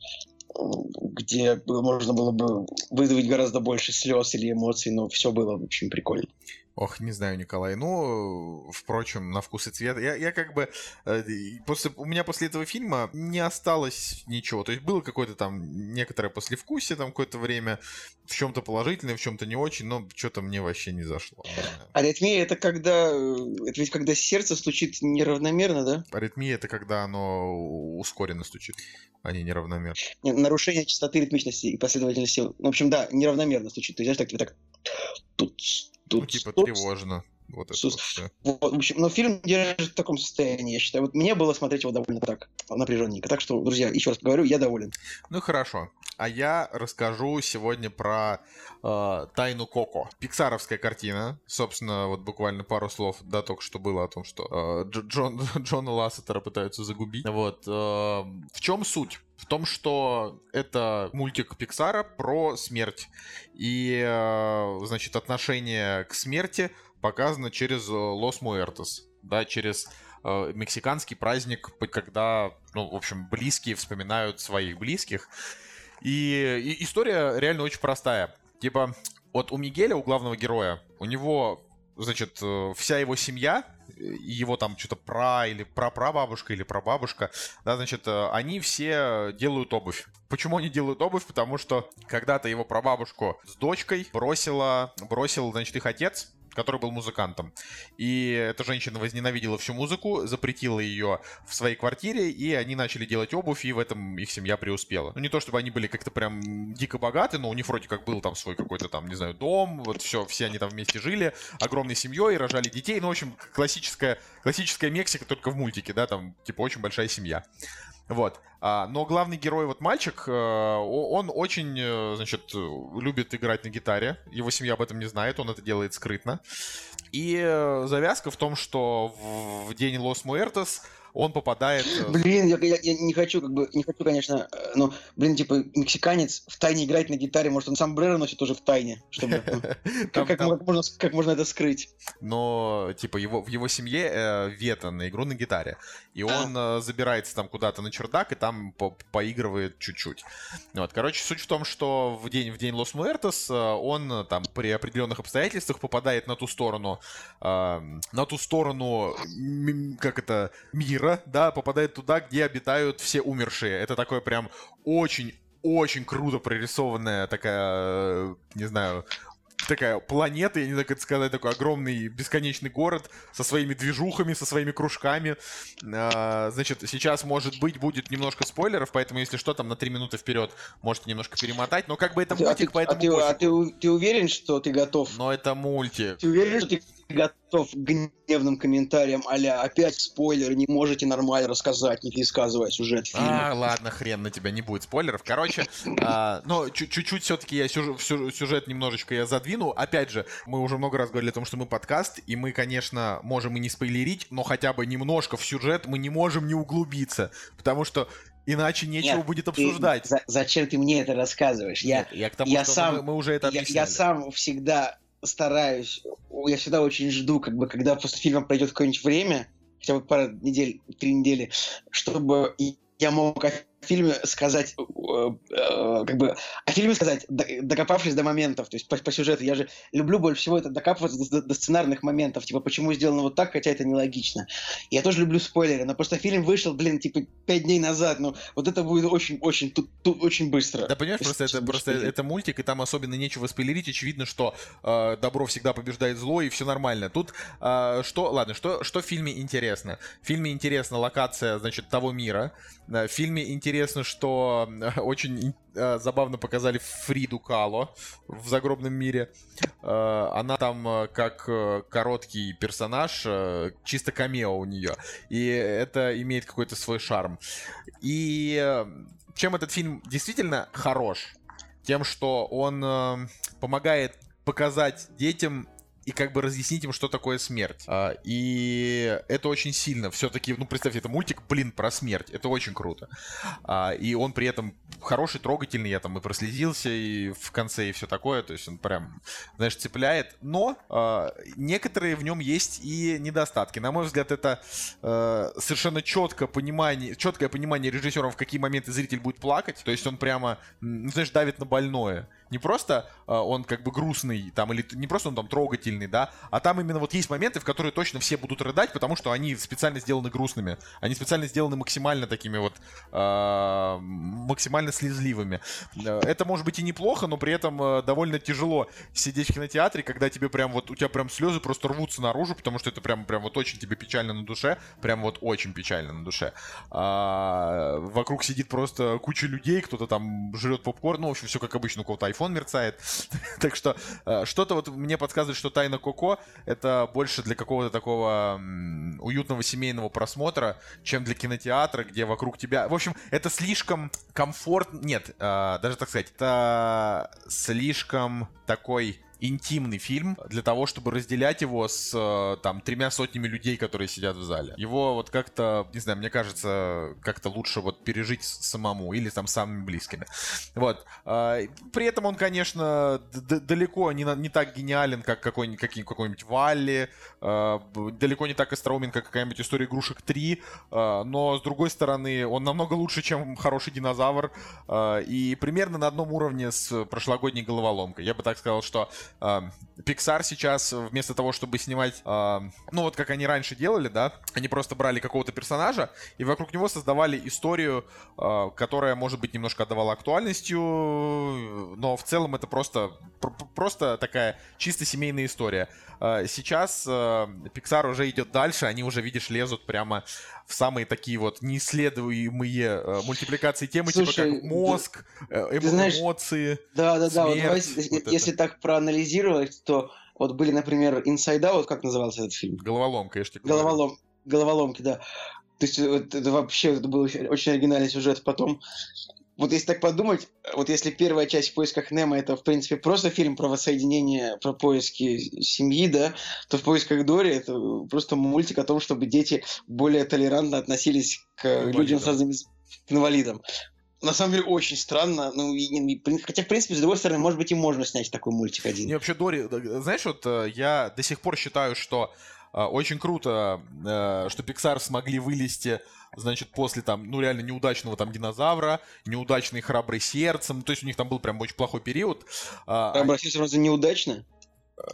где можно было бы вызвать гораздо больше слез или эмоций, но все было, в общем, прикольно. Ох, не знаю, Николай. Ну, впрочем, на вкус и цвет. Я, я как бы... э, после, у меня после этого фильма не осталось ничего. То есть было какое-то там некоторое послевкусие там какое-то время. В чем-то положительное, в чем-то не очень, но что-то мне вообще не зашло. Аритмия это когда, э, это ведь когда сердце стучит неравномерно, да? Аритмия — это когда оно ускоренно стучит, а не неравномерно. Не, нарушение частоты ритмичности и последовательности. В общем, да, неравномерно стучит. То есть, знаешь, так, так тут, тут, Ну, типа тревожно. Вот это Сус- вот всё. Вот, в общем, но фильм держит в таком состоянии, я считаю. Вот мне было смотреть его довольно так, напряженненько. Так что, друзья, еще раз говорю, я доволен. Ну хорошо. А я расскажу сегодня про э, Тайну Коко. Пиксаровская картина. Собственно, вот буквально пару слов, да, только что было о том, что э, Джон, Джона Лассетера пытаются загубить. Вот. Э, в чем суть? В том, что это мультик Пиксара про смерть. И, э, значит, отношение к смерти показано через Лос Муэртос. Да, через э, мексиканский праздник, когда, ну, в общем, близкие вспоминают своих близких. И, и история реально очень простая. Типа, вот у Мигеля, у главного героя, у него, значит, э, вся его семья, его там что-то пра или прапрабабушка или прабабушка, да, значит, э, они все делают обувь. Почему они делают обувь? Потому что когда-то его прабабушку с дочкой бросила, бросил, значит, их отец, который был музыкантом. И эта женщина возненавидела всю музыку, запретила ее в своей квартире, и они начали делать обувь, и в этом их семья преуспела. Ну, не то чтобы они были как-то прям дико богаты, но у них вроде как был там свой какой-то там, не знаю, дом, вот все, все они там вместе жили, огромной семьей, рожали детей, ну, в общем, классическая, классическая Мексика, только в мультике, да, там, типа, очень большая семья. Вот. А, но главный герой, вот мальчик, э, он очень, э, значит, любит играть на гитаре. Его семья об этом не знает, он это делает скрытно. И э, завязка в том, что в день Лос Муэртос он попадает... Э, блин, я, я, я не хочу, как бы, не хочу, конечно, э, но, блин, типа, мексиканец в тайне играет на гитаре, может, он сам Брера носит тоже в тайне, чтобы... Ну, как можно как можно это скрыть? Но, типа, его в его семье э, вето на игру на гитаре, и а. он забирается там куда-то на чердак и там поигрывает чуть-чуть. Вот, короче, суть в том, что в день в день Лос Муэртос он там при определенных обстоятельствах попадает на ту сторону, на ту сторону, как это, мира, мира, да, попадает туда, где обитают все умершие. Это такое прям очень очень круто прорисованная такая, не знаю, такая планета, я не знаю, как это сказать, такой огромный бесконечный город со своими движухами, со своими кружками. А, значит, сейчас, может быть, будет немножко спойлеров, поэтому, если что, там на три минуты вперед можете немножко перемотать, но как бы это мультик, а поэтому... А ты, а ты, ты уверен, что ты готов? Но это мультик. Ты уверен, что ты готов к гневным комментариям а опять спойлер, не можете нормально рассказать, не пересказывая сюжет фильма. А, ладно, хрен на тебя, не будет спойлеров. Короче, а, но чуть-чуть все-таки я сюжет, сюжет немножечко я задвину. Опять же, мы уже много раз говорили о том, что мы подкаст, и мы, конечно, можем и не спойлерить, но хотя бы немножко в сюжет мы не можем не углубиться, потому что Иначе нечего Нет, будет обсуждать. Ты, за, зачем ты мне это рассказываешь? Я, Нет, я к тому, я что сам, мы, мы уже это объясняли. Я, я сам всегда стараюсь, я всегда очень жду, как бы, когда после фильма пройдет какое-нибудь время, хотя бы пара недель, три недели, чтобы я мог фильме сказать, э, э, как бы, о фильме сказать, докопавшись до моментов, то есть по, по сюжету. Я же люблю больше всего это докапываться до, до сценарных моментов, типа, почему сделано вот так, хотя это нелогично. Я тоже люблю спойлеры, но просто фильм вышел, блин, типа, пять дней назад, ну, вот это будет очень-очень, тут, тут очень быстро. Да, понимаешь, просто это, просто это мультик, и там особенно нечего спойлерить, очевидно, что э, добро всегда побеждает зло, и все нормально. Тут, э, что, ладно, что, что в фильме интересно? В фильме интересна локация, значит, того мира, в фильме интересно, что очень э, забавно показали Фриду Кало в загробном мире. Э, она там э, как короткий персонаж, чисто камео у нее. И это имеет какой-то свой шарм. И чем этот фильм действительно хорош? Тем, что он помогает показать детям и как бы разъяснить им, что такое смерть. А, и это очень сильно. Все-таки, ну, представьте, это мультик, блин, про смерть. Это очень круто. А, и он при этом хороший, трогательный. Я там и проследился, и в конце, и все такое. То есть он прям, знаешь, цепляет. Но а, некоторые в нем есть и недостатки. На мой взгляд, это а, совершенно четко понимание, четкое понимание режиссером, в какие моменты зритель будет плакать. То есть он прямо, ну, знаешь, давит на больное. Не просто э, он как бы грустный, там, или не просто он там трогательный, да, а там именно вот есть моменты, в которые точно все будут рыдать, потому что они специально сделаны грустными. Они специально сделаны максимально такими вот, э, максимально слезливыми. Э, это может быть и неплохо, но при этом э, довольно тяжело сидеть в кинотеатре, когда тебе прям вот, у тебя прям слезы просто рвутся наружу, потому что это прям, прям вот очень тебе печально на душе, прям вот очень печально на душе. А, вокруг сидит просто куча людей, кто-то там жрет попкорн, ну, в общем, все как обычно, у кого-то iPhone телефон мерцает. так что э, что-то вот мне подсказывает, что Тайна Коко это больше для какого-то такого уютного семейного просмотра, чем для кинотеатра, где вокруг тебя... В общем, это слишком комфорт... Нет, э, даже так сказать, это слишком такой интимный фильм для того, чтобы разделять его с э, там тремя сотнями людей, которые сидят в зале. Его вот как-то, не знаю, мне кажется, как-то лучше вот пережить самому или там самыми близкими. Вот. А, при этом он, конечно, далеко не, не так гениален, как какой-нибудь какой, какой-нибудь Валли, а, далеко не так остроумен, как какая-нибудь история игрушек 3, а, но с другой стороны, он намного лучше, чем хороший динозавр, и примерно на одном уровне с прошлогодней головоломкой. Я бы так сказал, что Pixar сейчас вместо того, чтобы снимать, ну вот как они раньше делали, да, они просто брали какого-то персонажа и вокруг него создавали историю, которая, может быть, немножко отдавала актуальностью, но в целом это просто, просто такая чисто семейная история. Сейчас Pixar уже идет дальше, они уже, видишь, лезут прямо в самые такие вот неисследуемые мультипликации темы, Слушай, типа как мозг, э, эмо- знаешь, эмоции. Да, да, да. вот давай, вот если это. так проанализировать, то вот были, например, Inside Out, как назывался этот фильм? Головоломка, я же тебе Головолом... Головоломки, да. То есть это, это вообще это был очень оригинальный сюжет. Потом вот если так подумать, вот если первая часть в поисках Немо это, в принципе, просто фильм про воссоединение, про поиски семьи, да, то в поисках Дори это просто мультик о том, чтобы дети более толерантно относились к Инвалидам. людям с разными к инвалидам. На самом деле очень странно, ну, и, хотя, в принципе, с другой стороны, может быть, и можно снять такой мультик один. Не, вообще, Дори, знаешь, вот э, я до сих пор считаю, что очень круто, э, что Pixar смогли вылезти значит, после там, ну, реально неудачного там динозавра, неудачный храбрый сердцем, то есть у них там был прям очень плохой период. А, храбрый сердцем разве неудачно?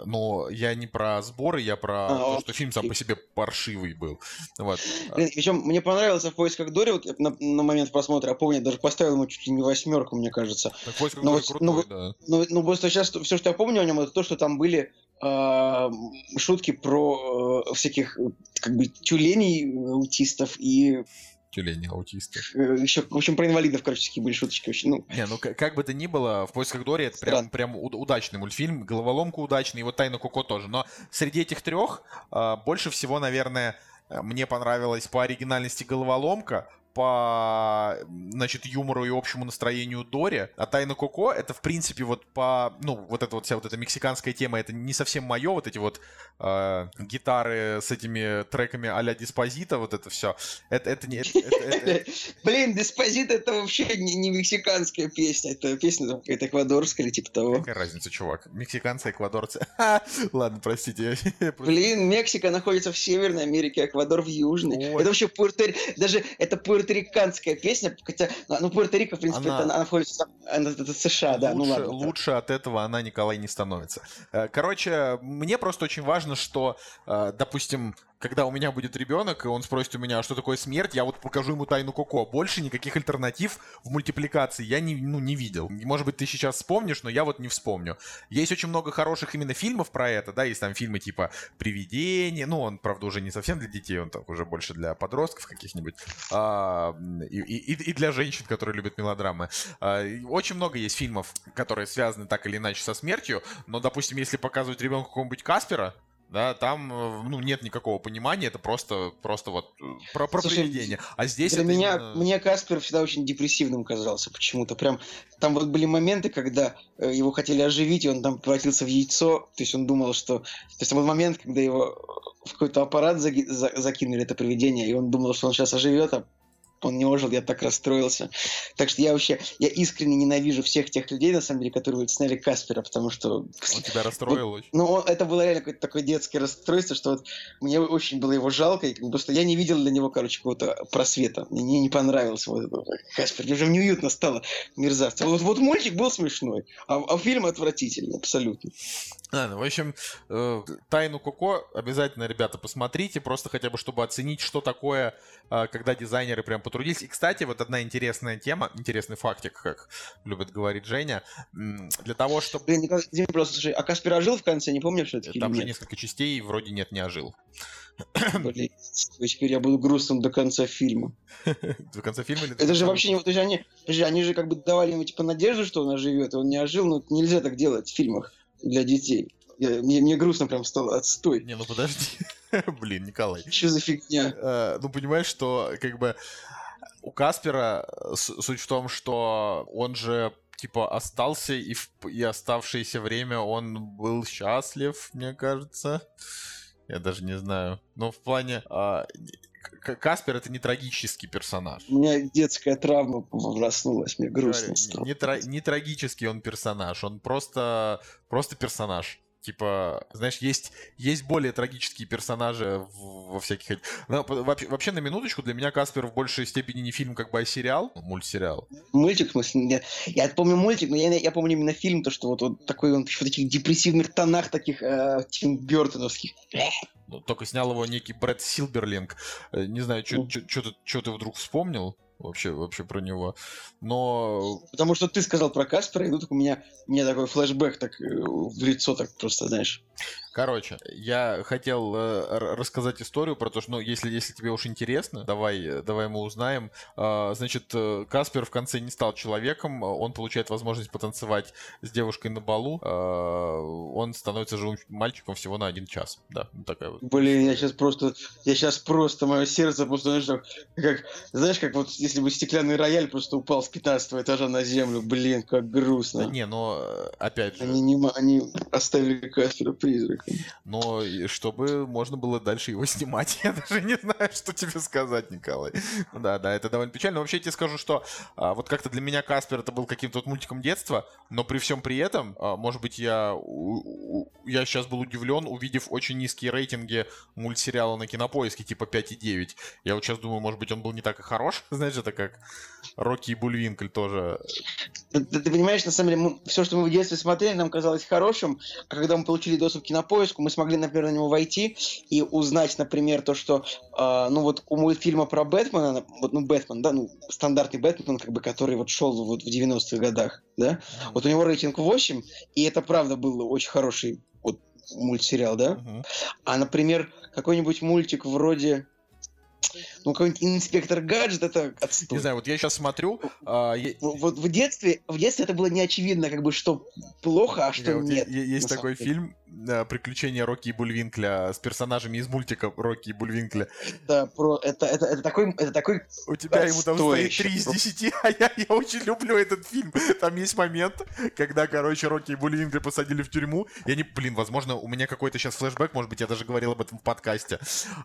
Но я не про сборы, я про а, то, что фильм сам по себе паршивый был. Вот. Причем мне понравился в поисках Дори вот на, на момент просмотра, я помню, я даже поставил ему чуть ли не восьмерку, мне кажется. Так, в поисках но, Дори крутой, но, да. Ну, ну, просто сейчас все, что я помню о нем, это то, что там были шутки про э, всяких как бы тюленей аутистов и тюлени аутисты. Э, Еще, в общем, про инвалидов, короче, такие были шуточки. Вообще, ну. Не, ну как, как бы то ни было, в поисках Дори это прям, прям удачный мультфильм, головоломка удачный, и вот Тайна Коко тоже. Но среди этих трех э, больше всего, наверное, мне понравилась по оригинальности головоломка, по, значит, юмору и общему настроению Дори. А Тайна Коко это, в принципе, вот по, ну, вот эта вот вся вот эта мексиканская тема, это не совсем мое, вот эти вот э, гитары с этими треками а-ля Диспозита, вот это все. Это, это не... Блин, Диспозит это вообще не, мексиканская песня, это песня какая-то эквадорская или типа того. Какая разница, чувак? Мексиканцы, эквадорцы. Ладно, простите. Блин, Мексика находится в Северной Америке, Эквадор в Южной. Это вообще Пуэрто... Даже это Пуэрто пуэрториканская песня, хотя, ну, Пуэрто-Рико, в принципе, она, это, она находится, это, это США, да, ну лучше, ну ладно. Лучше от этого она, Николай, не становится. Э, короче, мне просто очень важно, что, э, допустим, когда у меня будет ребенок, и он спросит у меня, а что такое смерть, я вот покажу ему тайну Коко. Больше никаких альтернатив в мультипликации я не, ну, не видел. Может быть, ты сейчас вспомнишь, но я вот не вспомню. Есть очень много хороших именно фильмов про это, да, есть там фильмы типа «Привидение», ну, он, правда, уже не совсем для детей, он так уже больше для подростков каких-нибудь, а, и, и, и для женщин, которые любят мелодрамы. А, очень много есть фильмов, которые связаны так или иначе со смертью, но, допустим, если показывать ребенку какого-нибудь Каспера, да, там, э, ну, нет никакого понимания, это просто, просто вот э, про, про Слушай, привидение. А здесь для меня, именно... мне Каспер всегда очень депрессивным казался почему-то. Прям там вот были моменты, когда э, его хотели оживить, и он там превратился в яйцо, то есть он думал, что... То есть там был момент, когда его в какой-то аппарат заги... за... закинули это привидение, и он думал, что он сейчас оживет, а он не ожил, я так расстроился. Так что я вообще, я искренне ненавижу всех тех людей, на самом деле, которые сняли Каспера, потому что... Он тебя расстроил вот, Ну, это было реально какое-то такое детское расстройство, что вот мне очень было его жалко, и просто я не видел для него, короче, какого-то просвета. Мне не понравился вот этот Каспер, мне уже неуютно стало мерзавцем. Вот, вот мультик был смешной, а, а фильм отвратительный, абсолютно. А, ну, в общем, э, Тайну Коко обязательно, ребята, посмотрите, просто хотя бы, чтобы оценить, что такое, э, когда дизайнеры прям потрудились. И, кстати, вот одна интересная тема, интересный фактик, как любит говорить Женя, для того, чтобы... Блин, Николай, просто, слушай, а Каспер ожил в конце, не помню, что это Там же несколько частей, вроде нет, не ожил. Блин, теперь я буду грустным до конца фильма. До конца фильма или Это же вообще не... То есть они, они же как бы давали ему типа надежду, что он оживет, он не ожил, но нельзя так делать в фильмах для детей. Я, мне, мне грустно прям стало, отстой. Не, ну подожди. Блин, Николай. Что за фигня? А, ну, понимаешь, что как бы у Каспера э, суть в том, что он же типа остался и, в, и оставшееся время он был счастлив, мне кажется. Я даже не знаю. Но в плане а, Каспер это не трагический персонаж. У меня детская травма проснулась, мне грустно Говорю, стало. не, тра- не трагический он персонаж, он просто, просто персонаж. Типа, знаешь, есть, есть более трагические персонажи в- во всяких... по- вообще, вообще, на минуточку, для меня Каспер в большей степени не фильм, как бы, а сериал, ну, мультсериал. Мультик, в смысле, нет. Я помню мультик, но я, я помню именно фильм, то, что вот, вот такой он в таких депрессивных тонах, таких э, Тим Бертоновских. Ну, только снял его некий Брэд Силберлинг. Э, Не знаю, что ты вдруг вспомнил вообще, вообще про него. Но Потому что ты сказал про Каспера, и тут у меня, у меня такой флешбэк так э, в лицо, так просто, знаешь. Короче, я хотел э, рассказать историю про то, что, ну, если, если тебе уж интересно, давай, э, давай мы узнаем. А, значит, э, Каспер в конце не стал человеком, он получает возможность потанцевать с девушкой на балу. А, он становится живым мальчиком всего на один час. Да, такая вот. Блин, я сейчас просто, я сейчас просто, мое сердце просто, знаешь, как, знаешь, как вот если бы стеклянный рояль просто упал с 15 этажа на землю, блин, как Да грустно. не, но э, опять же, Они, не, они оставили Каспера призраком. Но чтобы можно было дальше его снимать, я даже не знаю, что тебе сказать, Николай. Да, да, это довольно печально. Но вообще я тебе скажу, что а, вот как-то для меня Каспер это был каким-то вот мультиком детства, но при всем при этом, а, может быть, я, у- у- я сейчас был удивлен, увидев очень низкие рейтинги мультсериала на кинопоиске, типа 5,9. Я вот сейчас думаю, может быть, он был не так и хорош. Знаешь, это как Рокки и Бульвинкль тоже. Ты, ты- ты понимаешь, на самом деле, все, что мы в детстве смотрели, нам казалось хорошим, а когда мы получили доступ к кинопоиску, мы смогли, например, на него войти и узнать, например, то, что, а, ну вот у мультфильма про Бэтмена, вот, ну, Бэтмен, да, ну, стандартный Бэтмен, как бы, который вот шел вот в 90-х годах, да, вот у него рейтинг 8, и это, правда, был очень хороший вот мультсериал, да, Мгм. а, например, какой-нибудь мультик вроде, ну, какой-нибудь инспектор гаджет, это отстой. Не знаю, вот я сейчас смотрю, а, я- Вот в детстве, в детстве это было не очевидно, как бы, что плохо, а что Не, нет. Есть такой деле. фильм э, «Приключения Рокки и Бульвинкля» с персонажами из мультика Рокки и Бульвинкля. Это, про, это, это, это такой, это такой, У тебя ему там стоит Отстоящий 3 из просто. 10, а я, я очень люблю этот фильм. Там есть момент, когда, короче, Рокки и Бульвинкля посадили в тюрьму. Я не, блин, возможно, у меня какой-то сейчас флешбэк, может быть, я даже говорил об этом в подкасте.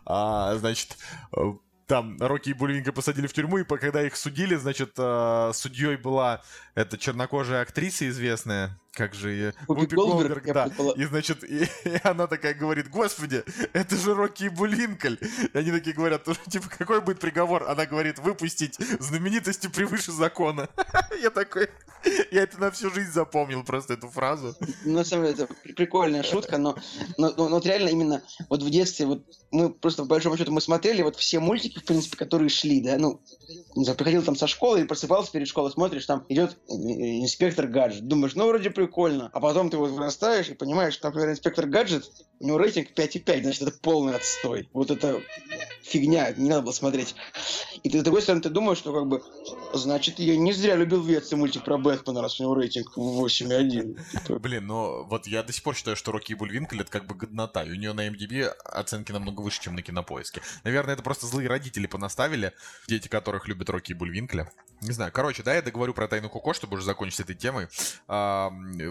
А, значит, э, там Рокки и Бульвинкля посадили в тюрьму, и когда их судили, значит, э, судьей была эта чернокожая актриса известная, как же ее... Вупи Голдберг, да. предпола- И, значит, и, и она такая говорит, господи, это же Рокки и Булинколь. И они такие говорят, «Ну, типа, какой будет приговор? Она говорит, выпустить знаменитости превыше закона. Я такой, я это на всю жизнь запомнил, просто эту фразу. ну, на самом деле, это при- прикольная шутка, но, но, но- но вот реально именно вот в детстве, вот мы просто, по большому счету, мы смотрели вот все мультики, в принципе, которые шли, да, ну, не знаю, приходил там со школы или просыпался перед школой, смотришь, там идет э, инспектор гаджет, думаешь, ну, вроде прикольно, а потом ты вот вырастаешь и понимаешь, что, например, инспектор гаджет, у него рейтинг 5,5, значит, это полный отстой. Вот это фигня, не надо было смотреть. И ты, с другой стороны, ты думаешь, что как бы, значит, я не зря любил в мультик про Бэтмена, раз у него рейтинг 8,1. Типа, Блин, но вот я до сих пор считаю, что Рокки и Бульвинколь это как бы годнота. И у нее на MDB оценки намного выше, чем на кинопоиске. Наверное, это просто злые родители понаставили, дети которых любят Рокки и Бульвинкля. Не знаю. Короче, да, я договорю про Тайну Коко, чтобы уже закончить этой темой.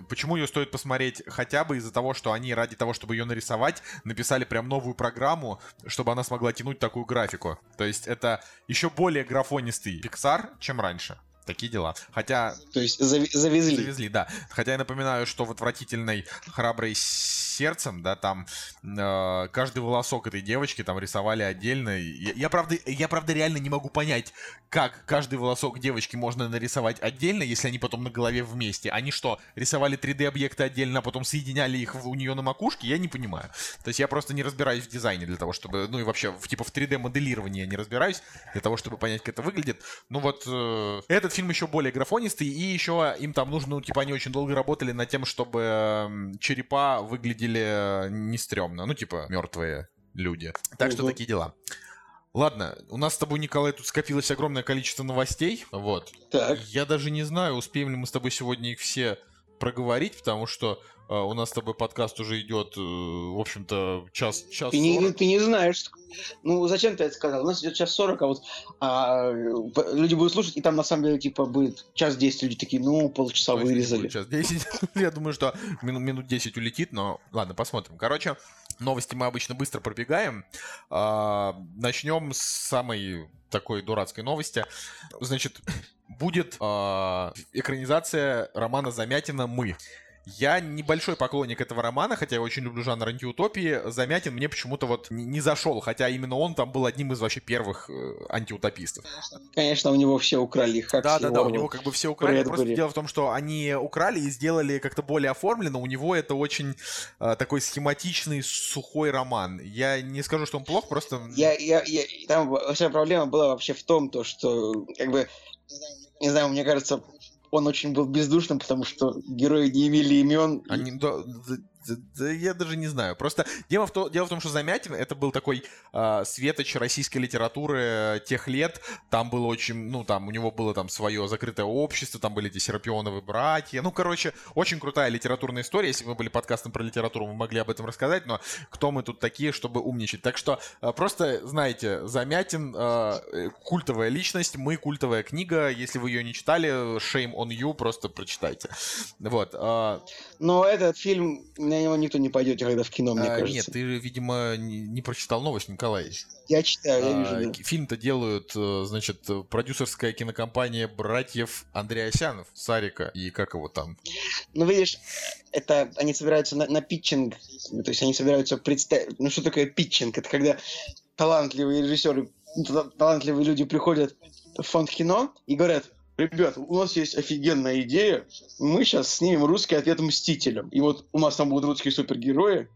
Почему ее стоит посмотреть? Хотя бы из-за того, что они ради того, чтобы ее нарисовать, написали прям новую программу, чтобы она смогла тянуть такую графику. То есть это еще более графонистый Pixar, чем раньше. Такие дела. Хотя То есть зави- завезли. Завезли, да. Хотя я напоминаю, что в отвратительной храброй сердцем, да, там э, каждый волосок этой девочки там рисовали отдельно. Я, я, правда, я правда реально не могу понять, как каждый волосок девочки можно нарисовать отдельно, если они потом на голове вместе. Они что, рисовали 3D-объекты отдельно, а потом соединяли их у нее на макушке? Я не понимаю. То есть я просто не разбираюсь в дизайне для того, чтобы, ну и вообще, в, типа в 3D-моделировании я не разбираюсь, для того, чтобы понять, как это выглядит. Ну вот, э, этот фильм еще более графонистый, и еще им там нужно, ну, типа, они очень долго работали над тем, чтобы эм, черепа выглядели э, не стрёмно, ну, типа, мертвые люди. Так что Мгм. такие дела. Ладно, у нас с тобой, Николай, тут скопилось огромное количество новостей, вот. Так. Я даже не знаю, успеем ли мы с тобой сегодня их все проговорить, потому что у нас с тобой подкаст уже идет, э, в общем-то, час, час Ты не, 40. ты не знаешь. Ну, зачем ты это сказал? У нас идет час 40, а вот а, люди будут слушать, и там на самом деле, типа, будет час 10, люди такие, ну, полчаса не вырезали. Час 10. Я думаю, что мину- минут 10 улетит, но ладно, посмотрим. Короче, новости мы обычно быстро пробегаем. А, Начнем с самой такой дурацкой новости. Значит, будет а, экранизация романа Замятина «Мы». Я небольшой поклонник этого романа, хотя я очень люблю жанр антиутопии. Замятин мне почему-то вот не, зашел, хотя именно он там был одним из вообще первых э, антиутопистов. Конечно, у него все украли, как Да, да, да, у него как бы все украли. Просто Брэдбери. дело в том, что они украли и сделали как-то более оформленно. У него это очень э, такой схематичный, сухой роман. Я не скажу, что он плох, просто... Я, я, я, там вся проблема была вообще в том, то, что, как бы, не знаю, мне кажется, он очень был бездушным, потому что герои не имели имен. Они, да, да- я даже не знаю. Просто дело в, то- дело в том, что Замятин это был такой э, светоч российской литературы э, тех лет. Там было очень, ну, там у него было там свое закрытое общество, там были эти Серапионовы братья. Ну, короче, очень крутая литературная история. Если бы мы были подкастом про литературу, мы могли об этом рассказать, но кто мы тут такие, чтобы умничать? Так что э, просто, знаете, Замятин э, э, культовая личность, мы культовая книга. Если вы ее не читали, shame on you, просто прочитайте. Вот. э, Но этот фильм, на него никто не пойдет никогда в кино, мне а, кажется. Нет, ты, видимо, не, не прочитал новость, Николай. Я читаю, я А, вижу, да. к- Фильм-то делают, э, значит, продюсерская кинокомпания братьев Андреасянов, Сарика и как его там. Ну, видишь, это они собираются на, на питчинг, то есть они собираются представить... Ну, что такое питчинг? Это когда талантливые режиссеры, та- талантливые люди приходят в фонд кино и говорят, ребят, у нас есть офигенная идея, мы сейчас снимем русский ответ Мстителям. И вот у нас там будут русские супергерои,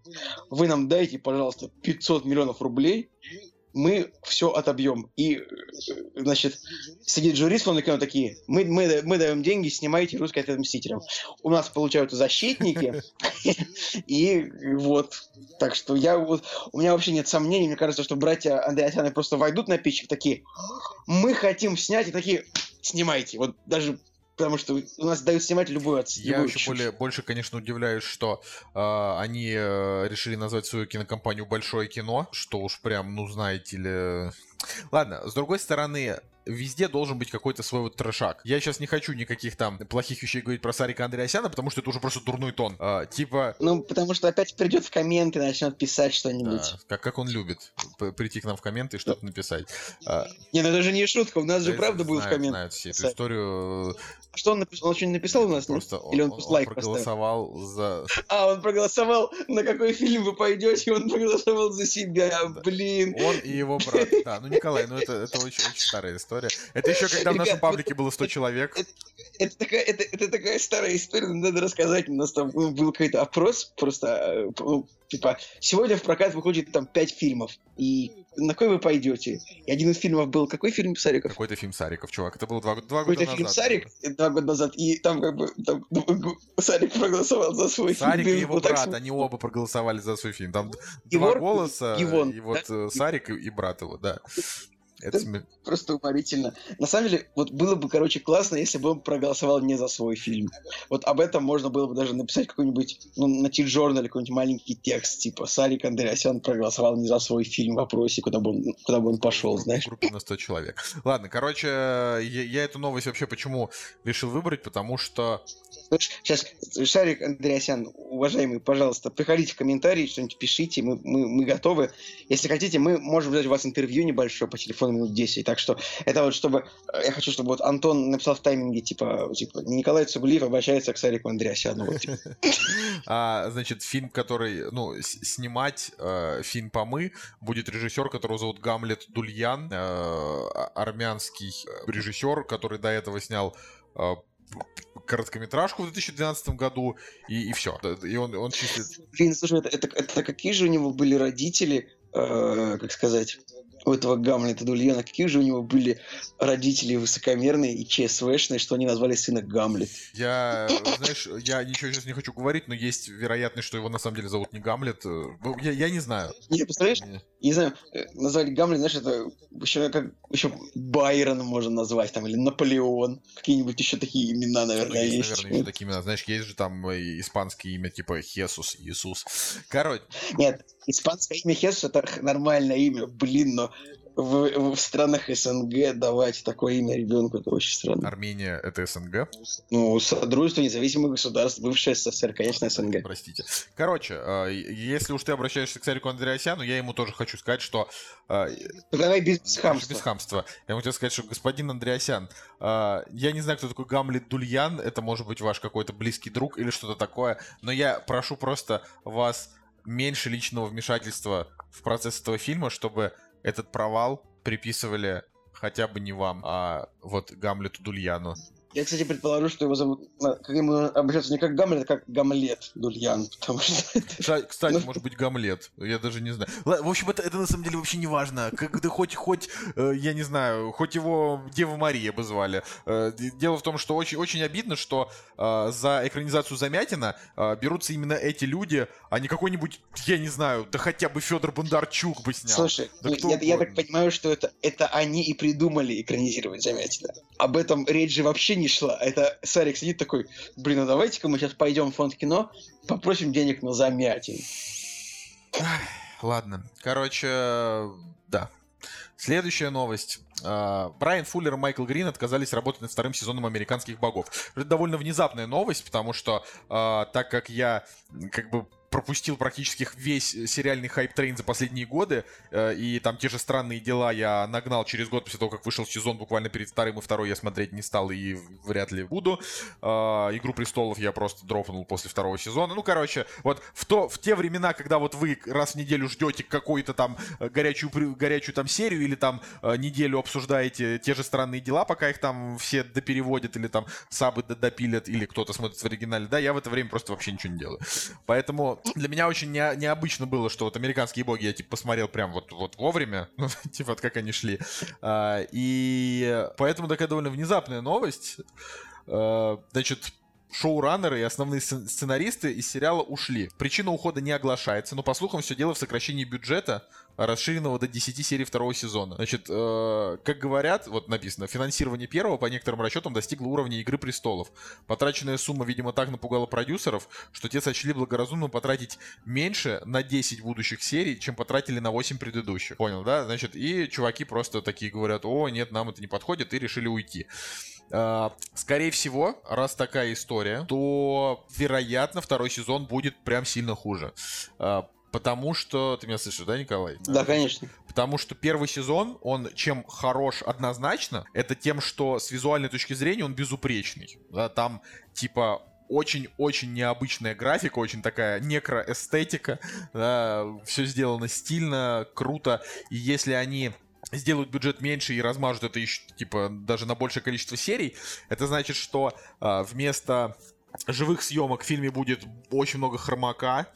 вы нам дайте, пожалуйста, 500 миллионов рублей, мы все отобьем. И, э, значит, сидит жюри с кино такие, мы, мы, мы даем деньги, снимайте русский ответ Мстителям. У нас получаются защитники, и вот. Так что я вот, у меня вообще нет сомнений, мне кажется, что братья Андреасяны просто войдут на пичек такие, мы хотим снять, и такие, снимайте. Вот даже потому что у нас дают снимать любую от Я любую еще чушь. более, больше, конечно, удивляюсь, что э, они э, решили назвать свою кинокомпанию «Большое кино», что уж прям, ну, знаете ли... Ладно, с другой стороны, везде должен быть какой-то свой вот трешак. Я сейчас не хочу никаких там плохих вещей говорить про Сарика Андреасяна, потому что это уже просто дурной тон. А, типа, Ну, потому что опять придет в комменты и начнет писать что-нибудь. да, как, как он любит прийти к нам в комменты и что-то написать. А, Не, ну это же не шутка, у нас же да, правда будет в комментах. знают все эту историю. Что он написал? Он что-нибудь написал у нас? Просто он, Или он он- он лайк поставил? проголосовал за... А, он проголосовал, на какой фильм вы пойдете, он проголосовал за себя, блин. Он и его брат. Да, ну Николай, ну это, это очень, очень старая история. Это еще когда в нашем паблике было 100 человек. Это такая, это, это такая старая история, надо рассказать. У нас там ну, был какой-то опрос, просто, э, ну, типа, сегодня в прокат выходит там пять фильмов, и на какой вы пойдете? И один из фильмов был, какой фильм Сариков? Какой-то фильм Сариков, чувак. Это было два, два года Какой-то фильм назад. Сарик э, два года назад, и там как бы там, Сарик проголосовал за свой Сарик фильм. и его так брат, смешно. они оба проголосовали за свой фильм. Там Егор два голоса, и Ивон, и вот э, Сарик и, и брат его, да. Это Просто уморительно. На самом деле, вот было бы, короче, классно, если бы он проголосовал не за свой фильм. Вот об этом можно было бы даже написать какой-нибудь, ну, на Ти-журнале какой-нибудь маленький текст, типа «Сарик Андреасян проголосовал не за свой фильм в вопросе, куда бы он, куда бы он пошел, знаешь». группе на 100 человек. Ладно, короче, я, я эту новость вообще почему решил выбрать, потому что Сейчас, Шарик Андреасян, уважаемый, пожалуйста, приходите в комментарии, что-нибудь пишите, мы, мы, мы готовы. Если хотите, мы можем взять у вас интервью небольшое по телефону минут 10. Так что это вот чтобы... э, Я хочу, чтобы вот Антон написал в тайминге, типа, типа Николай Цугулиев обращается к Сарику Андреасяну. Вот, типа. А, значит, фильм, который, ну, снимать э, фильм «Помы» будет режиссер, которого зовут Гамлет Дульян, э, а- армянский э, режиссер, который до этого снял э, короткометражку в 2012 году, и, и все. И он, он числит... Блин, слушай, это, это, это какие же у него были родители, э, как сказать, у этого Гамлета Дульяна, какие же у него были родители высокомерные и ЧСВшные, что они назвали сына Гамлет. Я, знаешь, я ничего сейчас не хочу говорить, но есть вероятность, что его на самом деле зовут не Гамлет. э, ну, Я, я не знаю. Не, представляешь, Не. Не знаю, э, назвать Гамлет, знаешь, это еще как еще Байрон можно назвать, там, или Наполеон. Какие-нибудь еще такие имена, наверное, Ну, есть. наверное, еще такие имена. Знаешь, есть же там э, испанские имя, типа Хесус, Иисус. Короче, Нет, испанское имя Хесус это нормальное имя, блин, но в, в странах СНГ давать такое имя ребенку, это очень странно. Армения — это СНГ. Ну, Содружество независимых государств, бывшее СССР, конечно, СНГ. Простите. Короче, э, если уж ты обращаешься к Сарику Андреасяну, я ему тоже хочу сказать, что... э, Ну, давай без хамства. Без хамства. Я тебе сказать, что господин Андреасян, а, я не знаю, кто такой Гамлет Дульян, это может быть ваш какой-то близкий друг или что-то такое, но я прошу просто вас меньше личного вмешательства в процесс этого фильма, чтобы этот провал приписывали хотя бы не вам, а вот Гамлету Дульяну. Я, кстати, предположу, что его зовут, на- как ему обращаться не как Гамлет, а как Гамлет Дульян, потому что это... Кстати, Ну, может быть, Гамлет. Я даже не знаю. В общем, это, это на самом деле вообще не важно. Как да хоть, хоть, э, я не знаю, хоть его Дева Мария бы звали. Э, Дело в том, что очень, очень обидно, что э, за экранизацию Замятина э, берутся именно эти люди, а не какой-нибудь, я не знаю, да хотя бы Федор Бондарчук бы снял. Слушай, Да я, я так понимаю, что это, это они и придумали экранизировать Замятина. Об этом речь же вообще не шла. Это Сарик сидит такой, блин, ну давайте-ка мы сейчас пойдем в фонд кино, попросим денег на «Замятин». Ладно. Короче, да. Следующая новость. А, Брайан Фуллер и Майкл Грин отказались работать над вторым сезоном «Американских богов». Это довольно внезапная новость, потому что а, так как я как бы пропустил практически весь сериальный hype train за последние годы, э, и там те же странные дела я нагнал через год после того, как вышел сезон, буквально перед вторым и второй я смотреть не стал и вряд ли буду. А, Игру престолов я просто дропнул после второго сезона. Ну, короче, вот в, то, в те времена, когда вот вы раз в неделю ждете какую-то там э, горячую, горячую там серию или там э, неделю обсуждаете те же странные дела, пока их там все допереводят или там сабы допилят или кто-то смотрит в оригинале, да, я в это время просто вообще ничего не делаю. Поэтому для меня очень не- необычно было, что вот американские боги я типа посмотрел прям вот, вот вовремя, ну, типа вот как они шли. А, и поэтому такая довольно внезапная новость. А, значит, шоураннеры и основные сцен- сценаристы из сериала ушли. Причина ухода не оглашается, но по слухам все дело в сокращении бюджета, расширенного до 10 серий второго сезона. Значит, э, как говорят, вот написано, финансирование первого по некоторым расчетам достигло уровня Игры престолов. Потраченная сумма, видимо, так напугала продюсеров, что те сочли благоразумно потратить меньше на 10 будущих серий, чем потратили на 8 предыдущих. Понял, да? Значит, и чуваки просто такие говорят, о, нет, нам это не подходит, и решили уйти. А, Скорее всего, раз такая история, то, вероятно, второй сезон будет прям сильно хуже. А, Потому что... Ты меня слышишь, да, Николай? Да, конечно. Потому что первый сезон, он чем хорош однозначно, это тем, что с визуальной точки зрения он безупречный. Да, там, типа, очень-очень необычная графика, очень такая некроэстетика, да, все сделано стильно, круто, и если они сделают бюджет меньше и размажут это еще, типа, даже на большее количество серий, это значит, что а, вместо живых съемок в фильме будет очень много хромака,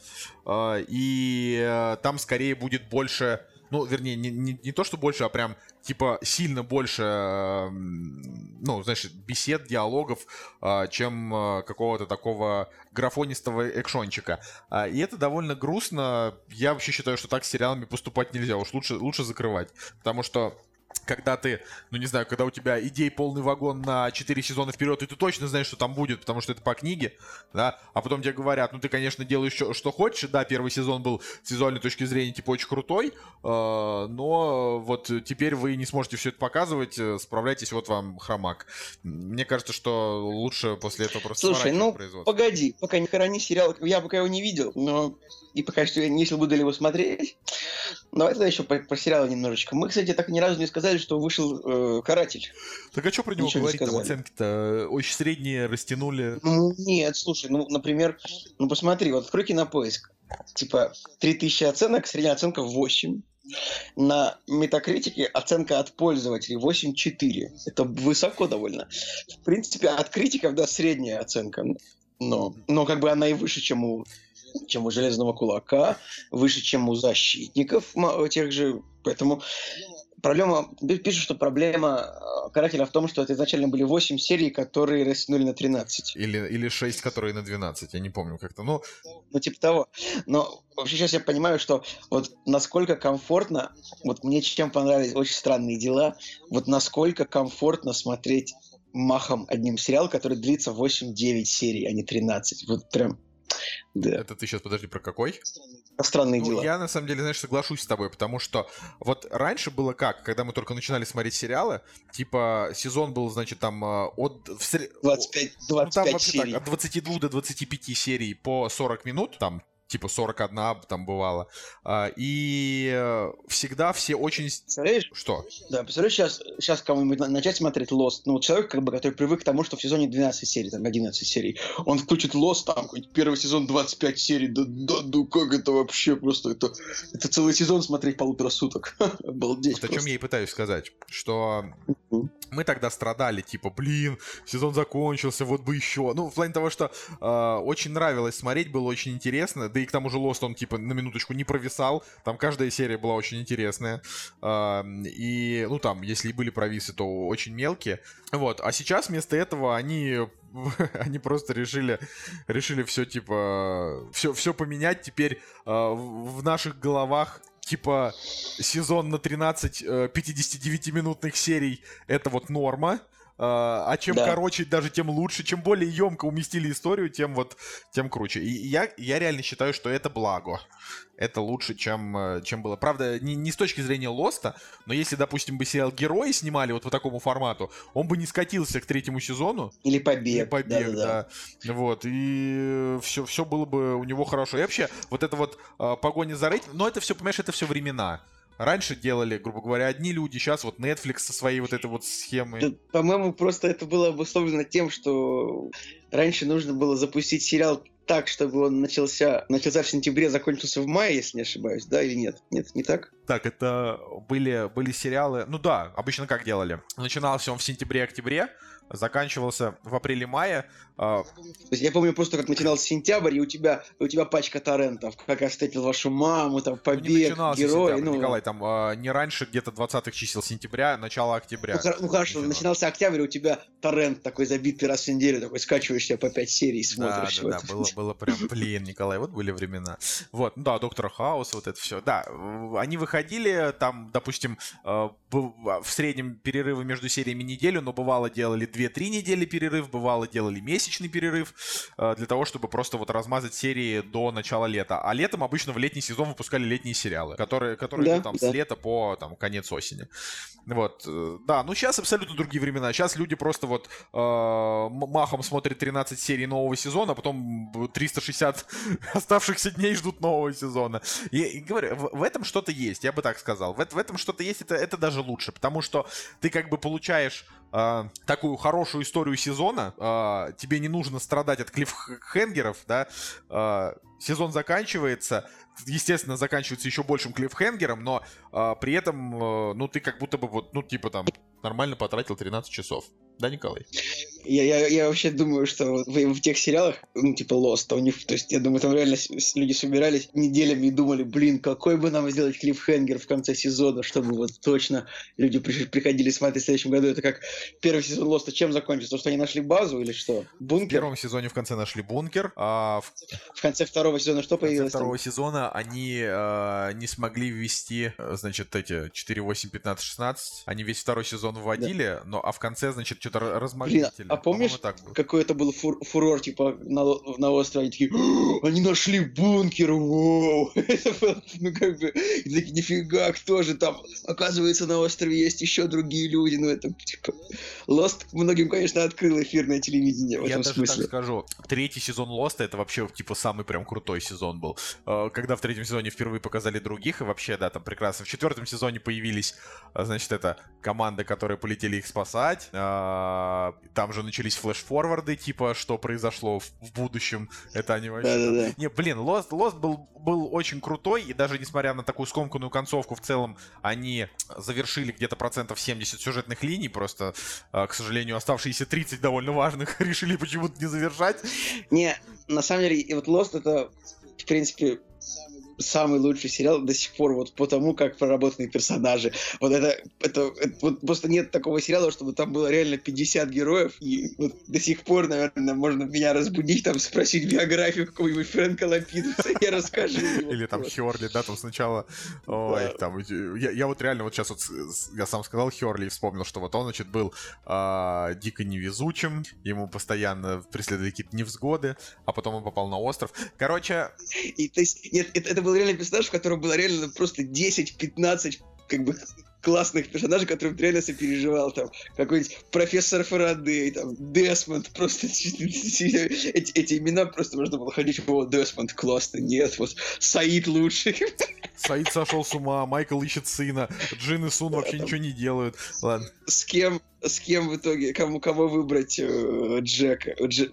э, и э, там скорее будет больше, ну, вернее, не, не, не то, что больше, а прям, типа, сильно больше, э, ну, знаешь, бесед, диалогов, э, чем э, какого-то такого графонистого экшончика. А, И это довольно грустно. Я вообще считаю, что так с сериалами поступать нельзя. Уж лучше, лучше закрывать. Потому что когда ты, ну не знаю, когда у тебя идей полный вагон на 4 сезона вперед, и ты точно знаешь, что там будет, потому что это по книге, да, а потом тебе говорят, ну ты, конечно, делаешь что, что хочешь, да, первый сезон был с визуальной точки зрения, типа, очень крутой, э, но вот теперь вы не сможете все это показывать, э, справляйтесь, вот вам хромак. Мне кажется, что лучше после этого просто Слушай, ну, погоди, пока не храни сериал, я пока его не видел, но и пока что я не если буду ли его смотреть. Давай тогда еще про, про сериалы немножечко. Мы, кстати, так ни разу не сказали, что вышел э, «Каратель». Так а что про него Ничего не говорить? Там сказали. оценки-то э, очень средние, растянули. Ну, нет, слушай, ну, например, ну посмотри, вот открой кинопоиск. Типа, 3000 оценок, средняя оценка 8. На метакритике оценка от пользователей 8,4. Это высоко довольно. В принципе, от критиков, да, средняя оценка. Но, но как бы она и выше, чем у, чем у Железного Кулака, выше, чем у Защитников ма- тех же. Поэтому проблема, пишут, что проблема э, карателя в том, что это изначально были 8 серий, которые растянули на 13. Или, или 6, которые на 12, я не помню как-то. Ну, Ну, типа того. Но вообще сейчас я понимаю, что вот насколько комфортно, вот мне чем понравились очень странные дела, вот насколько комфортно смотреть махом одним сериал, который длится 8-9 серий, а не 13. Вот прям, да, это ты сейчас, подожди, про какой? странные Ну, дела. я на самом деле, знаешь, соглашусь с тобой, потому что вот раньше было как, когда мы только начинали смотреть сериалы, типа сезон был, значит, там э, от... в сре- 25, Ну, там 25 вообще серий. так, от 22 до 25 серий по 40 минут, там типа 41 там бывало. А, И э, всегда все очень... Представляешь? Что? Да, представляешь, сейчас, сейчас кому-нибудь на- начать смотреть Lost, ну, вот человек, как бы, который привык к тому, что в сезоне 12 серий, там, 11 серий, он включит Lost, там, какой-нибудь первый сезон 25 серий, да, да, ну, как это вообще просто, это, это целый сезон смотреть полутора суток. Обалдеть Вот о чем я и пытаюсь сказать, что мы тогда страдали, типа, блин, сезон закончился, вот бы еще. Ну, в плане того, что э, очень нравилось смотреть, было очень интересно, да и к тому же Lost, он, типа, на минуточку не провисал, там каждая серия была очень интересная, и, ну, там, если и были провисы, то очень мелкие, вот, а сейчас вместо этого они они просто решили, решили все типа, все, все поменять. Теперь э, в наших головах типа сезон на 13 э, 59-минутных серий это вот норма. Э, А чем Да. короче, даже тем лучше. Чем более емко уместили историю, тем вот тем круче. И я, я реально считаю, что это благо. Это лучше, чем, э, чем было. Правда, не, не с точки зрения Лоста, но если, допустим, бы сериал Герои снимали вот по такому формату, он бы не скатился к третьему сезону. Или побег. побег, да-да-да. да. Вот, и все, все было бы у него хорошо. И вообще, вот это вот э, погоня за рейтингом, но это все, понимаешь, это все времена. Раньше делали, грубо говоря, одни люди, сейчас вот Netflix со своей вот этой вот схемой. Да, по-моему, просто это было обусловлено тем, что раньше нужно было запустить сериал так, чтобы он начался, начался в сентябре, закончился в мае, если не ошибаюсь, да или нет? Нет, не так? Так, это были, были сериалы, ну да, обычно как делали? Начинался он в сентябре-октябре, заканчивался в апреле-мае. есть я помню просто, как начинался сентябрь, и у тебя, у тебя пачка торрентов, как я встретил вашу маму, там, ну, побег, начинался герой, сентябрь, ну... Николай, там а, не раньше где-то 20-х чисел сентября, начало октября. Ну, ну, хорошо, начиналось. начинался октябрь, у тебя торрент такой забитый раз в неделю, такой скачиваешь себя по 5 серий Да, смотришь. да, вот. да, было, было прям, блин, Николай, вот были времена. Вот, ну да, Доктор Хаус, вот это все. Да, э, они выходили, там, допустим, э, бу- в среднем перерывы между сериями неделю, но бывало делали 2-3 недели перерыв, бывало делали месячный перерыв, э, для того, чтобы просто вот размазать серии до начала лета. А летом обычно в летний сезон выпускали летние сериалы, которые, которые Да, там да. с лета по там, конец осени. Вот, э, да, ну сейчас абсолютно другие времена. Сейчас люди просто вот э, махом смотрят 13 серий нового сезона, а потом 360 оставшихся дней ждут нового сезона. И, и говорю, в, в этом что-то есть, я бы так сказал. В, в этом что-то есть, это, это даже лучше, потому что ты как бы получаешь э, такую хорошую историю сезона, э, тебе не нужно страдать от клиффхенгеров, да, э, сезон заканчивается, естественно, заканчивается еще большим клиффхенгером, но а, при этом, э, ну, ты как будто бы вот, ну, типа там, нормально потратил 13 часов. Да, Николай? Я, я, я вообще думаю, что в, в тех сериалах, ну, типа Lost, у них, то есть, я думаю, там реально с- с- люди собирались неделями и думали, блин, какой бы нам сделать клиффхенгер в конце сезона, чтобы вот точно люди при- приходили смотреть в следующем году. Это как первый сезон Лоста чем закончится? То, что они нашли базу или что? В Бункер? первом сезоне в конце нашли бункер, а в В конце второго сезона что конце появилось? там? второго сезона они э, не смогли ввести, э, значит, эти 4, 8, 15, 16. Они весь второй сезон вводили, но а в конце, значит, что-то размагнитили. а помнишь. Какой это был фур- фурор, типа, на, на острове, они такие, «О, они нашли бункер, вау! Это было, ну, как бы, такие, нифига, кто же там? Оказывается, на острове есть еще другие люди, ну, это, типа, Lost многим, конечно, открыл эфирное телевидение в Я этом даже смысле. так скажу, третий сезон Лоста это вообще типа самый прям крутой сезон был. Э, Когда в третьем сезоне впервые показали других, и вообще, да, там прекрасно. В четвертом сезоне появились, э, значит, это команды, которые полетели их спасать. Э, Там же начались флеш-форварды, типа, что произошло в в будущем. Это они вообще... Да-да-да. Не, блин, Lost, Lost был, был очень крутой, и даже несмотря на такую скомканную концовку, в целом они завершили где-то процентов 70 сюжетных линий, просто, э, к сожалению, оставшиеся 30 довольно важных решили почему-то не завершать. Не, на самом деле, и вот Lost это, в принципе, самый лучший сериал до сих пор вот по тому, как проработаны персонажи. Вот это, это, это вот просто нет такого сериала, чтобы там было реально 50 героев, и вот до сих пор, наверное, можно меня разбудить, там спросить биографию какого-нибудь Фрэнка Лапидуса, я расскажу. Или там Херли, да, там сначала, ой, там, я, вот реально вот сейчас вот, я сам сказал Херли и вспомнил, что вот он, значит, был э, дико невезучим, ему постоянно преследовали какие-то невзгоды, а потом он попал на остров. Короче... И, то есть, нет, это, это был реально персонаж, в котором было реально просто 10-15 как бы классных персонажей, которых ты реально сопереживал, там, какой-нибудь профессор Фарадей, там, Десмонд, просто эти, эти имена просто можно было ходить, о, Десмонд, классно, нет, вот, Саид лучший. Саид сошел с ума, Майкл ищет сына, Джин и Сун вообще ничего не делают, ладно. С кем, с кем в итоге, кому, кого выбрать э, Джека, Дж,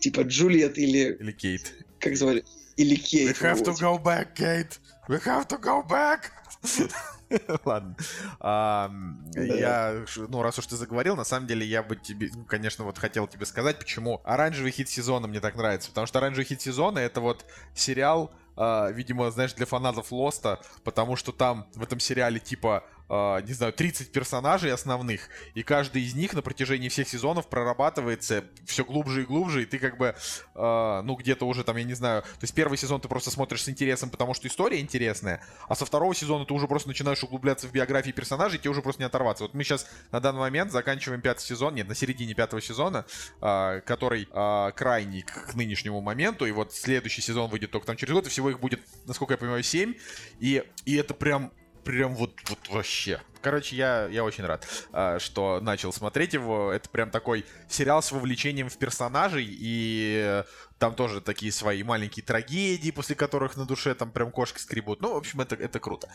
типа Джульет или... Или Кейт. Как звали? Или Кейт. We have to go back, Кейт. We have to go back. Ладно. А, я, ну, раз уж ты заговорил, на самом деле я бы тебе, ну, конечно, вот хотел тебе сказать, почему оранжевый хит сезона мне так нравится. Потому что оранжевый хит сезона это вот сериал, Uh, видимо, знаешь, для фанатов Лоста, потому что там в этом сериале типа не знаю, 30 персонажей основных, и каждый из них на протяжении всех сезонов прорабатывается все глубже и глубже, и ты как бы, uh, ну, где-то уже там, я не знаю, то есть первый сезон ты просто смотришь с интересом, потому что история интересная, а со второго сезона ты уже просто начинаешь углубляться в биографии персонажей, тебе уже просто не оторваться. Вот мы сейчас на данный момент заканчиваем пятый сезон, нет, на середине пятого сезона, uh, который крайний к нынешнему моменту, и вот следующий сезон выйдет только там через год, и всего их будет, насколько я понимаю, 7, и, и это прям прям вот, вот вообще. Короче, я, я очень рад, а, что начал смотреть его. Это прям такой сериал с вовлечением в персонажей, и там тоже такие свои маленькие трагедии, после которых на душе там прям кошки скребут. Ну, в общем, это, это круто.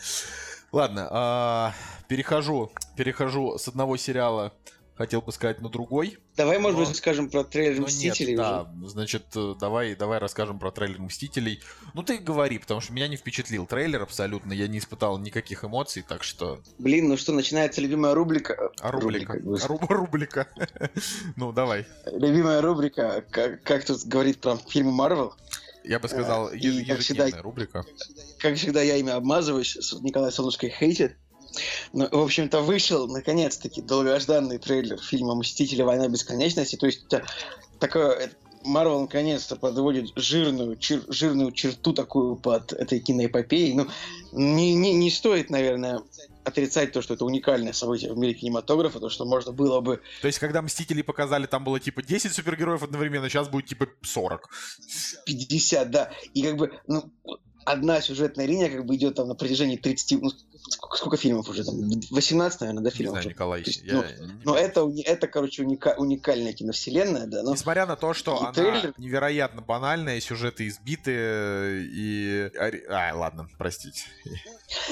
Ладно, а, перехожу, перехожу с одного сериала хотел бы сказать на другой. Давай, может но... быть, скажем про трейлер Мстителей нет, уже. Да, значит, э, давай, давай расскажем про трейлер Мстителей. Ну, ты говори, потому что меня не впечатлил трейлер абсолютно. Я не испытал никаких эмоций, так что... Блин, ну что, начинается любимая рубрика. А рубрика. рубрика. рубрика. ну, давай. Любимая рубрика, как, как тут говорит про фильмы Марвел. Я бы сказал, э, ежедневная рубрика. Как всегда, я ими обмазываюсь. Николай Солнышко хейтит. Ну, в общем-то, вышел, наконец-таки, долгожданный трейлер фильма «Мстители. Война бесконечности». То есть, такое... Марвел наконец-то подводит жирную, чер, жирную черту такую под этой киноэпопеей. Ну, не, не, не стоит, наверное, отрицать то, что это уникальное событие в мире кинематографа, то, что можно было бы... То есть, когда «Мстители» показали, там было типа 10 супергероев одновременно, сейчас будет типа 40. 50, да. И как бы, ну, одна сюжетная линия как бы идет там на протяжении 30, ну, сколько, сколько фильмов уже там? 18, наверное, да, фильмов? Не знаю, Николай. есть, я... ну, но это, это, короче, уника, уникальная киновселенная, да. Но... Несмотря на то, что она трейлер... невероятно банальная, сюжеты избиты и... А, ладно, простите.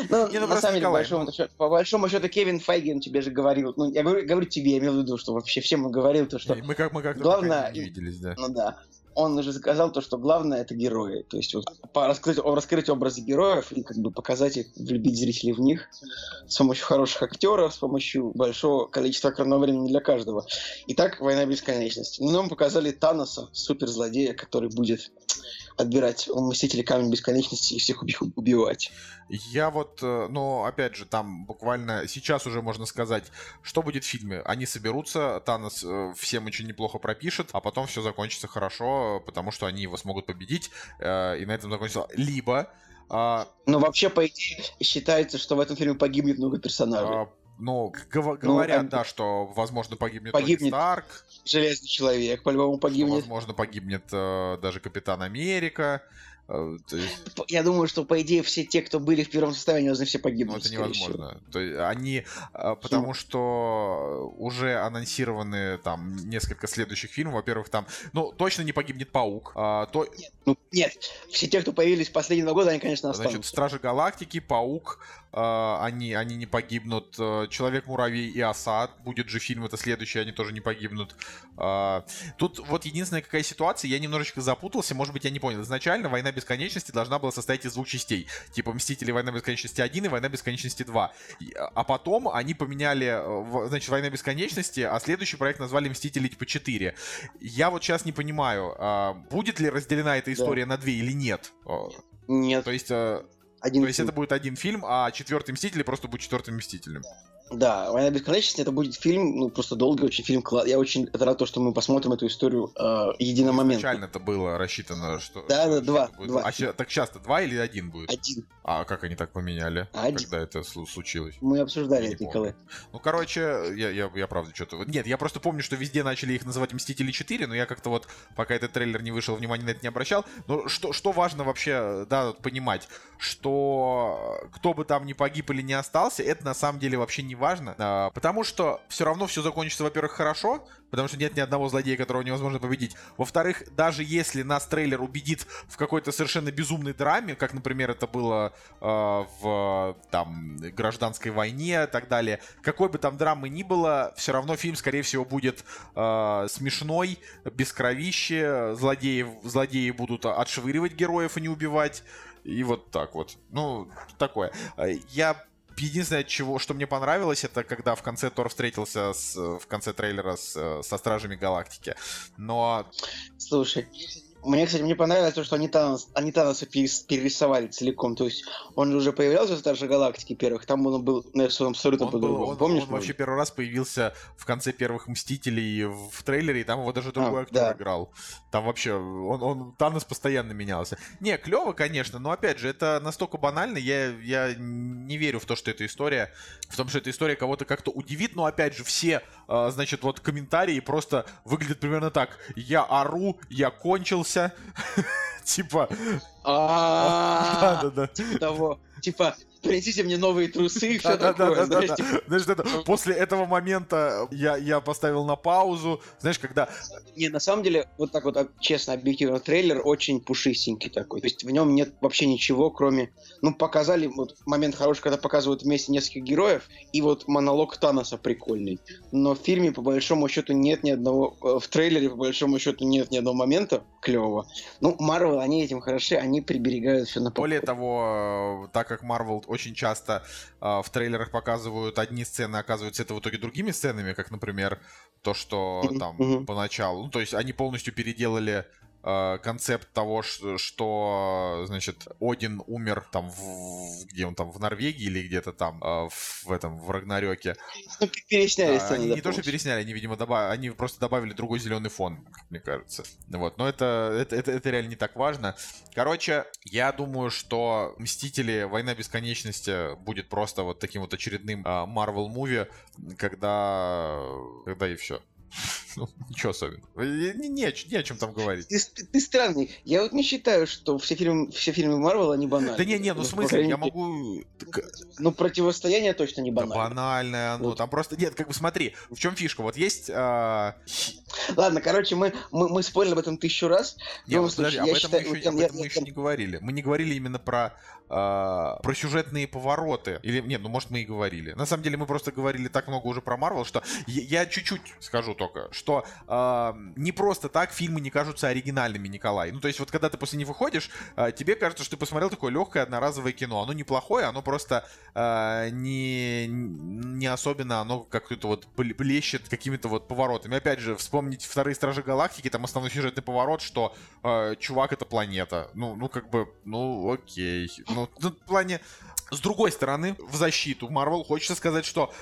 Ну, не, ну на самом деле, по большому, счету, по большому счету, Кевин Файген тебе же говорил, ну, я говорю, говорю тебе, я имел в виду, что вообще всем он говорил, то, что... Мы как мы как главное, не виделись, да. Ну да он уже сказал то, что главное это герои. То есть вот, раскрыть, раскрыть образы героев и как бы показать их, влюбить зрителей в них с помощью хороших актеров, с помощью большого количества экранного времени для каждого. Итак, «Война бесконечности». Ну, нам показали Таноса, суперзлодея, который будет отбирать у Мстителей Камень Бесконечности и всех убивать. Я вот, э, ну, опять же, там буквально сейчас уже можно сказать, что будет в фильме. Они соберутся, Танос э, всем очень неплохо пропишет, а потом все закончится хорошо, потому что они его смогут победить, э, и на этом закончится. Либо а... Ну, вообще, по идее, считается, что в этом фильме погибнет много персонажей. А, ну, гов- говорят, ну, да, что, возможно, погибнет, погибнет Тони Старк. Железный человек, по-любому погибнет. Возможно, погибнет э, даже Капитан Америка. Э, есть... Я думаю, что, по идее, все те, кто были в первом составе, они должны все погибнуть. Ну, это невозможно. То есть, они, э, потому что уже анонсированы там несколько следующих фильмов. Во-первых, там, ну, точно не погибнет Паук. А, то... нет, ну, нет, все те, кто появились последние два года, они, конечно, останутся. Значит, Стражи Галактики, Паук, они, они не погибнут. Uh, Человек-муравей и оса. Будет же фильм, это следующий, они тоже не погибнут. Uh, тут вот единственная какая ситуация, я немножечко запутался, может быть, я не понял. Изначально «Война бесконечности» должна была состоять из двух частей. Типа «Мстители. Война бесконечности 1» и «Война бесконечности 2». А потом они поменяли, значит, «Война бесконечности», а следующий проект назвали «Мстители» типа 4. Я вот сейчас не понимаю, будет ли разделена эта история да. на две или нет. Нет, То есть, э, один то есть фильм. это будет один фильм, а четвертый Мститель просто будет четвертым Мстителем. Да, «Война бесконечности» это будет фильм, ну, просто долгий очень фильм. Я очень рад, то, что мы посмотрим эту историю э, единомоментно. Изначально это было рассчитано, что... Да, да, два, будет. два. А ща- так часто два или один будет? Один. А как они так поменяли? Один. Когда это слу- случилось? Мы обсуждали Я это, Николай. Ну, короче, я, я, я правда что-то... Нет, я просто помню, что везде начали их называть Мстители 4, но я как-то вот, пока этот трейлер не вышел, внимания на это не обращал. Но что, что важно вообще, да, понимать, что кто бы там ни погиб или не остался, это на самом деле вообще не важно. а, Потому что все равно все закончится, во-первых, хорошо, потому что нет ни одного злодея, которого невозможно победить. Во-вторых, даже если нас трейлер убедит в какой-то совершенно безумной драме, как, например, это было э, в там гражданской войне и так далее, какой бы там драмы ни было, все равно фильм, скорее всего, будет э, смешной, без кровищи, злодеи, злодеи будут отшвыривать героев и не убивать, и вот так вот. Ну, такое. Я Единственное, чего, что мне понравилось, это когда в конце Тор встретился с, в конце трейлера с, э, со Стражами Галактики. Но Слушай, мне, кстати, мне понравилось то, что они Танос, они Таноса перерисовали целиком. То есть он же уже появлялся в Старшей Галактике первых, там он был нарисован абсолютно он, был- по-другому. он- Помнишь? он вообще первый раз появился в конце первых Мстителей в трейлере, и там его даже другой А, актер да. играл. Там вообще, он, он Танос постоянно менялся. Не, клево, конечно, но опять же, это настолько банально, я, я не верю в то, что эта история, в том, что эта история кого-то как-то удивит, но опять же, все, значит, вот комментарии просто выглядят примерно так. Я ору, я кончился. Типа, А, да-да-да. типа того. Типа, принесите мне новые трусы и все такое. Знаешь, типа. После этого момента я, я поставил на паузу. Знаешь, когда... Не, на самом деле, вот так вот, а, честно, объективно, трейлер очень пушистенький такой. То есть в нем нет вообще ничего, кроме... Ну, показали вот момент хороший, когда показывают вместе нескольких героев, и вот монолог Таноса прикольный. Но в фильме, по большому счету, нет ни одного... э, В трейлере, по большому счету, нет ни одного момента клевого. Ну, Марвел, они этим хороши, они приберегают все на Более того, э, так как Marvel очень часто э, в трейлерах показывают одни сцены, оказывается это в итоге другими сценами, как, например, то, что там мгм. поначалу... Ну, то есть они полностью переделали концепт того, ш- что, значит, Один умер там, в, где он там, в Норвегии или где-то там, э, в этом, в Рагнарёке. Ну, пересняли Да, сцены, они не то, что пересняли, они, видимо, добавили, они просто добавили другой зеленый фон, мне кажется. Вот, но это, это, это, это реально не так важно. Короче, я думаю, что Мстители, Война Бесконечности будет просто вот таким вот очередным а, Marvel муви, когда, когда и все. Ну, ничего особенного. И Не, не, о не чем там говорить. Ты, ты- ты странный. Я вот не считаю, что все фильмы, все фильмы Марвел, они банальные. Да не, не, ну в смысле, я могу... так, Ну, противостояние точно не Да банально. банальное оно. Вот. Там просто... Нет, как бы смотри, в чем фишка? Вот есть... а, Ладно, короче, мы, мы, мы спорили об этом тысячу раз. Не, любом вот подожди, случае, об я этом, считаю, мы еще, я- об этом я- мы еще не говорили. Мы не говорили именно про, а, про сюжетные повороты. Или нет, ну может мы и говорили. На самом деле мы просто говорили так много уже про Марвел, что я, я чуть-чуть скажу только, что а, не просто так фильмы не кажутся оригинальными, Николай. Ну то есть вот когда ты после них выходишь, а, тебе кажется, что ты посмотрел такое легкое одноразовое кино. Оно неплохое, оно просто а, не, не особенно, оно как-то вот блещет какими-то вот поворотами. Опять же, вспомнить вторые Стражи Галактики, там основной сюжетный поворот, что э, чувак это планета. Ну, ну как бы, ну окей. Ну, в плане... С другой стороны, в защиту Марвел хочется сказать, что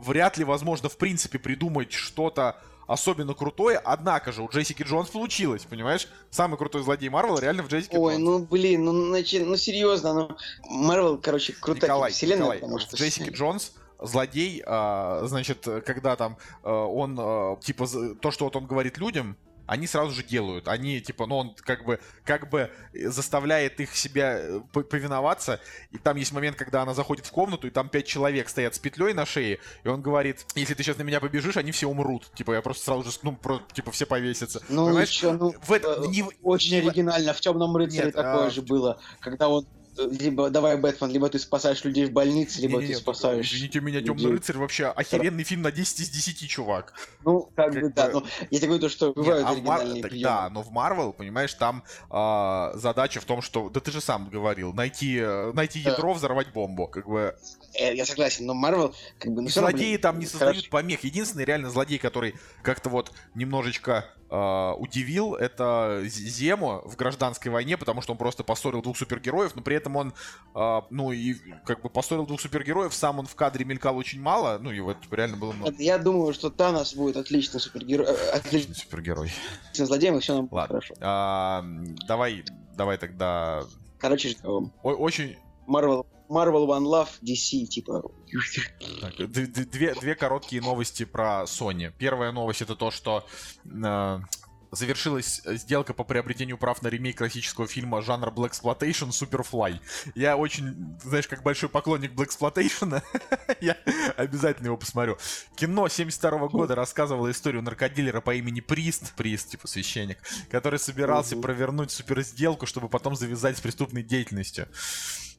вряд ли возможно в принципе придумать что-то особенно крутое, однако же у Джессики Джонс получилось, понимаешь? Самый крутой злодей Марвела реально в Джессике Ой, Джонс. ну блин, ну, начи- ну серьезно, ну Марвел, короче, крутая Николай, вселенная, Николай, потому что... Джессике Джонс злодей, а, значит, когда там а, он, а, типа, то, что вот он говорит людям, они сразу же делают. Они, типа, ну, он как бы, как бы заставляет их себя э, повиноваться. И там есть момент, когда она заходит в комнату, и там пять человек стоят с петлей на шее, и он говорит, если ты сейчас на меня побежишь, они все умрут. Типа, я просто сразу же, ну, про- типа, все повесятся. Ну, Понимаешь? чё, ну, В этом- э, не очень не оригинально. В Темном рыцаре Нет, такое а, же было, когда он либо давай, Бэтмен, либо ты спасаешь людей в больнице, либо Не-не-не, ты спасаешь... Извините меня, Темный людей. рыцарь вообще охеренный фильм на 10 из 10, чувак. Ну, как, Как бы, да, бы- ну, я тебе говорю то, что Не, бывают а в Мар- оригинальные приемы. Да, но в Марвел, понимаешь, там а, задача в том, что, да ты же сам говорил, найти, э, найти Да. ядро, взорвать бомбу, как бы. Э, Я согласен, но Марвел, как бы, ну, равно, злодеи там не хорошо. создают помех. Единственный реально злодей, который как-то вот немножечко а, удивил, это Зему в гражданской войне, потому что он просто поссорил двух супергероев, но при этом он, а, ну и как бы поссорил двух супергероев, сам он в кадре мелькал очень мало, ну и вот реально было много. Я думаю, что Танос будет отличный супергерой, э, отличным Супергерой. злодеем, и все нам Ладно. хорошо. А, давай, давай тогда. Короче, очень Marvel, Marvel One Love, DC, типа... Так, две, две короткие новости про Sony. Первая новость это то, что э, завершилась сделка по приобретению прав на ремейк классического фильма жанра Black Exploitation Superfly. Я очень, знаешь, как большой поклонник Black Exploitation, я обязательно его посмотрю. Кино 72 года рассказывало историю наркодилера по имени Прист, Прист, типа священник, который собирался провернуть суперсделку, чтобы потом завязать с преступной деятельностью.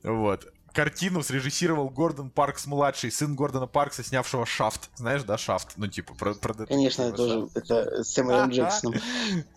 Вот. Картину срежиссировал Гордон Паркс-младший, сын Гордона Паркса, снявшего «Шафт». Знаешь, да, «Шафт»? Ну, типа, про, про Конечно, это тоже «Шафт». это с Сэмюэлем. Джексоном.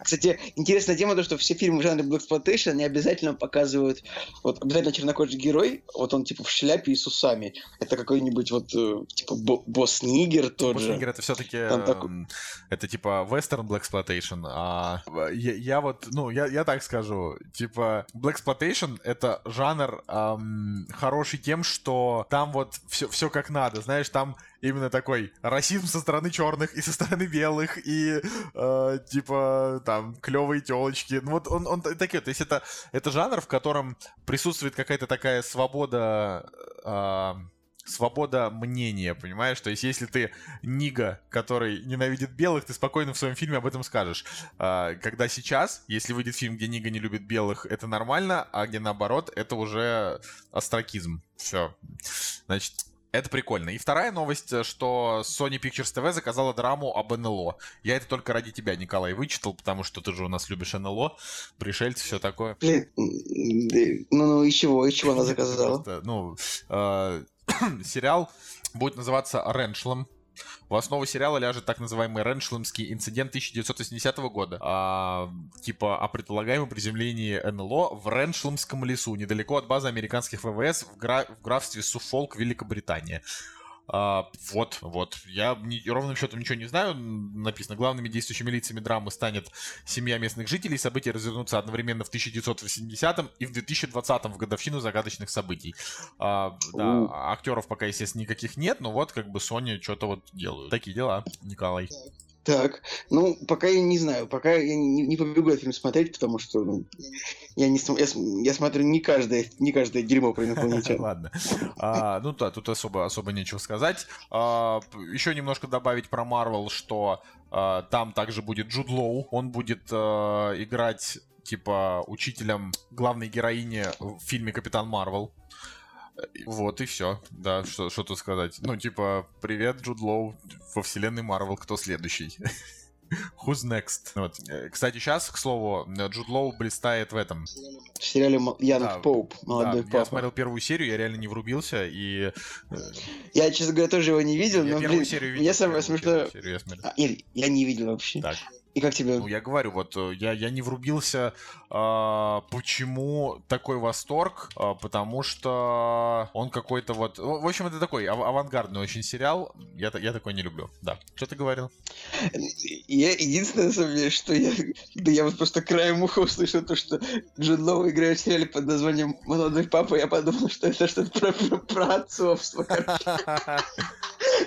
Кстати, интересная тема, то, что все фильмы в жанре Black Exploitation, они обязательно показывают, вот обязательно чернокожий герой, вот он типа в шляпе и с усами. Это какой-нибудь вот, э, типа, бо- босс Нигер тот же. Босс-Нигер это все-таки Там такой- это типа вестерн Black Exploitation, а я, я вот, ну, я, я так скажу, типа Black Exploitation это жанр ам, хороший тем, что там вот все, все как надо, знаешь, там именно такой расизм со стороны черных и со стороны белых, и э, типа там клевые телочки. Ну вот он, он такой, то есть это, это жанр, в котором присутствует какая-то такая свобода а, свобода мнения, понимаешь? То есть, если ты Нига, который ненавидит белых, ты спокойно в своем фильме об этом скажешь. А, Когда сейчас, если выйдет фильм, где Нига не любит белых, это нормально, а где наоборот, это уже астракизм. Все. Значит, это прикольно. И вторая новость, э, что Sony Pictures TV заказала драму об НЛО. Я это только ради тебя, Николай, вычитал, потому что ты же у нас любишь НЛО, пришельцы, все такое. Блин, ну, ну и чего, и чего она заказала? Просто, ну, э, сериал будет называться «Реншлем». В основу сериала ляжет так называемый Реншлемский инцидент 1980 года. А, типа о предполагаемом приземлении НЛО в Реншлемском лесу, недалеко от базы американских ВВС в, гра- в графстве Суфолк, Великобритания. А, вот, вот. Я ни- ровным счетом ничего не знаю. Написано, главными действующими лицами драмы станет семья местных жителей. События развернутся одновременно в 1980 и в 2020 в годовщину загадочных событий. А, да, актеров пока, естественно, никаких нет, но вот как бы Sony что-то вот делают. Такие дела, Николай. Так, ну, пока я не знаю, пока я не, не побегу этот фильм смотреть, потому что ну, я, не, я, я смотрю не каждое, не каждое дерьмо про инопланетян. Ладно. А, ну да, тут особо, особо нечего сказать. А, еще немножко добавить про Марвел, что а, там также будет Джуд Лоу. Он будет играть типа учителем главной героини в фильме Капитан Марвел. Вот и все. Да, что, что тут сказать. Ну, типа, привет, Джуд Лоу во вселенной Марвел, кто следующий? Who's next? Вот. Э, Кстати, сейчас, к слову, Джуд Лоу блистает в этом. В сериале Янг Да, Поуп, молодой Да, я папа. смотрел первую серию, я реально не врубился, и... э, Я, честно говоря, тоже его не видел, Я но, первую блин, серию видел. мне самое смешное... серию я смотрел. А, нет, я не видел вообще. Так, И как тебе? ну я говорю, вот э, я, я не врубился, почему такой восторг, А, потому что он какой-то вот... В общем, это такой ав- авангардный очень сериал, я, я такой не люблю, да. Что ты говорил? Я единственное, деле, что я... Да я вот просто краем уха услышал то, что Джуд Лоу играет в сериале под названием «Молодой папа», я подумал, что это что-то про, про, про отцовство.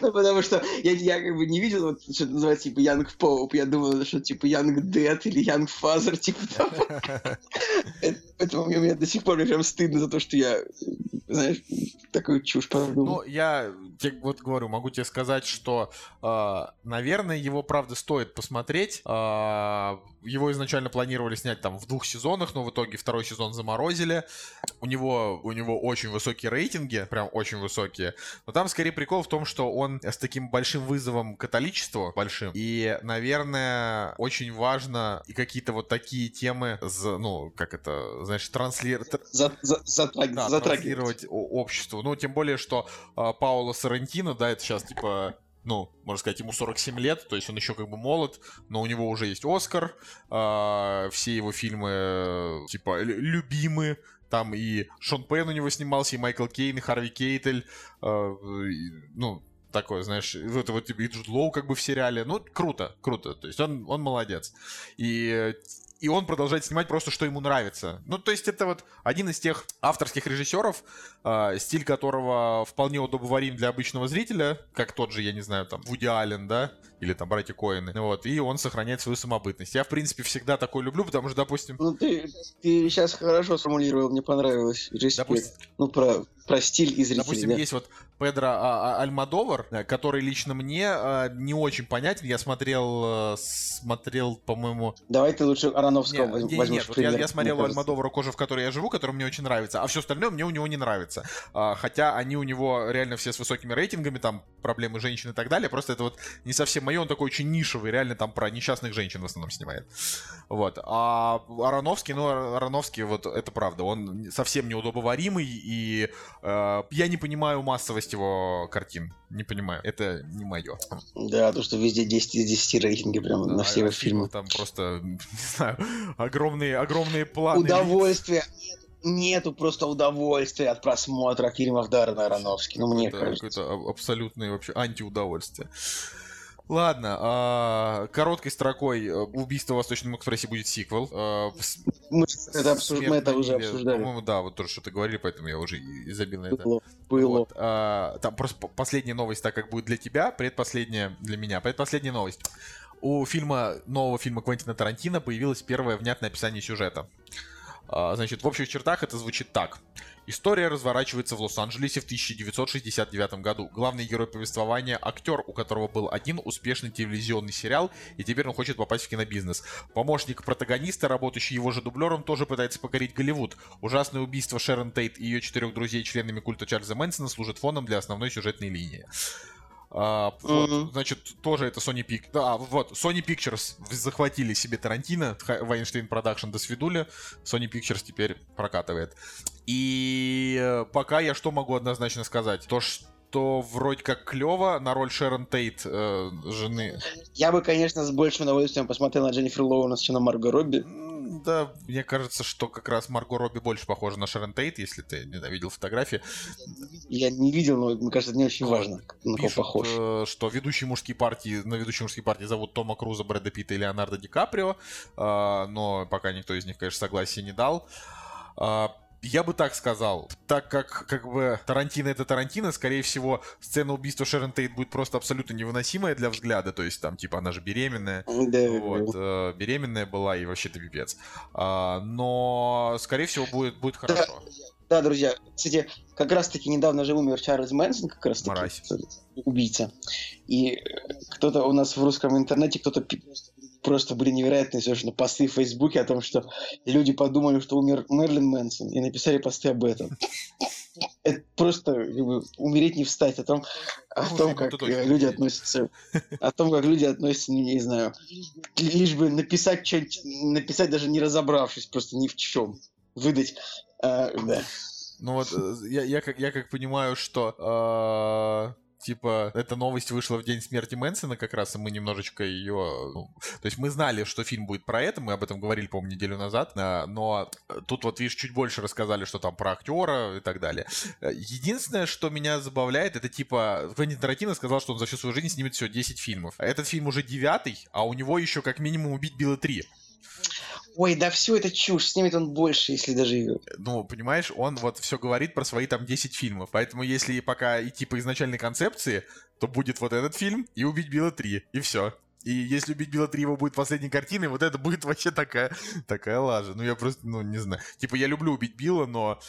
Ну, потому что я, я как бы не видел, вот, что называется, типа, Young Pope. Я думал, что, типа, Young Dad или Young Father, типа того. Это- Поэтому мне, до сих пор прям стыдно за то, что я знаешь, такую чушь подумал. Ну, я вот говорю, могу тебе сказать, что, э, наверное, его, правда, стоит посмотреть. Э, его изначально планировали снять там в двух сезонах, но в итоге второй сезон заморозили. У него, у него очень высокие рейтинги, прям очень высокие. Но там скорее прикол в том, что он с таким большим вызовом католичеству, большим. И, наверное, очень важно и какие-то вот такие темы, ну, как это, знаешь, транслировать... За, за, затраг... да, транслировать обществу. Ну, тем более, что э, Пауло Сарантино, да, это сейчас типа ну, можно сказать, ему 47 лет, то есть он еще как бы молод, но у него уже есть Оскар, э, все его фильмы, типа, любимы, там и Шон Пен у него снимался, и Майкл Кейн, и Харви Кейтель, э, и, ну, такое, знаешь, это вот и Джуд Лоу как бы в сериале, ну, круто, круто, то есть он, он молодец. И и он продолжает снимать просто, что ему нравится. Ну, то есть это вот один из тех авторских режиссеров, э, стиль которого вполне удобоварим для обычного зрителя, как тот же, я не знаю, там, Вуди Аллен, да, или там братья Коины. Вот, и он сохраняет свою самобытность. Я, в принципе, всегда такой люблю, потому что, допустим... Ну, ты, ты сейчас хорошо сформулировал, мне понравилось. Респект. Допустим, ну, про, про стиль и зрителей, Допустим, да? есть вот Педро а, а, Альмадовар, э, который лично мне а, не очень понятен. Я смотрел, э, смотрел, по-моему... Давай ты лучше Ароновского не, возьмешь. Нет, нет вот я, я смотрел Альмадовара «Кожа, в которой я живу», который мне очень нравится, а все остальное мне у него не нравится. Хотя они у него реально все с высокими рейтингами, там проблемы женщин и так далее, просто это вот не совсем мое, он такой очень нишевый, реально там про несчастных женщин в основном снимает. Вот. А Ароновский, ну, Ароновский, вот это правда, он совсем неудобоваримый, и э, я не понимаю массовость его картин. Не понимаю, это не мое. Да, то, что везде 10 из 10 рейтинги прям да, на все а фильмы. Там просто, не знаю, огромные, огромные планы. Удовольствие. Нету просто удовольствия от просмотра фильмов Даррена Аронофски, ну мне это кажется. Это абсолютное вообще антиудовольствие. Ладно, а, короткой строкой э, «Убийство в Восточном экспрессе» будет сиквел. А, мы, это, обсуж... мы это уже обсуждали. По-моему, да, вот тоже что-то говорили, поэтому я уже и забил на это. Было. Было. Вот, а, там просто последняя новость, так как будет для тебя, предпоследняя для меня. Предпоследняя новость. У фильма, нового фильма Квентина Тарантино появилось первое внятное описание сюжета. А, значит, в общих чертах это звучит так. История разворачивается в Лос-Анджелесе в 1969 году. Главный герой повествования – актер, у которого был один успешный телевизионный сериал, и теперь он хочет попасть в кинобизнес. Помощник протагониста, работающий его же дублером, тоже пытается покорить Голливуд. Ужасное убийство Шерон Тейт и ее четырех друзей членами культа Чарльза Мэнсона служит фоном для основной сюжетной линии. А, вот, mm-hmm. значит, тоже это Sony Pictures. Да, вот, Sony Pictures захватили себе Тарантино, Weinstein Production до свидули, Sony Pictures теперь прокатывает. И э, пока я что могу однозначно сказать? То, что вроде как клево на роль Шерон Тейт э, жены. Я бы, конечно, с большим удовольствием посмотрел на Дженнифер Лоуренс, чем на Марго Робби. Да, мне кажется, что как раз Марго Робби больше похожа на Шерон Тейт, если ты видел фотографии. Я не видел, но мне кажется, это не очень важно, на кого похож. Э, что ведущие мужские партии, на ведущие мужские партии зовут Тома Круза, Брэда Питта и Леонардо Ди Каприо, э, но пока никто из них, конечно, согласия не дал. Я бы так сказал, так как как бы Тарантино это Тарантино, скорее всего, сцена убийства Шерон Тейт будет просто абсолютно невыносимая для взгляда, то есть там типа она же беременная, да, вот, э, беременная была и вообще-то пипец. А, но скорее всего будет будет хорошо. Да, да, друзья, кстати, как раз-таки недавно же умер Чарльз Мэнсон, как раз таки убийца, и кто-то у нас в русском интернете кто-то просто были невероятные совершенно посты в Фейсбуке о том, что люди подумали, что умер Мерлин Мэнсон, и написали посты об этом. Это просто умереть не встать, о том, о том как люди относятся, о том, как люди относятся, не, не знаю, лишь бы написать что-нибудь, написать даже не разобравшись, просто ни в чем, выдать, а, да. Ну вот, э, я, я, как, я как понимаю, что а, типа, эта новость вышла в день смерти Мэнсона как раз, и мы немножечко ее... Ну, то есть мы знали, что фильм будет про это, мы об этом говорили, по-моему, неделю назад, а, но тут вот, видишь, чуть больше рассказали, что там про актера и так далее. Единственное, что меня забавляет, это типа, Квентин Тарантино сказал, что он за всю свою жизнь снимет всего 10 фильмов. Этот фильм уже девятый, а у него еще как минимум «Убить Билла 3». Ой, да все это чушь, снимет он больше, если даже... Ну, понимаешь, он вот все говорит про свои там 10 фильмов, поэтому если пока идти по изначальной концепции, то будет вот этот фильм и «Убить Билла 3», и все. И если «Убить Билла 3» его будет последней картиной, вот это будет вообще такая, такая лажа. Ну, я просто, ну, не знаю. Типа, я люблю «Убить Билла», но...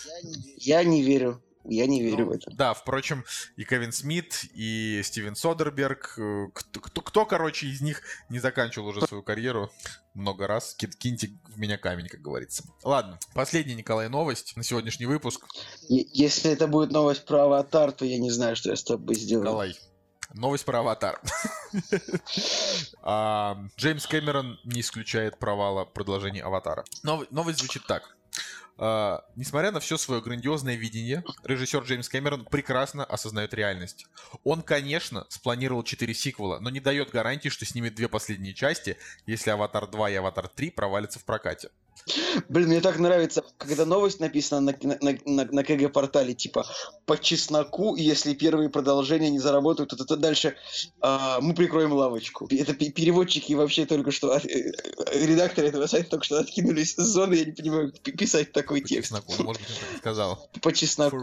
Я не верю. Я не верю Ну, в это. Да, впрочем, и Кевин Смит, и Стивен Содерберг, э, кто, кто, кто, короче, из них не заканчивал уже свою карьеру много раз. Ки- Киньте в меня камень, как говорится. Ладно, последняя, Николай, новость на сегодняшний выпуск. Е- Если это будет новость про аватар, то я не знаю, что я с тобой сделаю. Николай, новость про аватар. А, Джеймс Кэмерон не исключает провала продолжения аватара. Нов- Новость звучит так. А, несмотря на все свое грандиозное видение, режиссер Джеймс Кэмерон прекрасно осознает реальность. Он, конечно, спланировал 4 сиквела, но не дает гарантии, что снимет две последние части, если «Аватар 2» и «Аватар 3» провалятся в прокате. Блин, мне так нравится, когда новость написана на, на, на, на КГ-портале, типа, по чесноку, если первые продолжения не заработают, то, то, то дальше а, мы прикроем лавочку. Это пе- переводчики вообще только что, от- э, э, редакторы этого сайта только что откинулись с зоны, я не понимаю, писать такой По текст. чесноку, ну, может быть, сказал. По чесноку.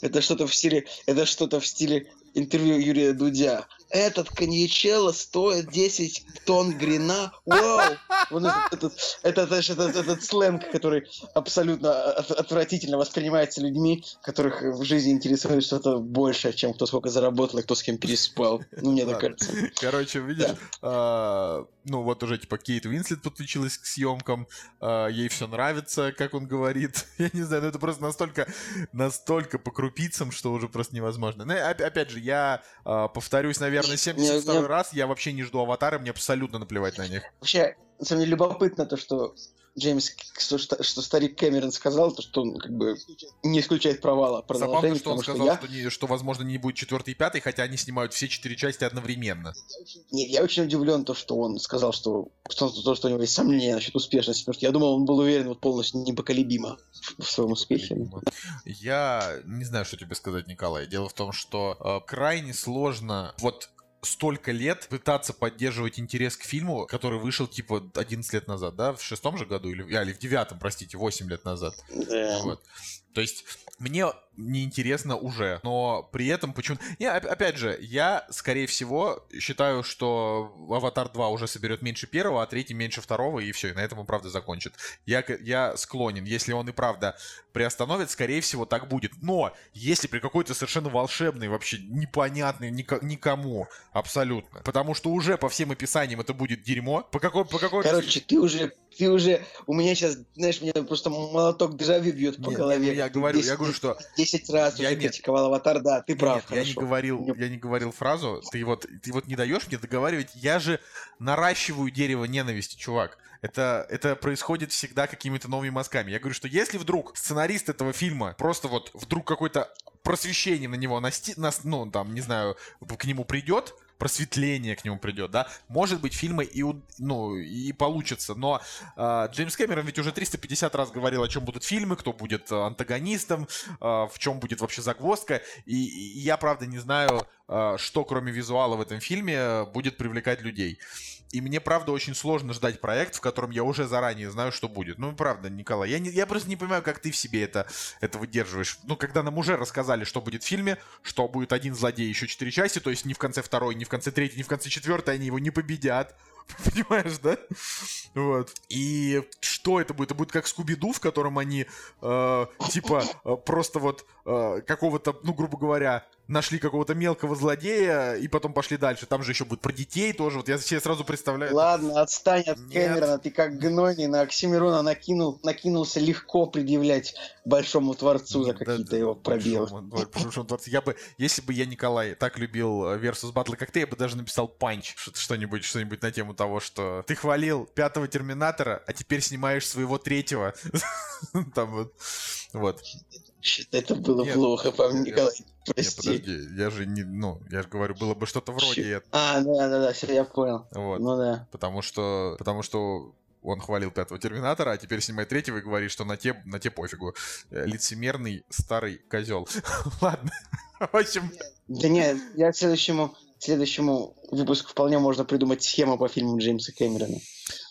Это что-то в стиле, это что-то в стиле интервью Юрия Дудя. Этот коньячелло стоит 10 тонн грина. Вау! Вот этот, этот, этот, этот сленг, который абсолютно от- отвратительно воспринимается людьми, которых в жизни интересует что-то большее, чем кто сколько заработал и кто с кем переспал. Ну, мне так кажется. Короче, видишь, а, ну вот уже типа Кейт Уинслет подключилась к съемкам, а, ей все нравится, как он говорит. Я не знаю, ну это просто настолько, настолько по крупицам, что уже просто невозможно. Ну, и оп- опять же, я а, повторюсь, наверное, 72 Не- раз, я вообще не жду аватара, мне абсолютно наплевать на них. Вообще, на самом деле, любопытно то, что Джеймс, что, что старик Кэмерон сказал, то, что он как бы не исключает провала Забавно, продолжения, что он потому что сказал, я что, не- что, возможно, не будет четвертый и пятый, хотя они снимают все четыре части одновременно. Нет, я очень удивлен, то, что он сказал, что, что, то, что у него есть сомнения насчет успешности, потому что я думал, он был уверен вот полностью непоколебимо в, в своем успехе. Я не знаю, что тебе сказать, Николай. Дело в том, что э, крайне сложно вот столько лет пытаться поддерживать интерес к фильму, который вышел типа 11 лет назад, да? В шестом же году или, а, или в девятом, простите, 8 лет назад. Да. Вот. То есть мне неинтересно уже, но при этом почему... Не, оп- опять же, я, скорее всего, считаю, что Аватар 2 уже соберет меньше первого, а третий меньше второго, и все, и на этом он, правда, закончит. Я, я склонен. Если он и правда приостановит, скорее всего, так будет. Но если при какой-то совершенно волшебной, вообще непонятной никому абсолютно, потому что уже по всем описаниям это будет дерьмо, по какой... По какой Короче, ты уже, ты уже, у меня сейчас, знаешь, меня просто молоток дежавю бьет по Нет, голове. Я говорю, я 10 говорю, что 10 раз Я уже нет. критиковал аватар, да, ты прав. Нет, я не говорил, Не- я не говорил фразу. Ты вот, ты вот не даешь мне договаривать. Я же наращиваю дерево ненависти, чувак. Это, это происходит всегда какими-то новыми мазками. Я говорю, что если вдруг сценарист этого фильма просто вот вдруг какое-то просвещение на него насти, нас, ну там не знаю, к нему придет, просветление к нему придет, да, может быть фильмы и ну и получится, но а, Джеймс Кэмерон ведь уже 350 раз говорил, о чем будут фильмы, кто будет а, антагонистом, а, в чем будет вообще загвоздка. И, и я, правда, не знаю, а, что кроме визуала в этом фильме а, будет привлекать людей. И мне, правда, очень сложно ждать проект, в котором я уже заранее знаю, что будет. Ну, правда, Николай, я, не- я просто не понимаю, как ты в себе это, это выдерживаешь. Ну, когда нам уже рассказали, что будет в фильме, что будет один злодей, еще четыре части, то есть ни в конце второй, ни в конце третьей, ни в конце четвертой они его не победят. Понимаешь, да? Вот. И что это будет? Это будет как Скуби-Ду, в котором они, э, типа, э, просто вот э, какого-то, ну, грубо говоря, нашли какого-то мелкого злодея и потом пошли дальше. Там же еще будет про детей тоже. Вот я себе сразу представляю. Ладно, отстань от Нет. Кэмерона, ты как гнойный на Оксимирона накинул, накинулся легко предъявлять Большому Творцу за Да, какие-то да, его пробелы. большому- большому творцу. Я бы, если бы я, Николай, так любил э, Versus Battle, как ты, я бы даже написал панч, что-нибудь, что-нибудь на тему того, что ты хвалил пятого Терминатора, а теперь снимаешь своего третьего. Там вот. Вот. Это было Нет, плохо, по мне, нет, Николай. Прости. подожди, я же не, ну, я же говорю, было бы что-то вроде этого. А, да, да, да, все, я понял. Вот. Ну да. Потому что, потому что он хвалил пятого Терминатора, а теперь снимает третьего и говорит, что на те, на те пофигу. Э, Лицемерный старый козел. Ладно. В общем, Да нет, я к следующему, следующему выпуск вполне можно придумать схему по фильму Джеймса Кэмерона.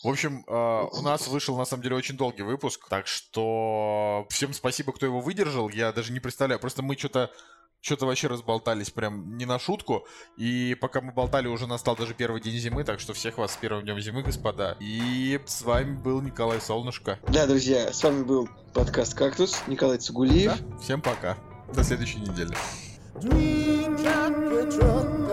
В общем, а, у нас вышел на самом деле очень долгий выпуск, так что всем спасибо, кто его выдержал. Я даже не представляю, просто мы что-то что-то вообще разболтались прям не на шутку. И пока мы болтали, уже настал даже первый день зимы, так что всех вас с первым днем зимы, господа. И с вами был Николай Солнышко. Да, друзья, с вами был подкаст «Кактус», Николай Цугулиев. Да, всем пока. До следующей недели. Dreams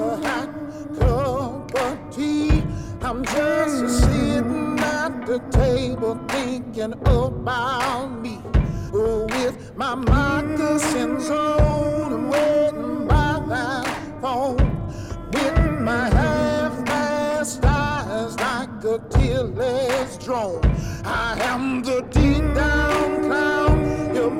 I'm just sitting at the table thinking about me. Oh, with my moccasins on and waiting by that phone. With my half-mast eyes like a tearless drone. I am the deep-down clown. You're